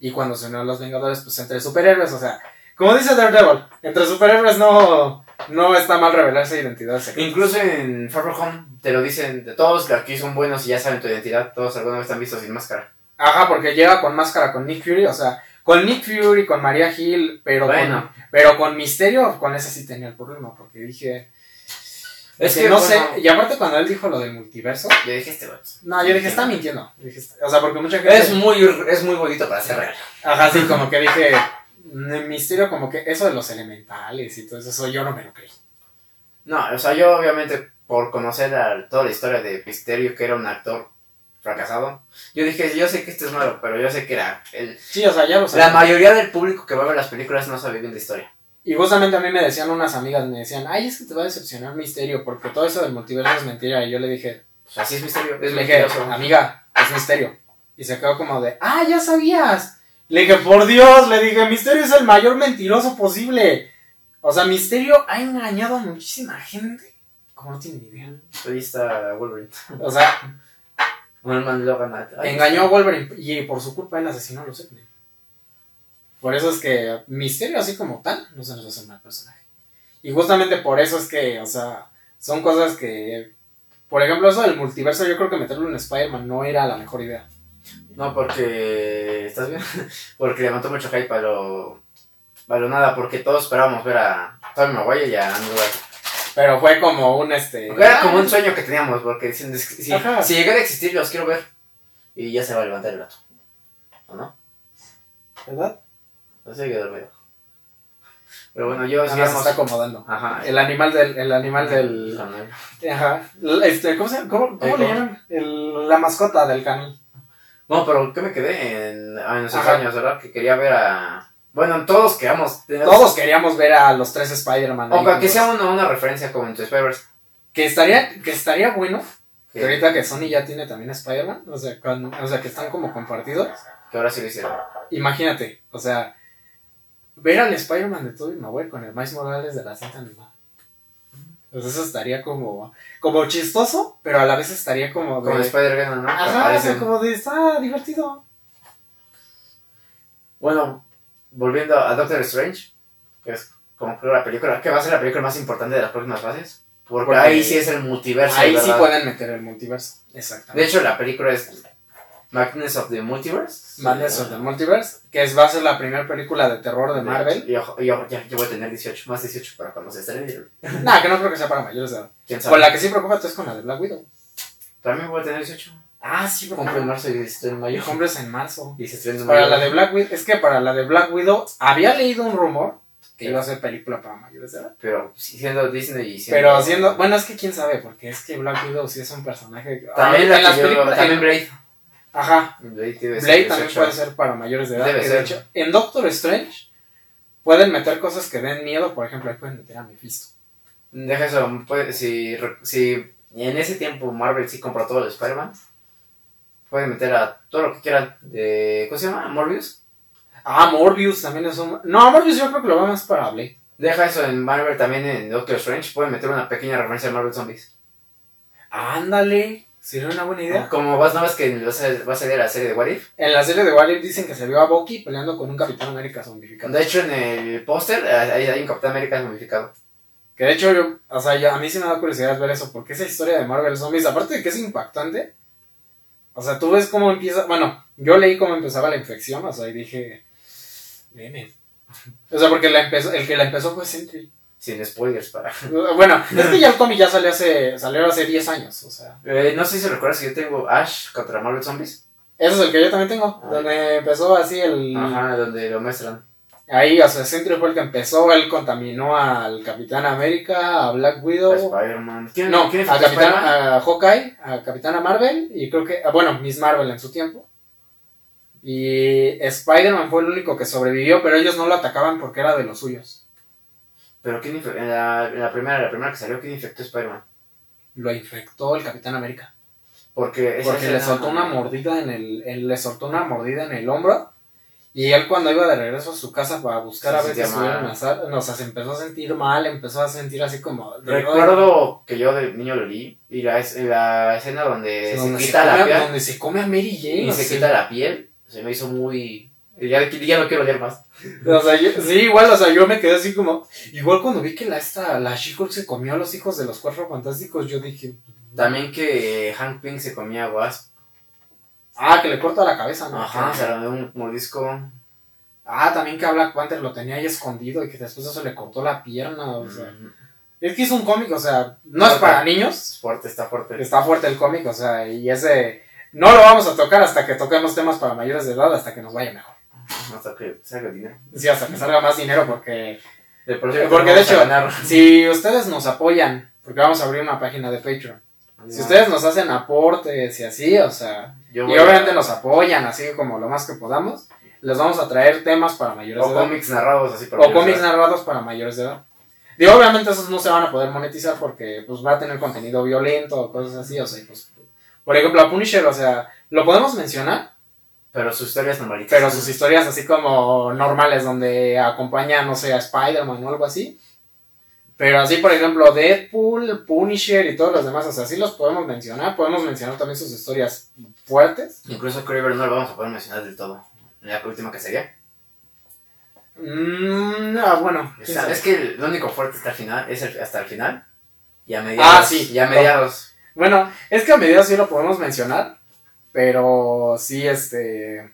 A: Y cuando se unieron los Vengadores, pues entre superhéroes, o sea, como dice Daredevil, entre superhéroes no, no está mal revelarse identidades secretas.
B: Incluso en Far From Home te lo dicen de todos que aquí son buenos y ya saben tu identidad, todos alguna vez te han visto sin máscara.
A: Ajá, porque llega con máscara con Nick Fury, o sea, con Nick Fury, con María Hill, pero,
B: Bueno.
A: con, pero con Misterio, con ese sí tenía el problema, porque dije...
B: Es
A: que
B: que,
A: no
B: bueno,
A: sé, y aparte cuando él dijo lo del multiverso,
B: Yo dije este vato.
A: no, yo dije, está mintiendo. Dije, o sea, porque mucha gente...
B: Es muy, es muy bonito para ser real.
A: Ajá, sí, como que dije, mm, Misterio, como que eso de los elementales y todo eso, eso yo no me lo creí.
B: No, o sea, yo obviamente por conocer a- toda la historia de Misterio, que era un actor fracasado. Yo dije, yo sé que esto es malo, pero yo sé que era el,
A: Sí, o sea, ya lo
B: la mayoría del público que va a ver las películas no sabe bien de historia.
A: Y justamente a mí me decían unas amigas, me decían, ay, es que te va a decepcionar Misterio, porque todo eso del multiverso es mentira. Y yo le dije,
B: Pues así es misterio, es
A: le dije, amiga, es Misterio. Y se quedó como de, ah, ya sabías. Le dije, por Dios, le dije, Misterio es el mayor mentiroso posible. O sea, Misterio ha engañado a muchísima gente. Como no tiene ni idea.
B: Está Wolverine.
A: O sea,
B: Logan.
A: engañó a Wolverine y por su culpa él asesinó a los X-Men. Por eso es que Misterio, así como tal, no se nos hace un mal personaje. Y justamente por eso es que, o sea, son cosas que. Por ejemplo, eso del multiverso, yo creo que meterlo en Spider-Man no era la mejor idea.
B: No, porque. ¿Estás bien? porque levantó mucho hype a lo. A lo nada, porque todos esperábamos ver a Tobey Maguire y a Andrew.
A: Pero fue como un este.
B: Era como un sueño que teníamos, porque dicen, es que si,
A: Ajá.
B: si llegara a existir, los quiero ver. Y ya se va a levantar el gato. ¿O no?
A: ¿Verdad?
B: No que dormido. Pero bueno, yo
A: Nada más se
B: sigamos.
A: está acomodando.
B: Ajá.
A: El animal del. El animal del. Ajá. Este, ¿Cómo, se, cómo, cómo le llaman? El, la mascota del canal.
B: Bueno, pero ¿qué me quedé en, en esos
A: Ajá.
B: años, verdad? Que quería ver a. Bueno, todos quedamos.
A: Todos queríamos ver a los tres Spider-Man.
B: O que sea una, una referencia como en tu Spider-Verse.
A: Que estaría, que estaría bueno.
B: Que,
A: ahorita que Sony ya tiene también Spider-Man. O, sea, o sea, que están como compartidos.
B: que ahora sí lo hicieron.
A: Imagínate, o sea, ver al Spider-Man de Tobey Maguire con el Miles Morales de la cinta animada. Pues eso estaría como, como chistoso, pero a la vez estaría como de...
B: Como Spider-Man, ¿no?
A: Ajá, o sea, como de, está divertido.
B: Bueno, volviendo a Doctor Strange, que es como creo la película, que va a ser la película más importante de las próximas fases. Porque,
A: Porque
B: ahí sí es el multiverso.
A: Ahí sí pueden meter el multiverso. Exactamente.
B: De hecho, la película es Madness of the Multiverse.
A: Madness of the Multiverse, que es, va a ser la primera película de terror de Marvel.
B: Y ojo, y ojo, ya, yo voy a tener 18, más 18 para cuando se estrene.
A: Nada, que no creo que sea para mayores de edad.
B: ¿Quién sabe?
A: Con la que sí preocupa es con la de Black Widow.
B: También voy a tener 18.
A: Ah, sí,
B: Compro en marzo y se en mayo.
A: Hombres en marzo.
B: Y se en
A: Para
B: mayo.
A: la de Black Widow, es que para la de Black Widow había leído un rumor que iba a ser película para mayores de edad.
B: Pero siendo Disney y siendo.
A: Pero haciendo, bueno, es que quién sabe, porque es que Black Widow sí es un personaje.
B: También,
A: Ah,
B: la
A: en las
B: yo-
A: películas.
B: también Blade.
A: Ajá,
B: Blade, debe ser
A: Blade también
B: 18.
A: puede ser para mayores de edad.
B: Debe
A: que
B: ser.
A: De hecho, en Doctor Strange pueden meter cosas que den miedo, por ejemplo, ahí pueden meter a Mephisto.
B: Deja eso, puede- si, si en ese tiempo Marvel sí compró todo el Spider-Man, pueden meter a todo lo que quieran de. ¿Cómo se llama? ¿Morbius?
A: Ah, Morbius también es un. No, Morbius yo creo que lo va más para Blade.
B: Deja eso en Marvel también en Doctor Strange, pueden meter una pequeña referencia a Marvel Zombies.
A: Ándale, sería una buena idea.
B: Como vas, no ves que va a salir- la serie de What If.
A: En la serie de Warrior dicen que se vio a Bucky peleando con un Capitán América zombificado.
B: De hecho, en el póster eh, hay, hay un Capitán América modificado.
A: Que de hecho, yo, o sea, yo- a mí sí me da curiosidad ver eso, porque esa historia de Marvel Zombies, aparte de que es impactante, o sea, tú ves cómo empieza, bueno, yo leí cómo empezaba la infección, o sea, y dije, nene. O sea, porque la empezó, el que la empezó fue Sentry.
B: Sin spoilers para.
A: Bueno, es que ya el cómic ya salió hace, salió hace 10 años, o sea.
B: Eh, no sé si recuerdas que yo tengo Ash contra Marvel Zombies.
A: Ese es el que yo también tengo,
B: Ah.
A: donde empezó así el...
B: Ajá, donde lo muestran.
A: Ahí, o sea, Sentry fue el que empezó, él contaminó al Capitán América, a Black Widow.
B: A Spider-Man. ¿Quién,
A: No,
B: ¿quién
A: a
B: infectó a
A: Capitán, a Hawkeye, a Capitana Marvel y creo que, ah, bueno, Miss Marvel en su tiempo. Y Spider-Man fue el único que sobrevivió, pero ellos no lo atacaban porque era de los suyos.
B: Pero ¿quién infectó? En la, en la primera, la primera que salió, ¿quién infectó a Spider-Man?
A: Lo infectó el Capitán América.
B: Porque,
A: Porque le soltó una mordida en el, él le soltó una mordida en el hombro. Y él cuando iba de regreso a su casa para buscar
B: Se
A: a ver si no, o sea, se empezó a sentir mal, empezó a sentir así como...
B: Recuerdo que yo de niño lo leí y la, es- la escena donde
A: donde
B: se
A: se,
B: quita
A: come,
B: la piel
A: donde se come a Mary Jane.
B: y se
A: sea,
B: quita la piel, se me hizo muy... Ya, ya no quiero leer más.
A: O sea, yo- sí, igual, o sea, yo me quedé así como. Igual cuando vi que la esta, la She-Hulk se comió a los hijos de los cuatro fantásticos, yo dije.
B: También que Hank Pym se comía a Wasp.
A: Ah, que le corta la cabeza, ¿no?
B: Ajá, se le dio un mordisco.
A: Ah, también que a Black Panther lo tenía ahí escondido y que después eso le cortó la pierna, o sea. Es que es un cómic, o sea, no es para niños.
B: es fuerte, está fuerte.
A: Está fuerte el cómic, o sea, y ese. No lo vamos a tocar hasta que toquemos temas para mayores de edad, hasta que nos vaya mejor.
B: Hasta que salga dinero.
A: Sí, hasta que salga más dinero, porque.
B: De
A: Porque de hecho. Si ustedes nos apoyan, porque vamos a abrir una página de Patreon. Si ustedes nos hacen aportes y así, o sea,
B: Yo
A: y
B: a-
A: obviamente nos apoyan así como lo más que podamos, les vamos a traer temas para mayores
B: O
A: de edad.
B: cómics narrados así para
A: O cómics narrados para mayores de edad. Digo, obviamente esos no se van a poder monetizar porque pues va a tener contenido violento o cosas así, o sea, pues, por ejemplo, a Punisher, o sea, lo podemos mencionar,
B: Pero sus historias normalitas.
A: pero sus historias así como normales, donde acompaña, no sé, a Spider-Man o algo así. Pero así, por ejemplo, Deadpool, Punisher y todos los demás, o sea, sí los podemos mencionar. Podemos mencionar también sus historias fuertes.
B: Incluso Kraver no lo vamos a poder mencionar del todo. La última que sería.
A: Mm, ah, bueno.
B: Es que el único fuerte hasta el final es el, hasta el final. Y a mediados.
A: Ah, sí.
B: Y a mediados.
A: Bueno, es que a medida sí lo podemos mencionar, pero sí, este...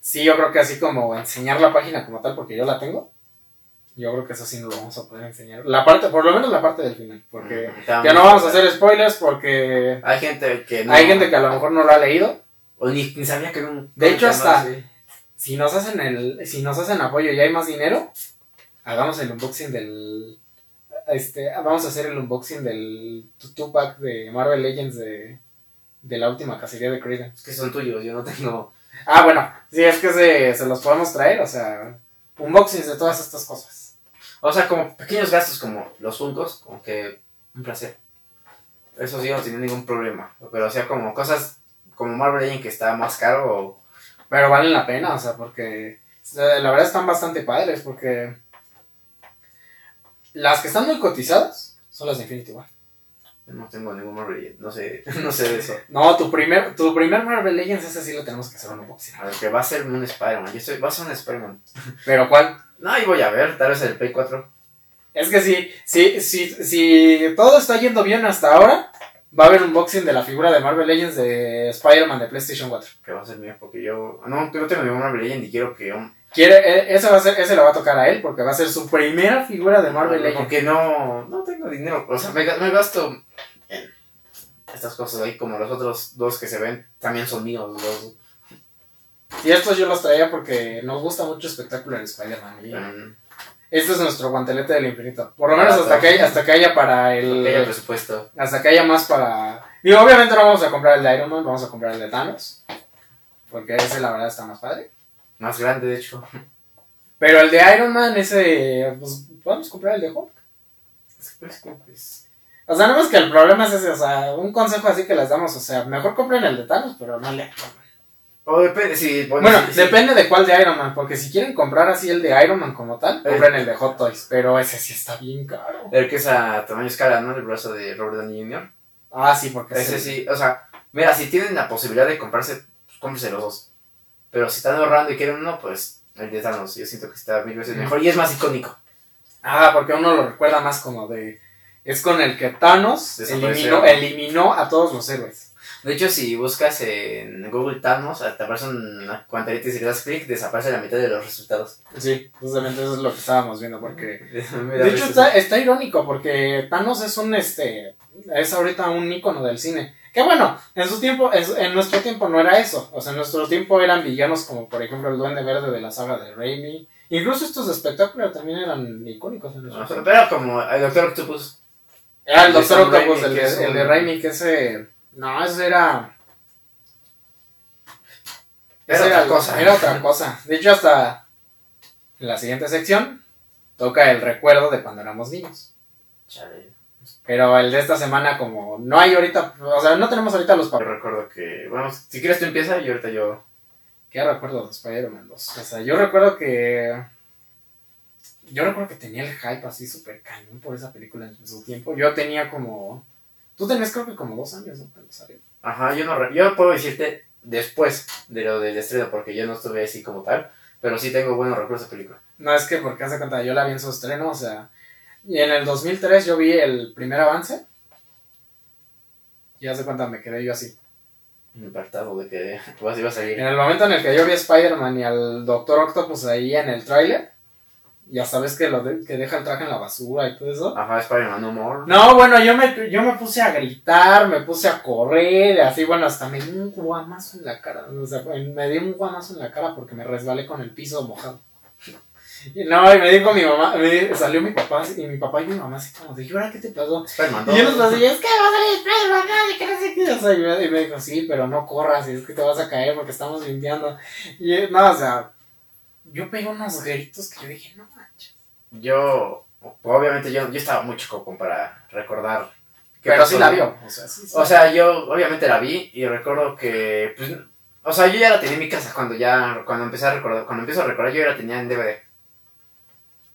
A: Sí, yo creo que así como enseñar la página como tal, porque yo la tengo, yo creo que eso sí no lo vamos a poder enseñar. La parte, por lo menos la parte del final, porque
B: Mm,
A: ya no vamos a hacer spoilers porque
B: Hay gente que no.
A: hay gente que a lo mejor no lo ha leído.
B: O ni, ni sabía que era un.
A: De hecho, hasta-
B: así.
A: Si nos hacen el, si nos hacen apoyo y hay más dinero, hagamos el unboxing del, este, vamos a hacer el unboxing del two pack de Marvel Legends de, de la última cacería de Creed.
B: Es que son tuyos, yo no tengo.
A: Ah, bueno, sí, es que se, se los podemos traer, o sea, unboxings de todas estas cosas.
B: O sea, como pequeños gastos como los Funkos, como que un placer. Eso sí, no tiene ningún problema. Pero o sea, como cosas como Marvel Legends que está más caro o
A: Pero valen la pena, o sea, porque eh, la verdad están bastante padres, porque las que están muy cotizadas son las de Infinity War.
B: No tengo ningún Marvel Legends, no sé, no sé de eso.
A: No, tu primer, tu primer Marvel Legends, ese sí lo tenemos que hacer un unboxing.
B: A ver, que va a ser un Spider-Man. Yo estoy, va a ser un Spider-Man.
A: Pero ¿cuál?
B: No, ahí voy a ver, tal vez el Play 4.
A: Es que si, si, si, si todo está yendo bien hasta ahora, va a haber un unboxing de la figura de Marvel Legends de Spider-Man de PlayStation 4.
B: Que va a ser mío, porque yo. No, yo no tengo ningún Marvel Legends y quiero que. un-
A: Quiere, e- ese va a ser, ese le va a tocar a él porque va a ser su primera figura de Marvel Legends.
B: Porque no. No tengo dinero. O sea, me, me gasto en estas cosas ahí, como los otros dos que se ven, también son míos. Los,
A: Y estos yo los traía porque nos gusta mucho espectáculo en Spider-Man.
B: um,
A: Este es nuestro guantelete del infinito. Por lo menos hasta que haya, hasta que haya para el.
B: que haya presupuesto.
A: Hasta que haya más para. Digo, obviamente no vamos a comprar el de Iron Man, vamos a comprar el de Thanos. Porque ese la verdad está más padre.
B: Más grande, de hecho.
A: Pero el de Iron Man, ese. Pues podemos comprar el de Hulk.
B: Pues, pues,
A: O sea, no más que el problema es ese. O sea, un consejo así que les damos. O sea, mejor compren el de Thanos, pero no le.
B: O depende, si.
A: Bueno,
B: si-
A: depende de cuál de Iron Man. Porque si quieren comprar así el de Iron Man como tal,
B: Eh.
A: compren el de Hot Toys. Pero ese sí está bien caro.
B: El que es a tamaño escala, ¿no? El brazo de Robert Downey Jr.
A: Ah, sí, porque
B: Ese
A: el-
B: sí, o sea, mira, si tienen la posibilidad de comprarse, pues cómprense los dos. Pero si están ahorrando y quieren uno, pues el de Thanos, yo siento que está mil veces mejor y es más icónico.
A: Ah, porque uno lo recuerda más como de. Es con el que Thanos eliminó, eliminó a todos los héroes.
B: De hecho, si buscas en Google Thanos, te aparece una cuantarita y si le das clic, desaparece la mitad de los resultados.
A: Sí, justamente eso es lo que estábamos viendo. Porque. De hecho, está, está irónico porque Thanos es un. este Es ahorita un ícono del cine. Que bueno, en su tiempo, en, nuestro tiempo no era eso. O sea, en nuestro tiempo eran villanos como por ejemplo el Duende Verde de la saga de Raimi. Incluso estos de espectáculo también eran icónicos en nuestro tiempo.
B: Pero como el Doctor Octopus,
A: Era el Doctor Octopus, el, el de Raimi, que ese. No, ese era.
B: Era otra cosa.
A: Era otra cosa. De hecho, hasta en la siguiente sección toca el recuerdo de cuando éramos niños.
B: chale,
A: Pero el de esta semana, como no hay ahorita, o sea, no tenemos ahorita los
B: yo
A: papeles.
B: recuerdo que, bueno, si quieres tú empieza y ahorita yo...
A: ¿Qué recuerdo de Spider-Man 2? O sea, yo recuerdo que. Yo recuerdo que tenía el hype así súper cañón por esa película en su tiempo. Yo tenía como. Tú tenías creo que como dos años, ¿no? Cuando salió.
B: Ajá, yo no yo puedo decirte después de lo del estreno porque yo no estuve así como tal, pero sí tengo buenos recuerdos de película.
A: No, es que porque hace cuenta, yo la vi en su estreno, o sea. Y en el 2003 yo vi el primer avance. Y hace cuenta, me quedé yo así.
B: Impactado de que vas iba a salir.
A: En el momento en el que yo vi a Spider-Man y al Doctor Octopus ahí en el tráiler, ya sabes que lo de- que deja el traje en la basura y todo eso.
B: Ajá, Spider-Man No More.
A: No, bueno, yo me, yo me puse a gritar, me puse a correr, así, bueno, hasta me di un guamazo en la cara. O sea, me di un guamazo en la cara porque me resbalé con el piso mojado. No, y me dijo mi mamá, me salió mi papá y mi papá y mi mamá así como ¿y ahora qué te pasó? Y yo
B: 2.
A: así, es que va a salir Spider-Man, y que no sé qué. O sea, y me, y me dijo, sí, pero no corras, y es que te vas a caer porque estamos limpiando. Y no, o sea, yo pegué unos gritos que yo dije, no manches.
B: Yo, obviamente, yo, yo estaba muy chico como para recordar. qué
A: Pero sí la vio. O sea, sí, sí.
B: O sea, yo obviamente la vi y recuerdo que, pues, o sea, yo ya la tenía en mi casa cuando ya, cuando empecé a recordar, cuando empiezo a recordar, yo ya la tenía en DVD.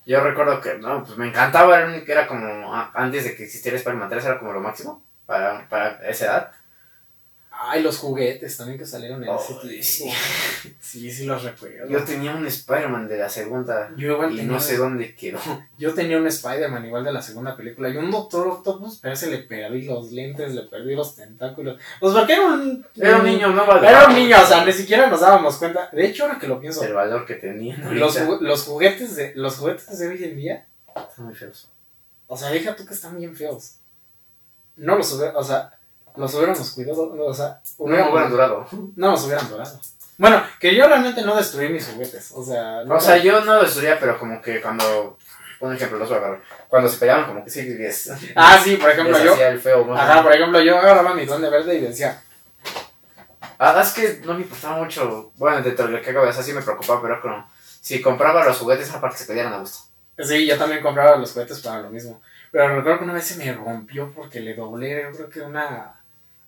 B: Yo recuerdo que, no, pues me encantaba, era, era como, antes de que existiera Spider-Man 3 era como lo máximo para, para esa edad.
A: Ay, los juguetes también que salieron en ese
B: Oh,
A: tiempo.
B: sí.
A: Sí, sí los recuerdo.
B: Yo tenía un Spider-Man de la segunda
A: Yo igual
B: y
A: tenía,
B: no sé dónde quedó.
A: yo tenía un Spider-Man igual de la segunda película y un Doctor Octopus, pero ese le perdí los lentes, le perdí los tentáculos. Pues porque era un...
B: Era un niño, no valoraba
A: Era un niño, o sea, ni siquiera nos dábamos cuenta. De hecho, ahora que lo pienso,
B: el valor que tenía.
A: los, ju- los juguetes de los juguetes de hoy en día,
B: Están muy feos.
A: o sea, deja tú que están bien feos. No los o sea, los hubiéramos cuidado, o sea,
B: No me hubieran durado.
A: no los hubieran durado. Bueno, que yo realmente no destruí mis juguetes, o sea,
B: O sea, yo no destruía, pero como que cuando. Un ejemplo, los voy a agarrar. Cuando se peleaban, como que sí, les,
A: Ah, sí, por ejemplo, yo,
B: el feo. ¿no?
A: ajá, por ejemplo, yo agarraba mi duende verde y decía,
B: Ah, es que no me importaba mucho. Bueno, dentro de lo que hago, o sea, sí me preocupaba, pero como. Si compraba los juguetes, aparte se pelearan a gusto.
A: sí, yo también compraba los juguetes para lo mismo. Pero recuerdo que una vez se me rompió porque le doblé, yo creo que una,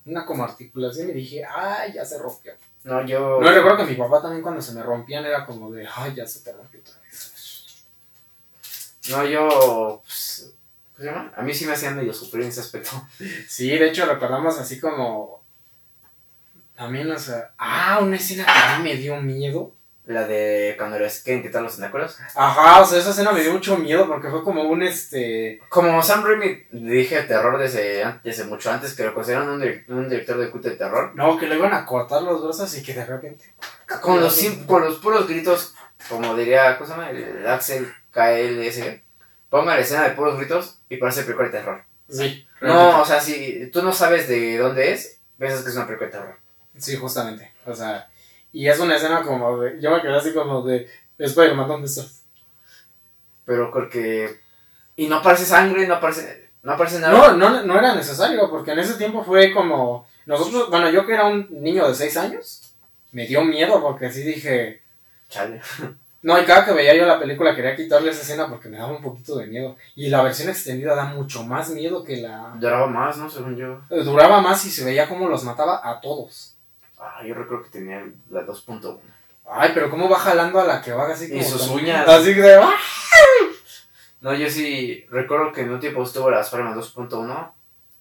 A: una como articulación y dije, ay, ya se rompió.
B: No, yo.
A: No, recuerdo que mi papá también cuando se me rompían era como de, ay, ya se te rompió otra vez.
B: No, yo. Pues, ¿Cómo se llama? A mí sí me hacían medio sufrir en ese aspecto.
A: Sí, de hecho recordamos así como, también, o sea, ah, una escena que a mí me dio miedo.
B: La de cuando les quieren quitar los tentáculos.
A: Ajá, o sea, esa escena me dio mucho miedo porque fue como un, este,
B: Como Sam Raimi dije terror desde, desde mucho antes, que lo consideran un, un director de culto de terror.
A: no, que le iban a cortar los brazos y que de repente...
B: Con los, con los puros gritos, como diría, ¿cómo se llama? El Axel KLS. Ponga la escena de puros gritos y parece película de terror.
A: Sí.
B: No, o sea, si tú no sabes de dónde es, piensas que es una película de terror.
A: Sí, justamente. O sea, y es una escena como de. Yo me quedé así como de. Spider-Man, ¿dónde estás?
B: Pero porque. Y no aparece sangre, no aparece. No aparece nada.
A: No, no, no era necesario, porque en ese tiempo fue como. Nosotros, bueno, yo que era un niño de 6 años, me dio miedo porque así dije.
B: Chale.
A: No, y cada que veía yo la película quería quitarle esa escena porque me daba un poquito de miedo. Y la versión extendida da mucho más miedo que la.
B: Lloraba más, ¿no? Según yo.
A: Duraba más y se veía como los mataba a todos.
B: Ah, yo recuerdo que tenía la 2.1.
A: Ay, pero cómo va jalando a la que va así como.
B: Y sus
A: tan-
B: uñas.
A: Así de. ¡ah!
B: No, yo sí recuerdo que en un tiempo estuvo la Spider-Man 2.1.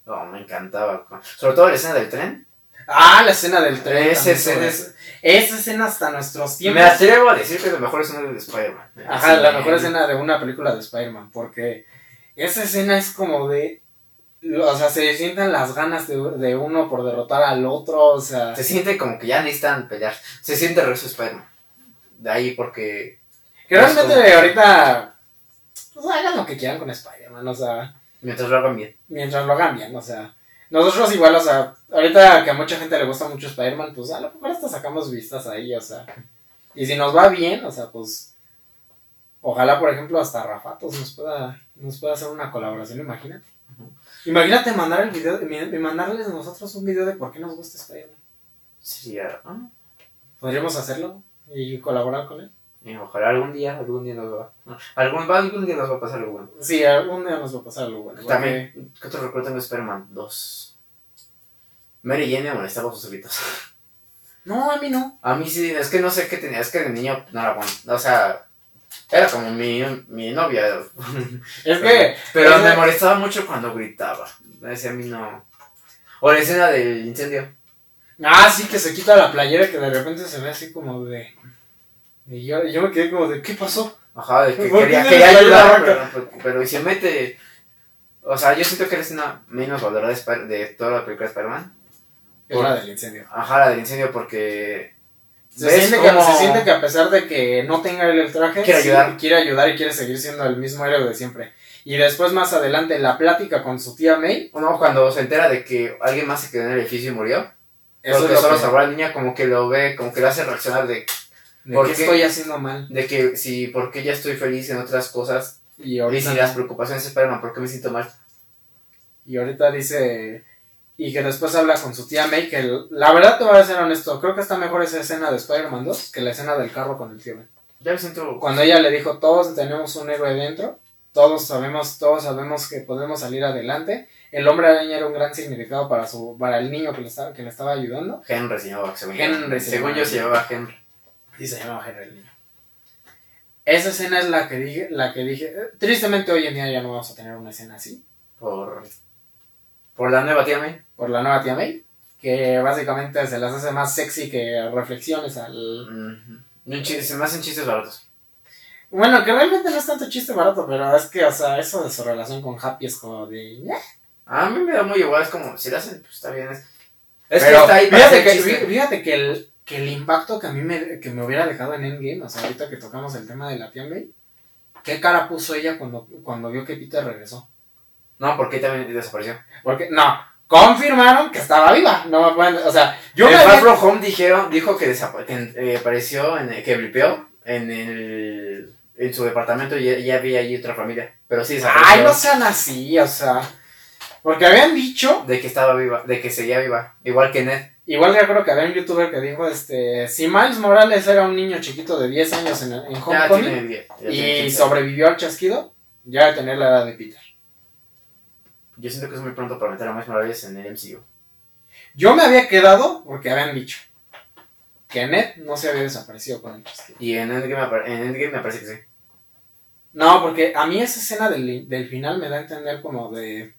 B: No, me encantaba. Sobre todo la escena del tren.
A: Ah, la escena del tren.
B: Esa escena es-
A: Esa escena hasta nuestros tiempos.
B: Me atrevo a decir que es la mejor escena de Spider-Man.
A: Ajá,
B: Sí.
A: la mejor escena de una película de Spider-Man. Porque esa escena es como de. O sea, se sientan las ganas de, de uno por derrotar al otro. O sea.
B: Se siente como que ya necesitan pelear. Se siente de Spider-Man. De ahí porque.
A: Que realmente
B: como-
A: ahorita. Pues hagan lo que quieran con Spider-Man. O sea.
B: Mientras lo hagan bien.
A: Mientras lo hagan bien. O sea. Nosotros igual, o sea. Ahorita que a mucha gente le gusta mucho Spider-Man. Pues a lo mejor hasta sacamos vistas ahí. O sea. Y si nos va bien, o sea, pues. Ojalá, por ejemplo, hasta Rafatos nos pueda, nos pueda hacer una colaboración, imagínate. Imagínate mandar el video, mandarles nosotros un video de por qué nos gusta Spider-Man.
B: Sería. ah,
A: Podríamos hacerlo y colaborar con él.
B: y ojalá algún día, algún día nos va. no, Algún, algún día nos va a pasar algo bueno.
A: Sí, algún día nos va a pasar algo bueno. porque-
B: También, ¿qué otro recuerdo tengo de Spider-Man 2? Mary Jane me molestaba sus gritos.
A: No, a mí no.
B: A mí sí, es que no sé qué tenía, es que de niño no era bueno. O sea, era como mi, mi novia.
A: Es que.
B: Pero me molestaba mucho cuando gritaba. Ese a mí no. O la escena del incendio.
A: Ah, sí, que se quita la playera que de repente se ve así como de. Y yo, yo me quedé como de, ¿qué pasó?
B: Ajá, de que
A: ¿Por qué
B: quería, quería ayudar,
A: vaca?
B: pero, pero y se mete. O sea, yo siento que la escena menos valorada de, de toda la película de Spider-Man.
A: Es la del incendio.
B: Ajá, la del incendio, porque.
A: Se
B: ¿ves
A: siente, que, se siente que a pesar de que no tenga el traje,
B: Quiere
A: sí,
B: ayudar.
A: quiere ayudar y quiere seguir siendo el mismo héroe de siempre. Y después, más adelante, la plática con su tía May.
B: No, cuando se entera de que alguien más se quedó en el edificio y murió.
A: Eso
B: porque
A: es lo
B: solo
A: que-
B: salvó a la niña, como que lo ve, como que lo hace reaccionar de.
A: ¿De
B: ¿Por
A: qué estoy haciendo mal?
B: De que si, ¿por qué ya estoy feliz en otras cosas?
A: Y
B: Y
A: ahorita,
B: si las preocupaciones se Spider-Man, ¿por qué me siento mal?
A: y ahorita dice. Y que después habla con su tía May. Que la verdad te voy a ser honesto. Creo que está mejor esa escena de Spider-Man 2 que la escena del carro con el tío Ben.
B: Ya me siento...
A: Cuando ella le dijo: Todos tenemos un héroe dentro. Todos sabemos, todos sabemos que podemos salir adelante. El hombre araña era un gran significado para su, para el niño que le estaba, que le estaba ayudando.
B: Henry se llamaba, según
A: Henry se
B: Según yo se llamaba Henry.
A: Y se llamaba Henry el niño. Esa escena es la que dije, la que dije. eh, Tristemente hoy en día ya no vamos a tener una escena así.
B: Por... Por la nueva tía May.
A: Por la nueva tía May. Que básicamente se las hace más sexy que reflexiones al.
B: Chiste- se me hacen chistes baratos.
A: Bueno, que realmente no es tanto chiste barato, pero es que, o sea, eso de su relación con Happy es como de.
B: A mí me da muy igual, es como, si lo hacen, pues está bien. Es, es que está ahí
A: que,
B: chiste.
A: fíjate que el, que el impacto que a mí me, que me hubiera dejado en Endgame, o sea, ahorita que tocamos el tema de la tía May, ¿qué cara puso ella cuando, cuando vio que Peter regresó?
B: No, porque también desapareció.
A: Porque, no, confirmaron que estaba viva. No me pueden, o sea, yo me
B: Far From Home dijeron, dijo que, desapa- que, eh, apareció, en, que blipeó en, el, en su departamento y ya había allí otra familia. Pero sí desapareció.
A: Ay, no sean así, o sea. Porque habían dicho,
B: De que estaba viva, de que seguía viva. Igual que Ned.
A: igual creo que había un youtuber que dijo, este, si Miles Morales era un niño chiquito de 10 años en, en
B: Ya tiene, ya tiene
A: y
B: 15.
A: sobrevivió al chasquido, ya debe tener la edad de Peter.
B: Yo siento que es muy pronto para meter a Miles Morales en el MCU.
A: Yo me había quedado porque habían dicho que Ned no se había desaparecido con el chasquido.
B: Y en Endgame, en Endgame me parece que sí.
A: No, porque a mí esa escena del, del final me da a entender como de.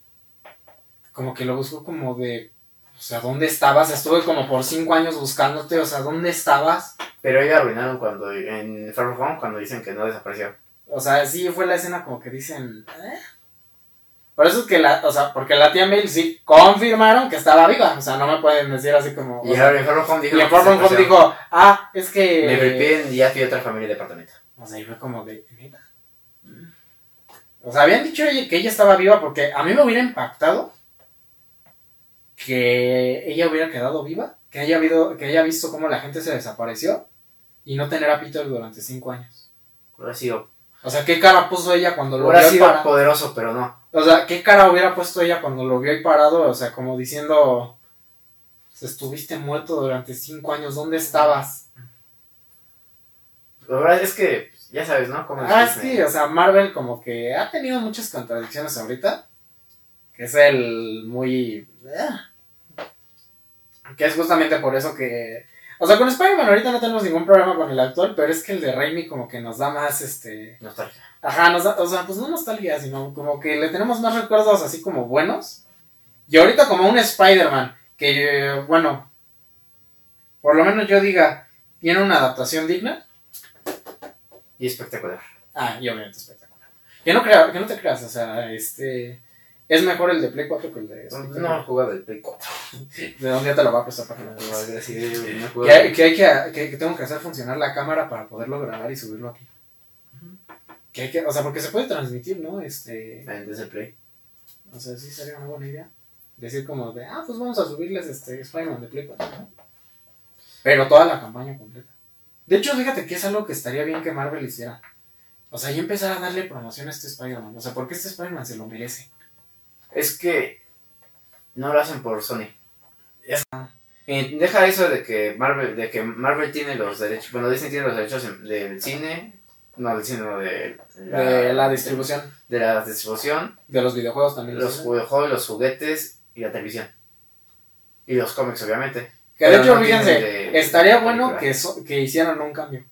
A: Como que lo busco como de. O sea, ¿dónde estabas? Estuve como por cinco años buscándote, o sea, ¿dónde estabas?
B: Pero ahí arruinaron cuando, en Far From Home cuando dicen que no desapareció.
A: O sea, sí fue la escena como que dicen. ¿eh? Por eso es que la. O sea, porque la tía May sí confirmaron que estaba viva. O sea, no me pueden decir así como.
B: Y
A: o sea,
B: ahora en Far From Home
A: y dijo, ah, es que.
B: Me y ya fui a otra familia de departamento.
A: O sea, y fue como de, ¿neta? O sea, habían dicho que ella estaba viva porque a mí me hubiera impactado que ella hubiera quedado viva, que haya, habido, que haya visto cómo la gente se desapareció y no tener a Peter durante cinco años.
B: Hubiera sido,
A: O sea, ¿qué cara puso ella cuando lo
B: hubiera sido poderoso, pero no.
A: O sea, ¿qué cara hubiera puesto ella cuando lo vio ahí parado? O sea, como diciendo, estuviste muerto durante cinco años, ¿dónde estabas?
B: La verdad es que, ya sabes, ¿no? Como
A: Ah, que, o sea, Marvel como que ha tenido muchas contradicciones ahorita. Que es el muy... eh, Que es justamente por eso que... O sea, con Spider-Man ahorita no tenemos ningún problema con el actual, pero es que el de Raimi como que nos da más, este...
B: Nostalgia.
A: Ajá, nos da, o sea, pues no nostalgia, sino como que le tenemos más recuerdos así como buenos. Y ahorita como un Spider-Man, que, bueno, por lo menos yo diga, tiene una adaptación digna.
B: Y espectacular.
A: Ah, y obviamente espectacular. Que no, crea, que no te creas, o sea, este... Es mejor el de Play 4 que el de...
B: No he jugado el Play 4.
A: De dónde ya te lo va a prestar para que
B: No,
A: lo
B: no, no
A: Que, que hay que, que tengo que hacer funcionar la cámara para poderlo grabar y subirlo aquí. Que hay que, o sea, porque se puede transmitir, ¿no? Este...
B: Desde el Play.
A: O sea, sí sería una buena idea. Decir como de, ah, pues vamos a subirles este Spider-Man de Play 4, ¿no? Pero toda la campaña completa. De hecho, fíjate que es algo que estaría bien que Marvel hiciera. O sea, y empezar a darle promoción a este Spider-Man. O sea, porque este Spider-Man se lo merece.
B: Es que no lo hacen por Sony.
A: Es-
B: Y deja eso de que Marvel, de que Marvel tiene los derechos, bueno Disney tiene los derechos del cine, no del cine, no de
A: De la distribución
B: de la distribución,
A: de los videojuegos también.
B: los videojuegos, los juguetes y la televisión. Y los cómics, obviamente.
A: Que de
B: Pero
A: hecho,
B: no
A: fíjense,
B: de-
A: estaría
B: de
A: bueno que, so- que hicieran un cambio.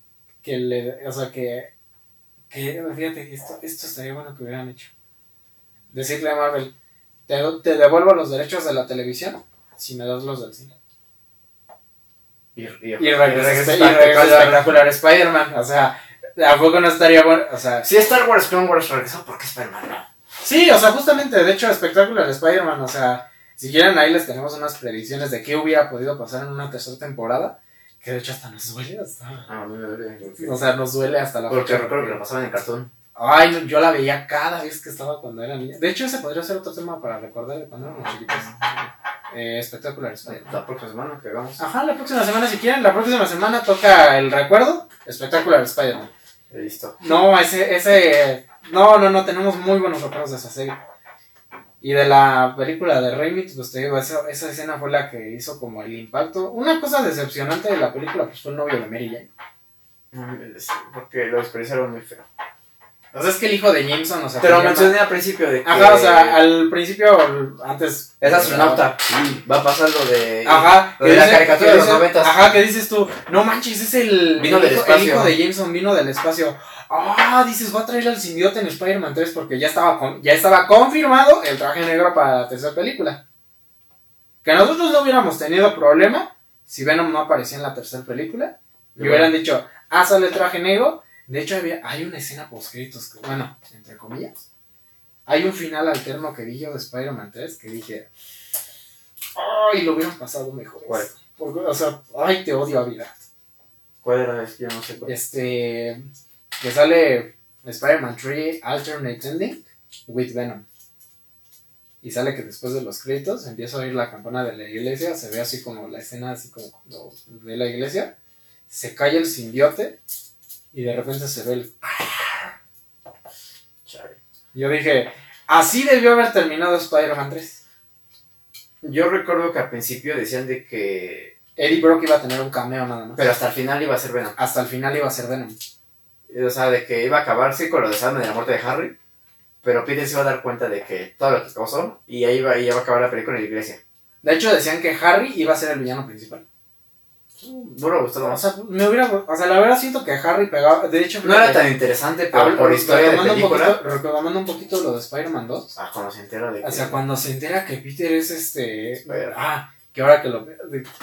A: Que le, o sea, que, que fíjate, esto, esto estaría bueno que hubieran hecho. Decirle a Marvel, te, te devuelvo los derechos de la televisión si me das los del cine.
B: Y, y,
A: Y Spider-Man. O sea, ¿a poco no estaría bueno? O sea,
B: Si Star Wars Clone Wars regresó, ¿por qué Spider-Man no?
A: sí, o sea, justamente, de hecho, espectacular Spider-Man. O sea, si quieren, ahí les tenemos unas predicciones de qué hubiera podido pasar en una tercera temporada. Que de hecho hasta nos duele hasta...
B: Ah, me duele. porque-
A: O sea, nos duele hasta la
B: Porque
A: fecha,
B: recuerdo que lo pasaban en cartón.
A: Ay, no, yo la veía cada vez que estaba cuando era niña. De hecho, ese podría ser otro tema para recordar de cuando éramos chiquitos. eh, Espectacular Spider-Man.
B: La próxima semana que hagamos.
A: Ajá, la próxima semana, si quieren, la próxima semana toca el recuerdo, Espectacular Spider-Man.
B: Listo.
A: No, ese, ese, no, no, no, tenemos muy buenos recuerdos de esa serie. Y de la película de Raimi, pues te digo, esa, esa escena fue la que hizo como el impacto. Una cosa decepcionante de la película, pues fue el novio de Mary Jane.
B: Mm, Porque lo expresaron muy feo.
A: O sea, es que el hijo de Jameson, o sea...
B: Te lo mencioné al principio de que
A: Ajá, o sea, al principio, antes...
B: es astronauta. Y va a pasar lo de.
A: Ajá,
B: Lo de
A: que
B: la caricatura
A: que
B: de los noventas.
A: Ajá, que dices tú, no manches, es el,
B: Vino
A: el
B: del
A: hijo,
B: espacio.
A: el hijo de Jameson vino del espacio. Ah, dices, va a traer al simbiote en Spider-Man 3 porque ya estaba, con- ya estaba confirmado el traje negro para la tercera película. Que nosotros no hubiéramos tenido problema si Venom no aparecía en la tercera película y hubieran dicho, ah, sale el traje negro. De hecho, había, hay una escena post-créditos que, bueno, entre comillas, hay un final alterno que vi yo de Spider-Man 3 que dije, ay, lo hubieran pasado mejor.
B: ¿Cuál?
A: Porque, o sea, ay, te odio a vida.
B: ¿Cuál era? Es que Yo no sé cuál.
A: Este, que sale Spider-Man 3 Alternate Ending with Venom. Y sale que después de los créditos empieza a oír la campana de la iglesia, se ve así como la escena, así como cuando ve la iglesia, se cae el simbiote y de repente se ve el... Yo dije, así debió haber terminado Spider-Man 3.
B: Yo recuerdo que al principio decían de que.
A: Eddie Brock iba a tener un cameo nada más.
B: Pero hasta el final iba a ser Venom.
A: Hasta el final iba a ser Venom.
B: O sea, de que iba a acabarse con lo de Sandman la muerte de Harry. Pero Peter se iba a dar cuenta de que todo lo que causó. Y ahí iba, iba a acabar la película en la iglesia.
A: De hecho decían que Harry iba a ser el villano principal.
B: No me gustó
A: O sea, me hubiera, o sea, la verdad siento que Harry pegaba, de hecho,
B: No era tan interesante, pero
A: hablo-
B: por historia de
A: retomando un
B: película.
A: poquito, retomando un poquito lo de Spider-Man 2.
B: Ah, cuando se entera de que.
A: O sea, cuando se entera que Peter es este.
B: Spider.
A: Ah, que ahora que lo,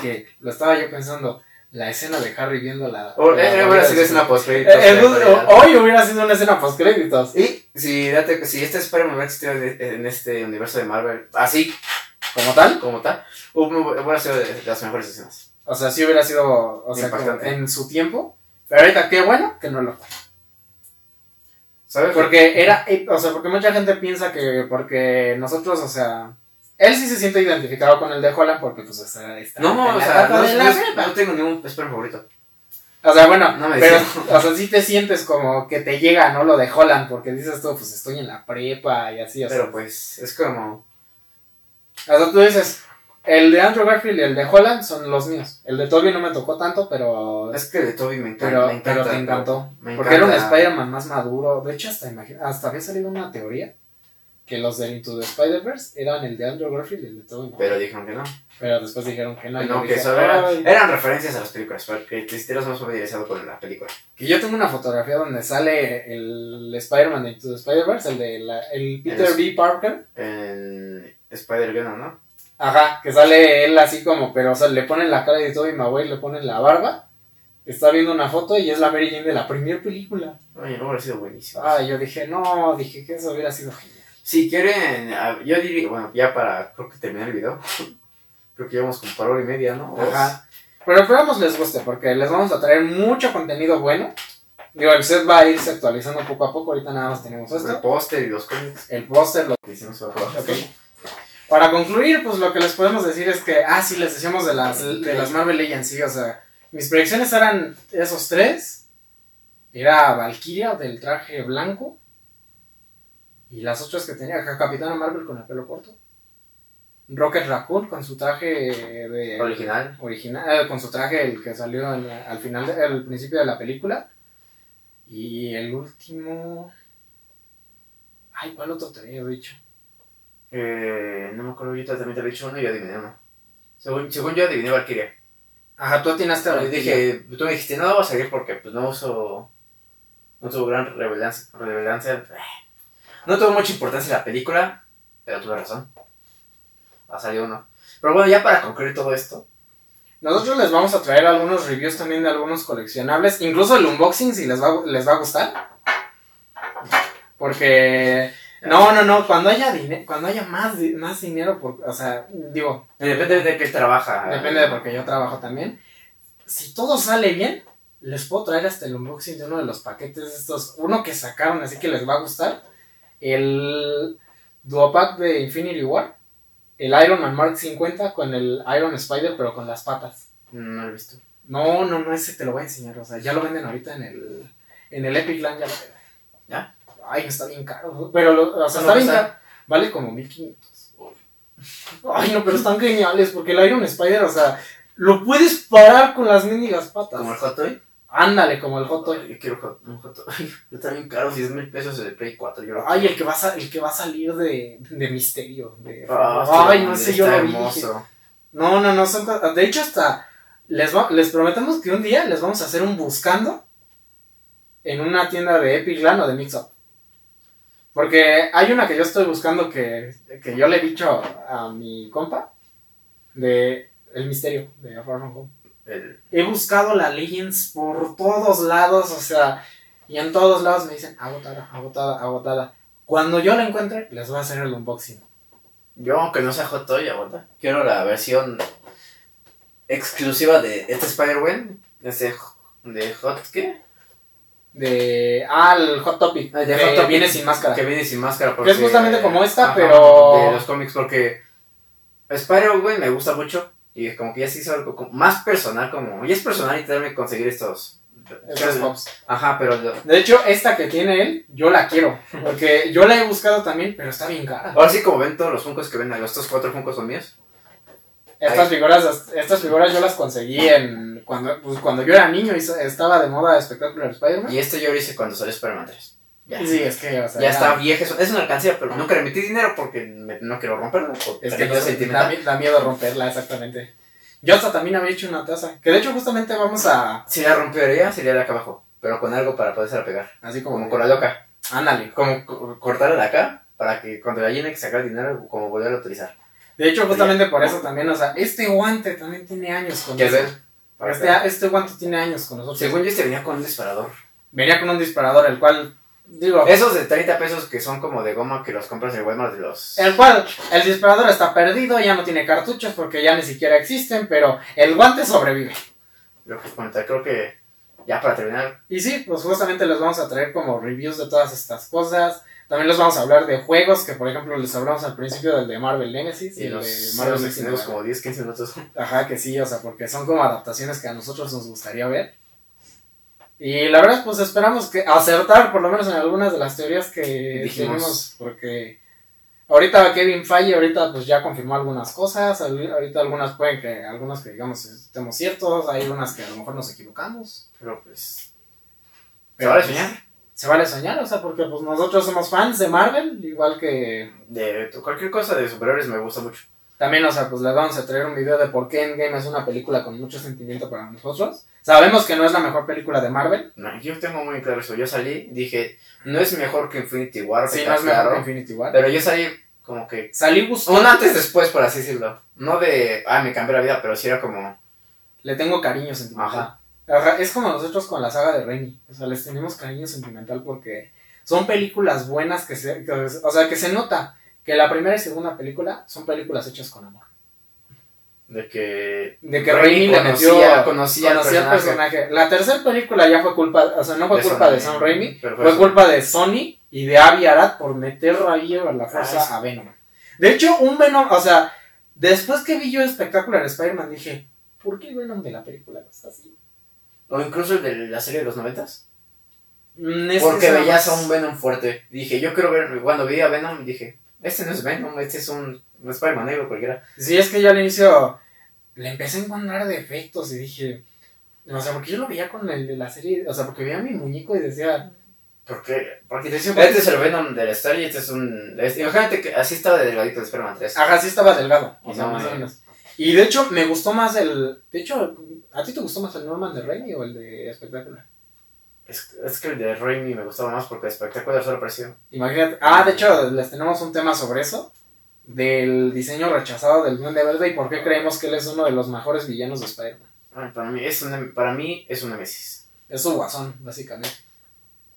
A: que lo estaba yo pensando, la escena de Harry viendo la.
B: O-
A: la
B: eh, hubiera
A: de
B: sido escena post
A: Eh, eh, hoy hubiera sido una escena post créditos.
B: Y si, date, si este Spider-Man hubiera existido en, este universo de Marvel, así
A: Como tal.
B: como tal, hubiera hubiera sido de de las mejores escenas.
A: O sea, sí hubiera sido. O sea, en su tiempo. Pero ahorita, qué bueno que no lo fue.
B: ¿Sabes?
A: Porque era, o sea, porque mucha gente piensa que porque nosotros, o sea, él sí se siente identificado con el de Holland porque pues está, está
B: No, o sea, no, no-
A: prepa.
B: no tengo ningún Spider-Man favorito.
A: O sea, bueno,
B: No me
A: pero, o sea, sí te sientes como que te llega, ¿no? Lo de Holland, porque dices tú, pues estoy en la prepa y así, o sea.
B: Pero pues, es como.
A: O sea, tú dices, el de Andrew Garfield y el de Holland son los míos. El de Toby no me tocó tanto, pero...
B: Es que de Toby me encanta.
A: Pero,
B: me encanta
A: pero te encantó.
B: me
A: porque era un. Spider-Man más maduro. De hecho, hasta, hasta había salido una teoría que los de Into the Spider-Verse eran el de Andrew Garfield y el de Maguire.
B: Pero dijeron que no.
A: Pero después dijeron que no.
B: No, que eso era- eran referencias a las películas, para que te estuvieras más familiarizado con la película.
A: Que yo tengo una fotografía donde sale el Spider-Man de Into the Spider-Verse, el de la- el Peter
B: El-
A: B. Parker.
B: En Spider-Man, ¿no?
A: Ajá, que sale él así como, pero o sea, le ponen la cara de Tobey Maguire, le ponen la barba. Está viendo una foto y es la Mary Jane de la primera película.
B: Oye, no hubiera sido buenísimo.
A: Ah, yo dije, no, dije que eso hubiera sido genial.
B: Si quieren, yo diría, bueno, ya para, creo que terminar el video. creo que llevamos como por hora y media, ¿no?
A: Ajá. Pero esperamos les guste porque les vamos a traer mucho contenido bueno. Digo, el set va a irse actualizando poco a poco. Ahorita nada más tenemos
B: El
A: esto.
B: póster y los cómics
A: El póster, lo
B: que hicimos para.
A: Para concluir, pues lo que les podemos decir es que, ah, sí, les decíamos de las, de las Marvel Legends, sí, o sea, mis predicciones eran esos tres. Era Valkyria del traje blanco. Y las otras que tenía, Capitana Marvel con el pelo corto. Rocket Raccoon con su traje de...
B: Original.
A: original, eh, con su traje el que salió en- al final, de- al principio de la película. Y el último... Ay, ¿cuál otro te había dicho?
B: Eh, no me acuerdo, yo también te había dicho uno y yo adiviné uno. Según, según yo adiviné Valkyria.
A: Ajá, tú atinaste a Valkyria.
B: dije, tú me dijiste, no va a salir porque pues no uso. No tuvo gran relevancia. relevancia. No tuvo mucha importancia la película, pero tuve razón. Ha salido uno. Pero bueno, ya para concluir todo esto.
A: Nosotros les vamos a traer algunos reviews también de algunos coleccionables, incluso el unboxing si les va, les va a gustar. Porque no, no, no, cuando haya dinero, cuando haya más, más dinero, por, o sea, digo,
B: Depende de qué trabaja.
A: depende de porque yo trabajo también. Si todo sale bien, les puedo traer hasta el unboxing de uno de los paquetes estos, uno que sacaron, así que les va a gustar. El Duopack de Infinity War. el Iron Man Mark 50 con el Iron Spider, pero con las patas.
B: No lo he visto.
A: No, no, no, ese te lo voy a enseñar. O sea, ya lo venden ahorita en el, en el Epic Land, ya lo venden.
B: ¿Ya?
A: Ay, está bien caro. Pero, lo- o sea, está
B: ¿Cuánto
A: bien caro. Vale como 1500. Ay, no, pero están geniales porque el Iron Spider, o sea, lo puedes parar con las mendigas patas.
B: ¿Como el Hot Toy?
A: Ándale, como el Hot Toy.
B: Yo quiero hot- un Hot Toy. Está bien caro, 10 mil pesos el Play 4. Yo lo
A: Ay, el que va a, el que va a salir de, de misterio. de-
B: Ah,
A: Ay, no sé, yo lo vi.
B: hermoso.
A: No, no, no, son De hecho, hasta les, va- les prometemos que un día les vamos a hacer un buscando en una tienda de Epic Land o de Mixup. Porque hay una que yo estoy buscando que, que yo le he dicho a mi compa de El Misterio de Far From Home.
B: El-
A: He buscado la Legends por todos lados, o sea, y en todos lados me dicen agotada, agotada, agotada. Cuando yo la encuentre, les voy a hacer el unboxing.
B: Yo, aunque no sea Hot Toy, aguanta. Quiero la versión exclusiva de este Spider-Man. Ese de Hot, ¿qué?
A: De. Ah, el Hot Topic.
B: Ah,
A: que
B: Hot Topic.
A: viene sin máscara.
B: Que viene sin máscara.
A: Que es justamente como esta, pero-
B: De los cómics, porque Spider-Man me gusta mucho. Y como que ya se hizo algo como más personal, como. Y es personal y conseguir estos.
A: Estos pops.
B: Ajá, pero.
A: De hecho, esta que tiene él, yo la quiero. Porque yo la he buscado también, pero está bien cara.
B: Ahora sí, como ven todos los Funkos que ven, estos cuatro Funkos son míos.
A: Estas figuras, estas figuras yo las conseguí en. Cuando, pues, cuando yo era niño estaba de moda espectacular Spider-Man.
B: Y este yo lo hice cuando salió Spider-Man 3. Ya.
A: Sí, es que, o sea,
B: Ya está vieja, es una alcancía, pero nunca le metí dinero porque me- no quiero romperla.
A: Es que no da, da miedo romperla, exactamente. Yo hasta también había hecho una taza. Que de hecho, justamente vamos a.
B: Si la rompería, sería de acá abajo, pero con algo para poderse pegar.
A: Así como.
B: Como con la loca.
A: Ándale.
B: Como co- cortarla de acá, para que cuando la llene que sacar dinero, como volver a utilizar.
A: De hecho, justamente por eso también, o sea, este guante también tiene años con
B: ¿Quieres
A: nosotros.
B: ver? Para
A: Este, este guante tiene años con nosotros.
B: Según yo, este venía con un disparador.
A: Venía con un disparador, el cual, digo,
B: Esos de 30 pesos que son como de goma que los compras en el Walmart de los.
A: el cual, el disparador está perdido, ya no tiene cartuchos porque ya ni siquiera existen, pero el guante sobrevive.
B: Lo que comentar, creo que ya para terminar,
A: Y sí, pues justamente les vamos a traer como reviews de todas estas cosas. También les vamos a hablar de juegos, que por ejemplo les hablamos al principio del de Marvel Nemesis y
B: y los
A: de
B: Marvel nos
A: Nemesis.
B: extendemos como 10, 15 minutos.
A: Ajá, que sí, o sea, porque son como adaptaciones que a nosotros nos gustaría ver. Y la verdad, pues esperamos que acertar por lo menos en algunas de las teorías que
B: Dijimos.
A: tenemos, porque ahorita Kevin Feige ahorita pues ya confirmó algunas cosas, ahorita algunas pueden que, algunas que digamos estemos ciertos, hay unas que a lo mejor nos equivocamos.
B: Pero pues.
A: Pero,
B: ¿Se
A: pues,
B: soñar?
A: Se vale soñar, o sea, porque pues nosotros somos fans de Marvel, igual que
B: De cualquier cosa de superhéroes me gusta mucho.
A: También, o sea, pues les vamos a traer un video de por qué Endgame es una película con mucho sentimiento para nosotros. Sabemos que no es la mejor película de Marvel.
B: No, yo tengo muy claro eso. Yo salí, dije, no es mejor que Infinity War,
A: Sí, no es mejor
B: claro,
A: que Infinity War.
B: Pero yo salí como que.
A: Salí gustando.
B: Un antes después, por así decirlo. No de, ah, me cambió la vida, pero sí era como.
A: Le tengo cariño sentimental.
B: Ajá.
A: Ajá, Es como nosotros con la saga de Raimi. O sea, les tenemos cariño sentimental porque son películas buenas que se. que- o sea, que se nota que la primera y segunda película son películas hechas con amor.
B: De que.
A: De que
B: Raimi
A: le
B: conocía-
A: metió.
B: conocía al personaje.
A: personaje. La tercera película ya fue culpa. O sea, no fue
B: De
A: culpa
B: Sony,
A: de Sam Raimi. Fue culpa de Sony y de Avi Arad por meter ahí a la fuerza
B: Ah,
A: a Venom. De hecho, un Venom, o sea, después que vi yo Espectacular Spider-Man dije, ¿por qué el Venom de la película no está así?
B: O incluso el de la serie de los noventas.
A: Mm, es
B: Porque
A: que
B: veías a un Venom fuerte. Dije, yo quiero ver. Cuando vi a Venom, dije, este no es Venom, este es un. un Spider-Man negro cualquiera.
A: Sí, es que yo al inicio le empecé a encontrar defectos y dije, o sea, porque yo lo veía con el de la serie, o sea, porque veía a mi muñeco y decía,
B: Porque, porque
A: De hecho,
B: este es el Venom de la historia y este es un. este- imagínate que así estaba de delgadito de Spider-Man 3.
A: ajá, sí estaba delgado, o sea,
B: no,
A: más o menos. Y de hecho, me gustó más el, de hecho, ¿a ti te gustó más el Norman de Raimi o el de Espectacular?
B: Es, es que el de Raimi me gustaba más porque el espectáculo solo apareció.
A: Imagínate. Ah, de hecho, les tenemos un tema sobre eso. Del diseño rechazado del Duende Verde y por qué creemos que él es uno de los mejores villanos de Spider-Man.
B: Ay, para, mí es un, para mí es un Nemesis.
A: Es su guasón, básicamente.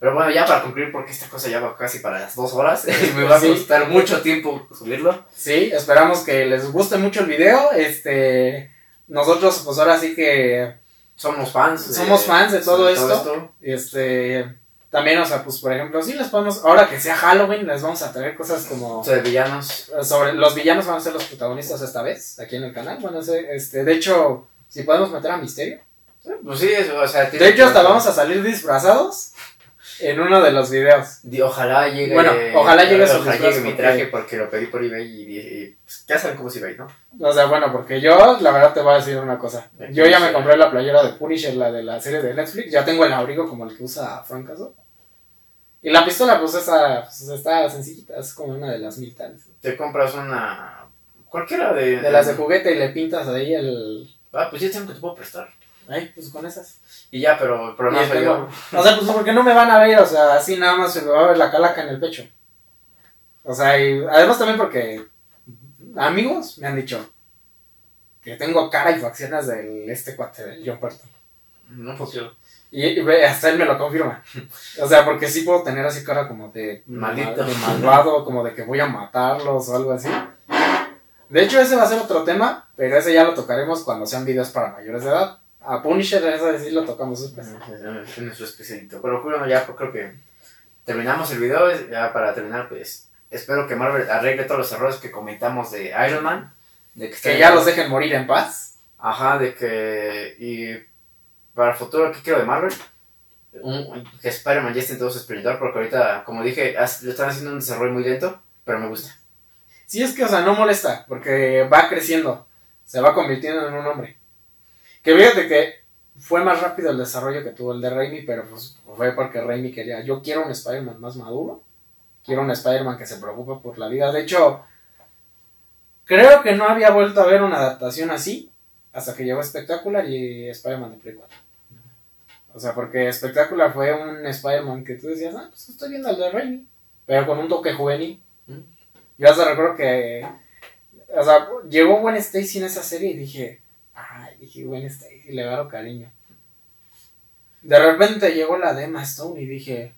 B: Pero bueno, ya para concluir, porque esta cosa ya va casi para las dos horas. me va a
A: Sí.
B: costar mucho tiempo subirlo.
A: Sí, esperamos que les guste mucho el video. Este. Nosotros, pues ahora sí que.
B: Somos fans.
A: Somos fans de todo esto. Este. También, o sea, pues por ejemplo, sí les podemos, ahora que sea Halloween, les vamos a traer cosas como...
B: De villanos.
A: Sobre los villanos van a ser los protagonistas esta vez, aquí en el canal. Bueno, este, de hecho, si podemos meter a Misterio.
B: Pues sí, eso, o sea...
A: De hecho, hasta vamos a salir disfrazados en uno de los videos.
B: Ojalá llegue.
A: Bueno, ojalá llegue su
B: ojalá llegue mi traje porque lo pedí por eBay y, pues, ya saben cómo es eBay, ¿no?
A: O sea, bueno, porque yo, la verdad, te voy a decir una cosa.
B: De
A: Yo ya me compré la playera de Punisher, la de la serie de Netflix. Ya tengo el abrigo como el que usa Frank Castle. Y la pistola, pues, esa, pues, está sencillita. Es como una de las militares.
B: Te compras una. Cualquiera de.
A: De las de juguete y le pintas ahí el...
B: Ah, pues ya tengo que te puedo prestar.
A: Ay, pues con esas.
B: Y ya, pero el problema soy yo.
A: O sea, pues porque no me van a ver, o sea, así nada más se me va a ver la calaca en el pecho. O sea, y además también porque amigos me han dicho que tengo cara y facciones del este cuate del John Puerto.
B: No, pues yo.
A: Y, y hasta él me lo confirma. O sea, porque sí puedo tener así cara como de,
B: Maldito.
A: de malvado, como de que voy a matarlos o algo así. De hecho, ese va a ser otro tema, pero ese ya lo tocaremos cuando sean videos para mayores de edad. A Punisher, ese sí lo tocamos después.
B: Tiene su especialito. Pero bueno, ya creo que terminamos el video. Ya para terminar, pues espero que Marvel arregle todos los errores que comentamos de Iron Man. De que,
A: ya los dejen morir en paz.
B: Ajá, de que. Y para el futuro, ¿qué quiero de Marvel? Un- que Spider-Man ya esté en todo su esplendor, porque ahorita, como dije, lo están haciendo un desarrollo muy lento, pero me gusta.
A: Sí, es que, o sea, no molesta, porque va creciendo, se va convirtiendo en un hombre. Que fíjate que fue más rápido el desarrollo que tuvo el de Raimi, pero pues fue porque Raimi quería, yo quiero un Spider-Man más maduro, quiero un Spider-Man que se preocupe por la vida. De hecho, creo que no había vuelto a ver una adaptación así hasta que llegó Spectacular y Spider-Man de Play 4. O sea, porque Spectacular fue un Spider-Man que tú decías, ah, pues estoy viendo el de Raimi, pero con un toque juvenil. Yo hasta recuerdo que. O sea, llegó Gwen Stacy en esa serie y dije. Dije Gwen Stacy, le agarro cariño. De repente llegó la de Emma Stone y dije.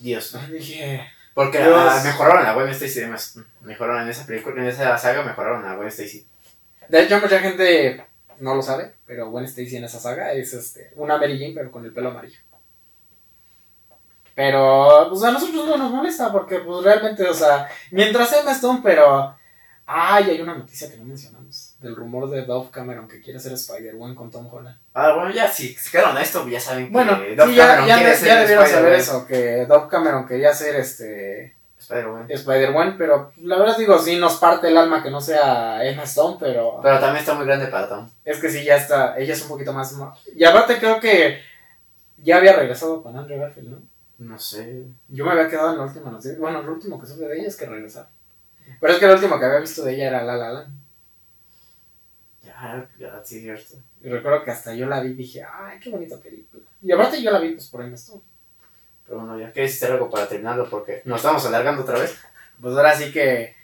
B: Dios.
A: Dije.
B: Porque
A: Dios.
B: ah, mejoraron a Gwen Stacy, además. Mejoraron en esa película, en esa saga, mejoraron a Gwen Stacy.
A: De hecho, mucha gente no lo sabe, pero Gwen Stacy en esa saga es este, una Mary Jane, pero con el pelo amarillo. Pero, pues a nosotros no nos molesta, porque, pues realmente, o sea, mientras Emma Stone, pero. Ay, hay una noticia que no mencionamos. Del rumor de Dove Cameron que quiere ser Spider-Man con Tom Holland.
B: Ah, bueno, ya, si se quedaron a esto, ya saben
A: Bueno,
B: que Doc
A: sí, ya,
B: Cameron
A: ya,
B: quiere
A: debieron saber eso, que Dove Cameron quería ser este
B: Spider-Man.
A: Spider-Man, pero la verdad digo, sí nos parte el alma que no sea Emma Stone, pero
B: Pero también está muy grande para Tom.
A: es que sí, ya está, ella es un poquito más... Y aparte creo que ya había regresado con Andrew Garfield, ¿no?
B: No sé.
A: Yo me había quedado en la última noticia, bueno, lo último que supe de ella es que regresaron. Pero es que lo último que había visto de ella era La La Land.
B: Ya, sí, cierto.
A: Y recuerdo que hasta yo la vi y dije, ay, qué bonita película. Y aparte yo la vi pues por Emma Stone.
B: Pero bueno, ya, ¿quieres decir algo para terminarlo? Porque nos estamos alargando otra vez.
A: Pues ahora sí que,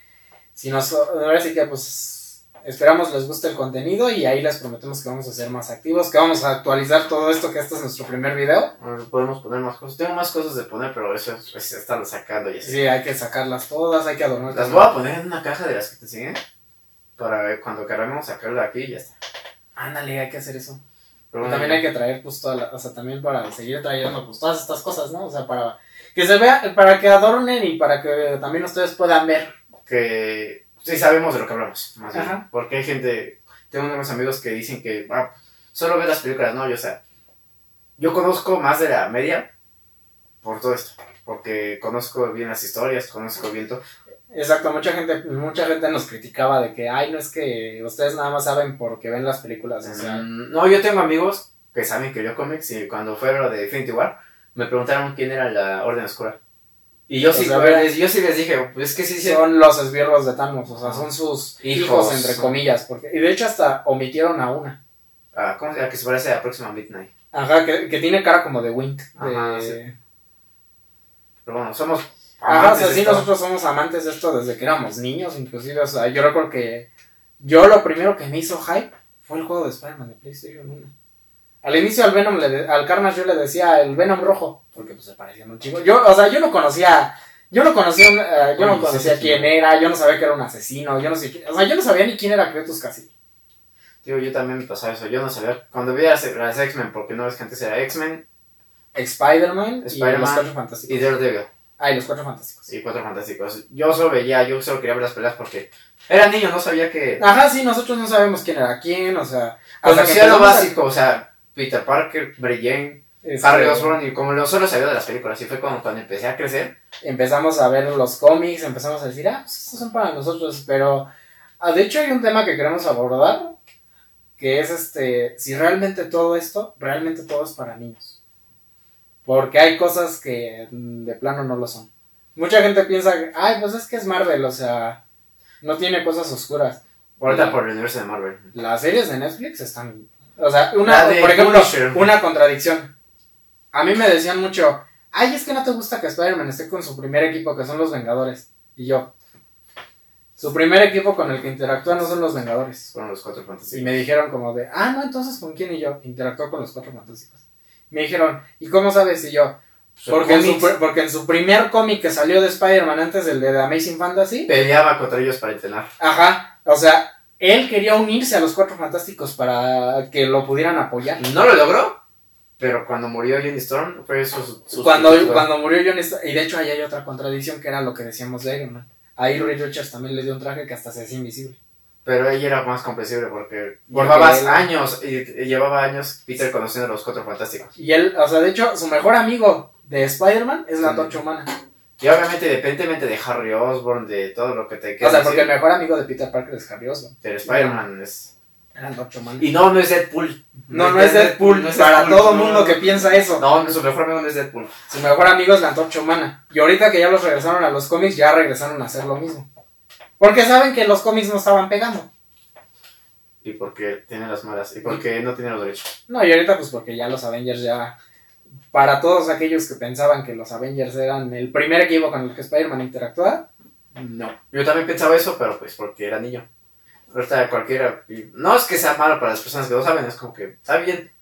A: si nos, ahora sí que pues esperamos les guste el contenido y ahí les prometemos que vamos a ser más activos, que vamos a actualizar todo esto, que este es nuestro primer video.
B: Bueno, podemos poner más cosas. Tengo más cosas de poner, pero eso es, es estarlo sacando y así.
A: Sí, hay que sacarlas todas, hay que adornar.
B: Las voy a poner en una caja de las que te enseñé. Para cuando queramos sacarlo de aquí y ya está.
A: Ándale, hay que hacer eso.
B: Pero
A: también hay que traer pues toda la, o sea, también para seguir trayendo pues todas estas cosas, ¿no? O sea, para que se vea, para que adornen y para que también ustedes puedan ver.
B: que sí sabemos de lo que hablamos. Más bien. Porque hay gente. Tengo unos amigos que dicen que ah, solo ve las películas, no, yo, o sea. Yo conozco más de la media por todo esto. Porque conozco bien las historias, conozco bien todo.
A: Exacto, mucha gente, mucha gente nos criticaba de que, ay, no es que ustedes nada más saben porque ven las películas, o sea,
B: Mm, no, yo tengo amigos que saben que yo cómics y cuando fue lo de Infinity War, me preguntaron quién era la Orden Oscura. Y yo
A: O
B: sí,
A: sea,
B: pues, yo sí les dije, pues es que sí, sí.
A: son los esbirros de Thanos, o sea, son sus hijos,
B: Hijos.
A: entre comillas, porque, y de hecho hasta omitieron a una.
B: Ah, ¿Cómo se? Que se parece a próxima Midnight.
A: Ajá, que, que tiene cara como de Wink. de-
B: sí. Pero bueno, somos.
A: Ajá, o sea, sí, nosotros somos amantes de esto desde que éramos niños, inclusive, o sea, yo recuerdo que yo lo primero que me hizo hype fue el juego de Spider-Man de PlayStation 1. Al inicio al Venom, le de- al Carnage yo le decía el Venom rojo, porque pues se parecía un chico. Yo, o sea, yo no conocía, yo no conocía, eh, yo no conocía quién era, yo no sabía que era un asesino, yo no sé, o sea, yo no sabía ni quién era Kratos casi.
B: Digo, yo también me pasaba eso. Yo no sabía. Cuando vi las, las X-Men, porque no ves que antes era X-Men,
A: Spider-Man y
B: Spider-Man Y
A: Fantásticos.
B: Daredevil.
A: Ah, y los Cuatro Fantásticos.
B: Sí, Cuatro Fantásticos. Yo solo veía, yo solo quería ver las peleas porque era niño, no sabía que...
A: Ajá, sí, nosotros no sabemos quién era quién, o sea... hasta que
B: lo
A: a-
B: básico, o sea, Peter Parker, Jane,
A: este,
B: Harry Osborn, y como lo solo sabía de las películas. Y fue cuando, cuando empecé a crecer.
A: empezamos a ver los cómics, empezamos a decir, ah, pues estos son para nosotros, pero ah, de hecho hay un tema que queremos abordar, que es este, si realmente todo esto, realmente todo es para niños. Porque hay cosas que de plano no lo son. Mucha gente piensa, que, ay, pues es que es Marvel, o sea, no tiene cosas oscuras.
B: Ahorita por el universo de Marvel.
A: Las series de Netflix están, o sea, una, por ejemplo,
B: Punisher.
A: una contradicción. A mí me decían mucho, ay, es que no te gusta que Spider-Man esté con su primer equipo, que son los Vengadores. Y yo, su primer equipo con el que interactúa no son los Vengadores.
B: Fueron los Cuatro
A: Y
B: Fantásticos.
A: me dijeron como de, ah, no, entonces ¿con quién? Y yo, interactuó con los Cuatro Fantásticos. Me dijeron, ¿y cómo sabes? Y yo, porque en, su,
B: cómics.
A: pr- porque en su primer cómic que salió de Spider-Man antes del de The Amazing Fantasy,
B: Peleaba contra ellos para entrenar.
A: ajá, o sea, él quería unirse a los Cuatro Fantásticos para que lo pudieran apoyar.
B: No lo logró, pero cuando murió Johnny Storm fue su, su
A: Cuando, cuando murió Johnny Stark, y de hecho ahí hay otra contradicción que era lo que decíamos de Iron Man. Ahí Reed Richards también le dio un traje que hasta se hacía invisible.
B: Pero ella era más comprensible porque
A: Porque
B: llevaba
A: él-
B: años, y, y llevaba años Peter conociendo a los Cuatro Fantásticos.
A: Y él, o sea, de hecho, su mejor amigo de Spider-Man es la. Antorcha Humana.
B: Y obviamente, independientemente de Harry Osborn, de todo lo que te
A: O
B: quieras
A: sea, porque el
B: decir,
A: mejor amigo de Peter Parker es Harry Osborn.
B: pero Spider-Man es...
A: La Antorcha Humana.
B: Y no, no es Deadpool.
A: No, no es Deadpool.
B: no es
A: para
B: Deadpool,
A: todo
B: no.
A: mundo que piensa eso.
B: No, su mejor amigo no es Deadpool.
A: Su mejor amigo es la Antorcha Humana. Y ahorita que ya los regresaron a los cómics, ya regresaron a hacer lo mismo. Porque saben que los cómics no estaban pegando.
B: Y porque tiene las malas. Y porque no tiene los derechos.
A: No, y ahorita pues porque ya los Avengers ya... Para todos aquellos que pensaban que los Avengers eran el primer equipo con el que Spider-Man interactuaba, no.
B: Yo también pensaba eso, pero pues porque era niño. Ahorita cualquiera... No es que sea malo para las personas que no saben, es como que está bien.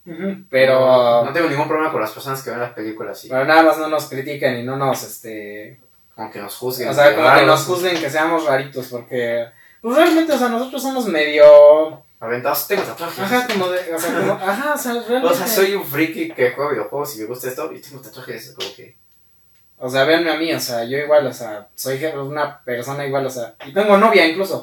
A: Pero...
B: No, no tengo ningún problema con las personas que ven las películas y
A: Pero nada más no nos critiquen y no nos, este...
B: como que nos juzguen.
A: O sea, como que nos juzguen que seamos raritos, porque... Pues realmente, o sea, nosotros somos medio...
B: Aventados, tengo tatuajes.
A: Ajá, como de... O sea, como... Ajá, o sea, realmente...
B: O sea, soy un friki que juega videojuegos y me gusta esto y tengo tatuajes como que...
A: O sea, véanme a mí, o sea, yo igual, o sea, soy una persona igual, o sea, y tengo novia incluso.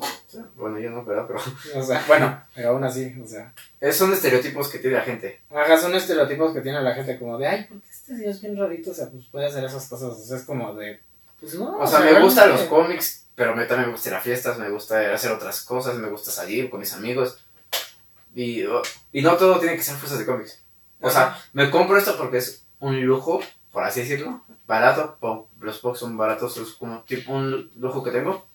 B: Bueno, yo no, ¿verdad? Pero...
A: O sea, bueno, pero aún así, o sea.
B: Esos son estereotipos que tiene la gente.
A: Ajá, son estereotipos que tiene la gente como de, ay, porque este tío es bien rarito, o sea, pues puede hacer esas cosas, o sea, es como de, pues no.
B: O sea, me gustan los cómics, pero me, también me gusta ir a fiestas, me gusta hacer otras cosas, me gusta salir con mis amigos. Y, y no todo tiene que ser cosas de cómics. O sea, me compro esto porque es un lujo, por así decirlo, barato. Los Pocs son baratos, es como tipo un lujo que tengo.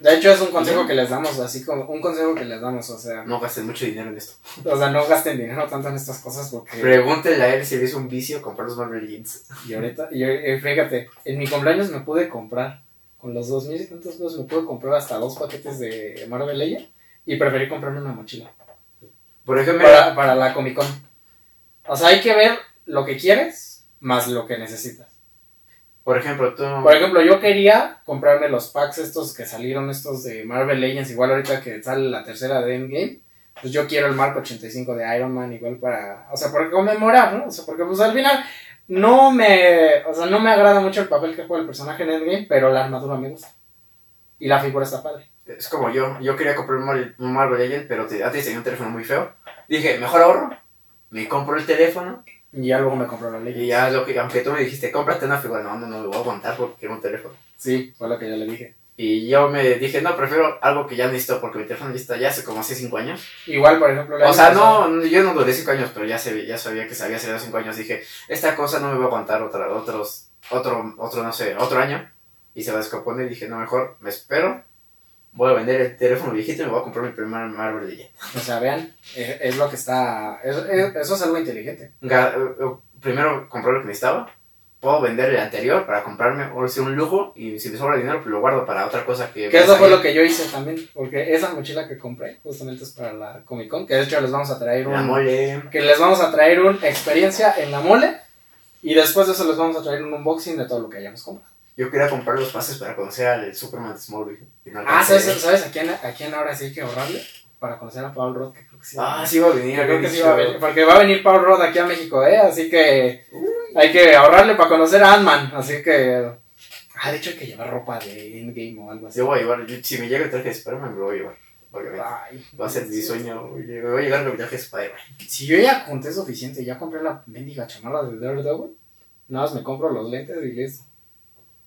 A: De hecho, es un consejo que les damos, así como, un consejo que les damos, o sea,
B: No gasten mucho dinero en esto.
A: o sea, no gasten dinero tanto en estas cosas porque...
B: Pregúntenle a él si le es un vicio comprar los Marvel Jeans.
A: Y ahorita, y, y fíjate, en mi cumpleaños me pude comprar, con los dos mil y tantos pesos me pude comprar hasta dos paquetes de Marvel Legends y preferí comprarme una mochila.
B: Por ejemplo,
A: para, para la Comic Con. O sea, hay que ver lo que quieres más lo que necesitas.
B: Por ejemplo, tú...
A: Por ejemplo, yo quería comprarme los packs estos que salieron, estos de Marvel Legends, igual ahorita que sale la tercera de Endgame. Pues yo quiero el marco 85 de Iron Man, igual para, o sea, para conmemorar, ¿no? O sea, porque pues al final no me, o sea, no me agrada mucho el papel que juega el personaje en Endgame, pero la armadura me gusta. Y la figura está padre.
B: Es como yo, yo quería comprar un Marvel, un Marvel Legend, pero te- antes tenía un teléfono muy feo. Dije, mejor ahorro, me compro el teléfono
A: Y ya luego me compró la Legends.
B: y ya lo que, aunque tú me dijiste, cómprate una figura, no, no, no me voy a aguantar porque quiero un teléfono.
A: Sí, fue lo que yo le dije.
B: Y yo me dije, no, prefiero algo que ya necesito porque mi teléfono ya está ya hace como hace 5 años.
A: Igual, por ejemplo, el
B: O sea,
A: pasado-
B: no, yo no duré 5 años, pero ya, se, ya sabía que se había salido 5 años. Dije, esta cosa no me va a aguantar otra, otros, otro, otro, no sé, otro año. Y se va a descomponer y dije, no, mejor me espero. Voy a vender el teléfono viejito y me voy a comprar mi primer Marvel Legend.
A: O sea, vean, es, es lo que está. es- es- eso es algo inteligente.
B: Ga- eh, primero comprar lo que necesitaba. Puedo vender el anterior para comprarme o sea, un lujo y si me sobra dinero pues lo guardo para otra cosa que...
A: Que eso fue lo que yo hice también. Porque esa mochila que compré justamente es para la Comic Con. Que de hecho les vamos a traer
B: La
A: un.
B: mole.
A: Que les vamos a traer una experiencia en la mole. Y después de eso les vamos a traer un unboxing de todo lo que hayamos comprado.
B: Yo quería comprar los pases para conocer al Superman de Smallville. no
A: Ah. ¿sabes, ¿sabes a, quién, a quién ahora sí hay que ahorrarle? Para conocer a Paul Roth, que creo que sí.
B: Ah, sí va a venir.
A: Creo que sí va a venir. Porque va a venir Paul Roth aquí a México, ¿eh? Así que. Hay que ahorrarle para conocer a Ant-Man, así que... Ah, de hecho hay que llevar ropa de Endgame o algo así.
B: Yo voy a llevar, yo- si me llega el traje de Spider-Man, me lo voy a llevar. Obviamente.
A: Ay,
B: Va a ser mi sueño. Me voy a llegar mi traje de Spider-Man.
A: Si yo ya junté suficiente, ya compré la mendiga chamarra de Daredevil, nada más me compro los lentes y listo.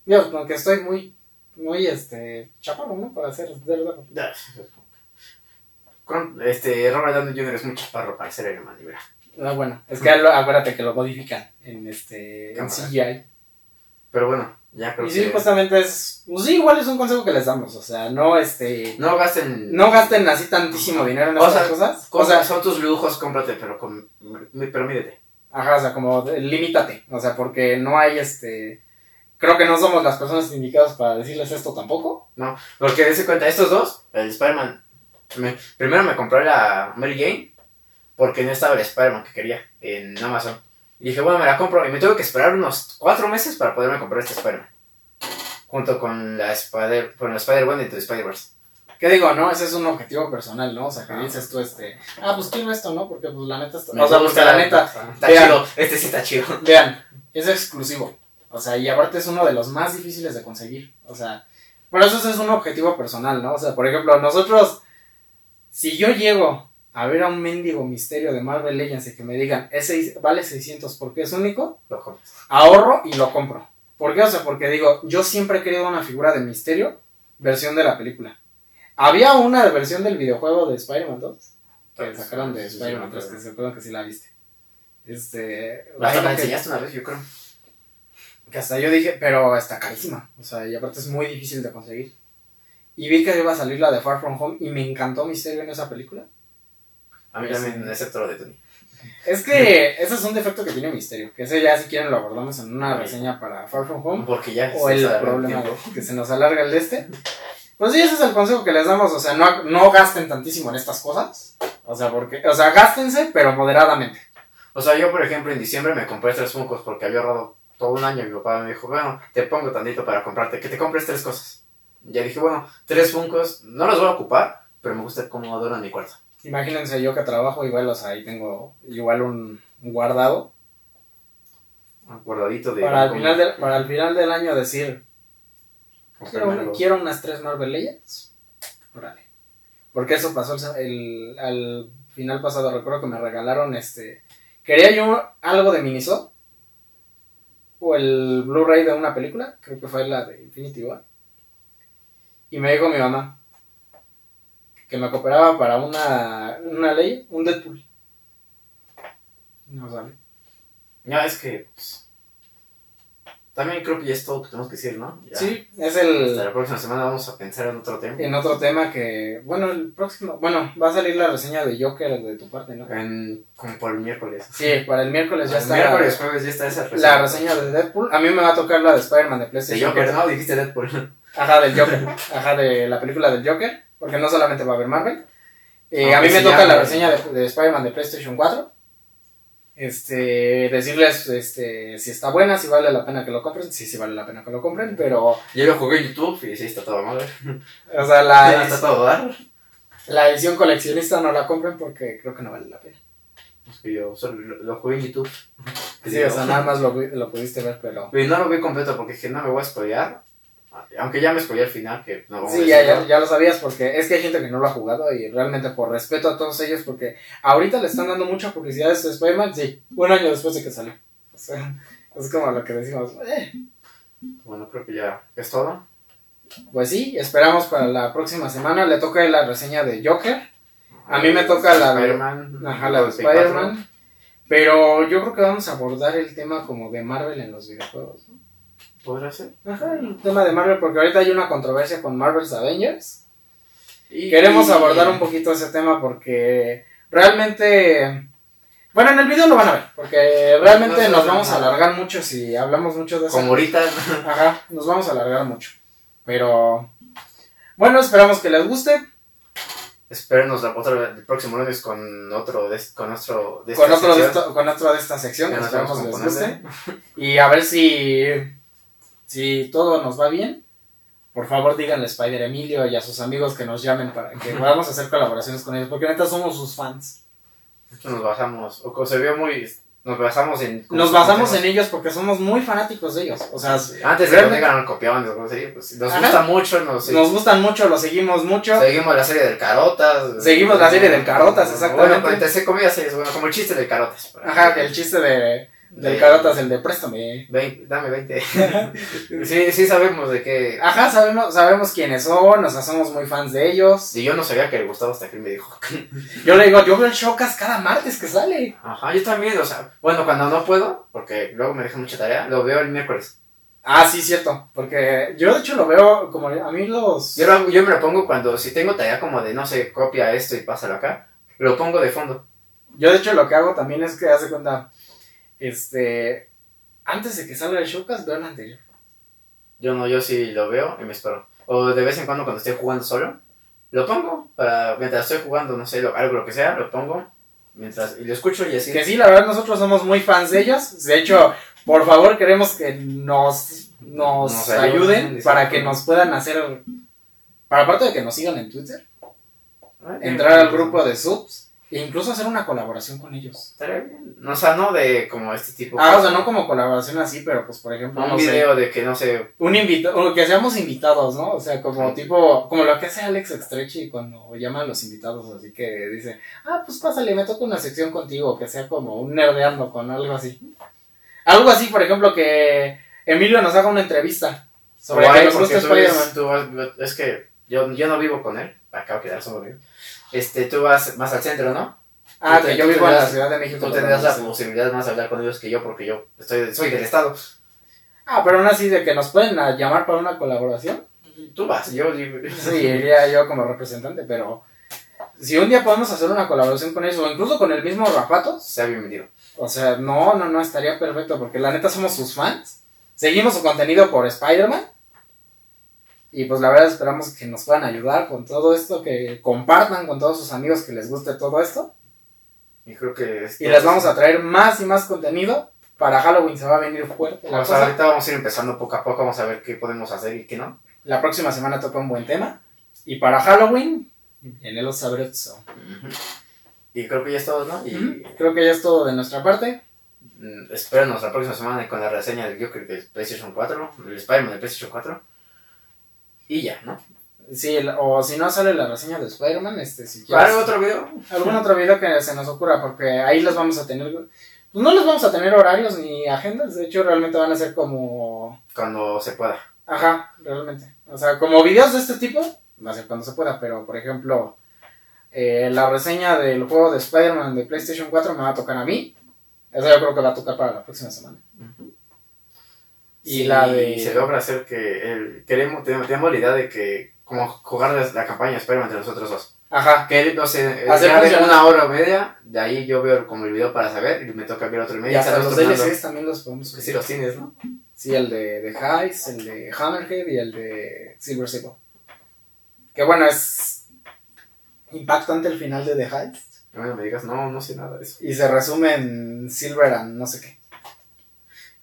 A: Dios, aunque estoy muy, muy, este, chaparro, ¿no? Para hacer Daredevil.
B: Ya. Con- Este, Robert Downey Jr. es muy chaparro para ser Iron Man, mira.
A: Ah, bueno, es que lo- acuérdate que lo modifican en este, en. CGI.
B: Pero bueno, ya creo
A: Y sí,
B: que.
A: justamente es, pues sí, igual es un consejo que les damos, o sea, no, este,
B: No gasten.
A: no gasten así tantísimo dinero en
B: O
A: estas
B: sea,
A: cosas. O
B: Cosas,
A: sea,
B: son tus lujos, cómprate, pero, con, pero mídete.
A: ajá, o sea, como de- limítate, o sea, porque no hay, este, creo que no somos las personas indicadas para decirles esto tampoco.
B: Porque dése cuenta, estos dos, el Spider-Man. me- primero me compré la Mary Jane porque no estaba el Spider-Man que quería en Amazon. Y dije, bueno, me la compro. Y me tuve que esperar unos cuatro meses para poderme comprar este Spider-Man. Junto con la Spider, con la Spider-Man de Spider-Verse.
A: ¿Qué digo, no? Ese es un objetivo personal, ¿no? O sea, que
B: Ah.
A: dices tú, este, ah, pues quiero esto, ¿no? Porque, pues, la neta, esto...
B: Me
A: o sea, porque la neta,
B: Está chido. Este sí está chido.
A: vean, es exclusivo. O sea, y aparte es uno de los más difíciles de conseguir. O sea, por eso es un objetivo personal, ¿no? O sea, por ejemplo, nosotros, si yo llego a ver a un mendigo misterio de Marvel Legends y que me digan, ese vale 600 porque es único,
B: Lo compras.
A: ahorro y lo compro. ¿Por qué? O sea, porque digo, yo siempre he querido una figura de misterio, versión de la película. Había una versión del videojuego de Spider-Man 2, que sacaron de Spider-Man
B: sí,
A: 3,
B: sí.
A: que se acuerdan que sí la viste. Este.
B: Hasta la enseñaste una vez, yo creo.
A: Que hasta yo dije, pero está carísima. O sea, y aparte es muy difícil de conseguir. Y vi que iba a salir la de Far From Home y me encantó Misterio en esa película.
B: A mí
A: Sí.
B: también, excepto lo de Tony.
A: Es que ese es un defecto que tiene Misterio. Que ese ya si quieren lo abordamos en una reseña para Far From Home.
B: Porque ya
A: O el problema de que se nos alarga el de este. Pues sí, ese es el consejo que les damos. O sea, no, no gasten tantísimo en estas cosas. O sea, porque, o sea, gástense, pero moderadamente.
B: O sea, yo, por ejemplo, en diciembre me compré tres Funkos porque había ahorrado todo un año. Mi papá me dijo, bueno, te pongo tantito para comprarte, que te compres tres cosas. Ya dije, bueno, tres Funkos, no los voy a ocupar, pero me gusta cómo adoran mi cuarto.
A: Imagínense yo que trabajo igual, o sea, ahí tengo igual un, guardado.
B: Un guardadito de...
A: Para
B: como-
A: final del, para el final del año decir, quiero unas tres Marvel Legends. Órale. Porque eso pasó el, el- al final pasado. Recuerdo que me regalaron este. Quería yo algo de Miniso. O el Blu-ray de una película. Creo que fue la de Infinity War. Y me dijo mi mamá. Que me cooperaba para una, una ley. Un Deadpool. No sabe.
B: Ya, es que... pues, también creo que ya es todo lo que tenemos que decir, ¿no? Ya.
A: Sí, es el.
B: Hasta la próxima semana vamos a pensar en otro tema.
A: En otro tema que, bueno, el próximo, bueno, va a salir la reseña de Joker de tu parte, ¿no?
B: En, como por el miércoles.
A: Sí, para el miércoles ya
B: El
A: está
B: miércoles, jueves ya está esa
A: la reseña de Deadpool. A mí me va a tocar la de Spider-Man de
B: De
A: PlayStation.
B: Joker, ¿no? Dijiste Deadpool.
A: Ajá, del Joker. Ajá, de la película del Joker, porque no solamente va a haber Marvel. Eh, a mí me toca la reseña de, de Spider-Man de PlayStation 4. Este, decirles este, si está buena, si vale la pena que lo compren. Sí, sí vale la pena que lo compren, pero,
B: Yo lo jugué en YouTube y sí, está todo mal.
A: o sea, la,
B: Ya está todo dar.
A: la edición coleccionista no la compren porque creo que no vale la pena.
B: Es que yo solo lo, lo jugué en YouTube.
A: Sí, o sea, nada más lo, lo pudiste ver, pero...
B: Y no lo vi completo porque dije, no me voy a spoilear. Aunque ya me spoileé al final, que no vamos a
A: Sí,
B: decir
A: ya, ya, ya lo sabías porque es que hay gente que no lo ha jugado y realmente por respeto a todos ellos, porque ahorita le están dando mucha publicidad a este Spider-Man, sí, un año después de que salió. O sea, es como lo que decimos, eh,
B: Bueno, creo que ya es todo.
A: pues sí, esperamos para la próxima semana, le toca la reseña de Joker, A mí me toca la de-
B: Spider-Man.
A: ajá, la de
B: Play 4.
A: Spider-Man, pero yo creo que vamos a abordar el tema como de Marvel en los videojuegos, ¿no?
B: ¿Podrá ser?
A: Ajá, el tema de Marvel, porque ahorita hay una controversia con Marvel's Avengers.
B: Y-
A: Queremos abordar un poquito ese tema porque realmente. Bueno, en el video lo van a ver, porque realmente
B: No
A: nos vamos a alargar mucho si hablamos mucho de eso.
B: Como ahorita.
A: Ajá, nos vamos a alargar mucho. Pero. Bueno, esperamos que les guste.
B: Espérenos la otra, el próximo lunes con otro de, con otro de
A: Con
B: esta
A: otro, de
B: sección.
A: esto- con otro de esta sección, esperamos
B: vamos
A: les guste. Y a ver si. Si todo nos va bien. Por favor, díganle a Spider Emilio y a sus amigos que nos llamen para que podamos hacer colaboraciones con ellos, porque neta somos sus fans.
B: Nos bajamos. O se vio muy. Nos basamos en.
A: Nos basamos en ellos porque somos muy fanáticos de ellos. O sea,
B: Antes de que nos
A: realmente-
B: digan pues, nos
A: Ajá.
B: gusta mucho, nos,
A: nos gustan mucho, los seguimos mucho.
B: seguimos la serie del Carotas.
A: Seguimos la serie del Carotas, exactamente.
B: Bueno, pues, entre comillas, series, bueno, como el chiste del Carotas.
A: Ajá, el chiste de, del
B: De-
A: Carotas, el de préstame.
B: 20, dame 20. sí, sí sabemos de qué.
A: Ajá, sabemos, sabemos quiénes son, o sea, somos muy fans de ellos.
B: Y yo no sabía que le gustaba hasta que él me dijo.
A: Yo le digo, yo veo el Showcast cada martes que sale.
B: Ajá, yo también, o sea, bueno, cuando no puedo, porque luego me dejan mucha tarea, lo veo el miércoles.
A: Ah, sí, cierto. Porque yo de hecho lo veo como a mí los.
B: Yo, lo- yo me lo pongo cuando, si tengo tarea como de, no sé, copia esto y pásalo acá, lo pongo de fondo.
A: Yo de hecho lo que hago también es que hace cuenta. Este. Antes de que salga el Showcast, veo el anterior.
B: Yo no, yo sí lo veo y me espero. O de vez en cuando cuando estoy jugando solo, lo pongo para, mientras estoy jugando, no sé, lo- algo lo que sea, lo pongo, mientras, y lo escucho y así.
A: Que sí, la verdad, nosotros somos muy fans de ellos. De hecho, por favor, queremos que nos, nos,
B: Nos
A: ayuden, para que nos puedan hacer. Para aparte de que nos sigan en Twitter, entrar al grupo de subs e incluso hacer una colaboración con ellos.
B: Estaría bien. No, o sea, no de como este tipo.
A: Ah, o sea, no como colaboración así, pero pues por ejemplo,
B: un
A: no sé,
B: video de que, no sé,
A: un invitado, que seamos invitados, ¿no? O sea, como
B: Sí.
A: tipo, como lo que hace Alex Estrechi cuando llama a los invitados, así que dice, ah, pues pásale, me toca una sección contigo, que sea como un nerdeando con algo así. Algo así, por ejemplo, que Emilio nos haga una entrevista sobre
B: Guay,
A: que nos gusta Spider-Man.
B: es que yo, yo no vivo con él, acabo de quedar solo vivo. Este, tú vas más al centro, ¿no?
A: Ah, que yo vivo en la Ciudad de México.
B: Tú tendrás la posibilidad más de hablar con ellos que yo, porque yo estoy, soy del estado.
A: Ah, pero aún así, de que nos pueden ah, llamar para una colaboración.
B: Tú vas, yo.
A: Sí, iría yo como representante, pero si un día podemos hacer una colaboración con ellos, o incluso con el mismo Rapatos,
B: Sea bienvenido.
A: O sea, no, no, no, estaría perfecto porque la neta somos sus fans. Seguimos su contenido por Spider-Man. Y pues la verdad esperamos que nos puedan ayudar con todo esto, que compartan con todos sus amigos que les guste todo esto.
B: Y creo que. esto-
A: Y les vamos a traer más y más contenido. Para Halloween se va a venir fuerte. La,
B: Vamos a-
A: cosa.
B: ahorita vamos a ir empezando poco a poco, vamos a ver qué podemos hacer y qué no.
A: La próxima semana toca un buen tema. Y para Halloween, viene los sabroso.
B: Y creo que ya es todo, ¿no? Y.
A: Creo que ya es todo de nuestra parte.
B: mm, espérenos la próxima semana con la reseña del Joker del PlayStation 4, del Spider-Man del PlayStation 4. Y ya, ¿no?
A: Sí, el- o si no sale la reseña de Spider-Man, este, si quieres-
B: ¿Cuál otro video?
A: algún otro video que se nos ocurra, porque ahí los vamos a tener, pues no les vamos a tener horarios ni agendas, de hecho realmente van a ser como,
B: Cuando se pueda.
A: ajá, realmente, o sea, como videos de este tipo, va a ser cuando se pueda, pero por ejemplo, eh, la reseña del juego de Spider-Man de PlayStation 4 me va a tocar a mí, esa yo creo que va a tocar para la próxima semana. Y
B: Y
A: la de-
B: se logra hacer que el, queremos, tenemos, tenemos la idea de que como jugar la, la campaña Spider-Man entre nosotros dos.
A: Ajá,
B: Que no sé,
A: Hacer
B: una hora o media, de ahí yo veo como el video para saber y me toca ver otro y
A: y
B: medio.
A: hasta los. DLCs también los podemos
B: sí los tienes, ¿no?
A: Sí, el de, de Heist, el de Hammerhead y el de Silver Sable. Que bueno, es impactante el final de The Heist.
B: No me digas, no, no sé nada de eso.
A: Y se resume en Silver and no sé qué.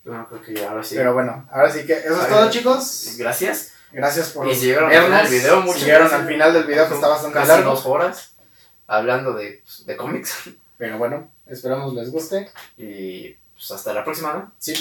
B: Bueno, creo que ya ahora sí.
A: Pero bueno, ahora sí que eso es todo, chicos.
B: Gracias.
A: Gracias por
B: Y si llegaron al final
A: vernos.
B: del video,
A: Si
B: muchas
A: llegaron al final del video que está bastante
B: Casi
A: largo.
B: dos horas hablando de, pues, de cómics.
A: Pero bueno, esperamos les guste.
B: Y pues hasta la próxima, ¿no?
A: Sí.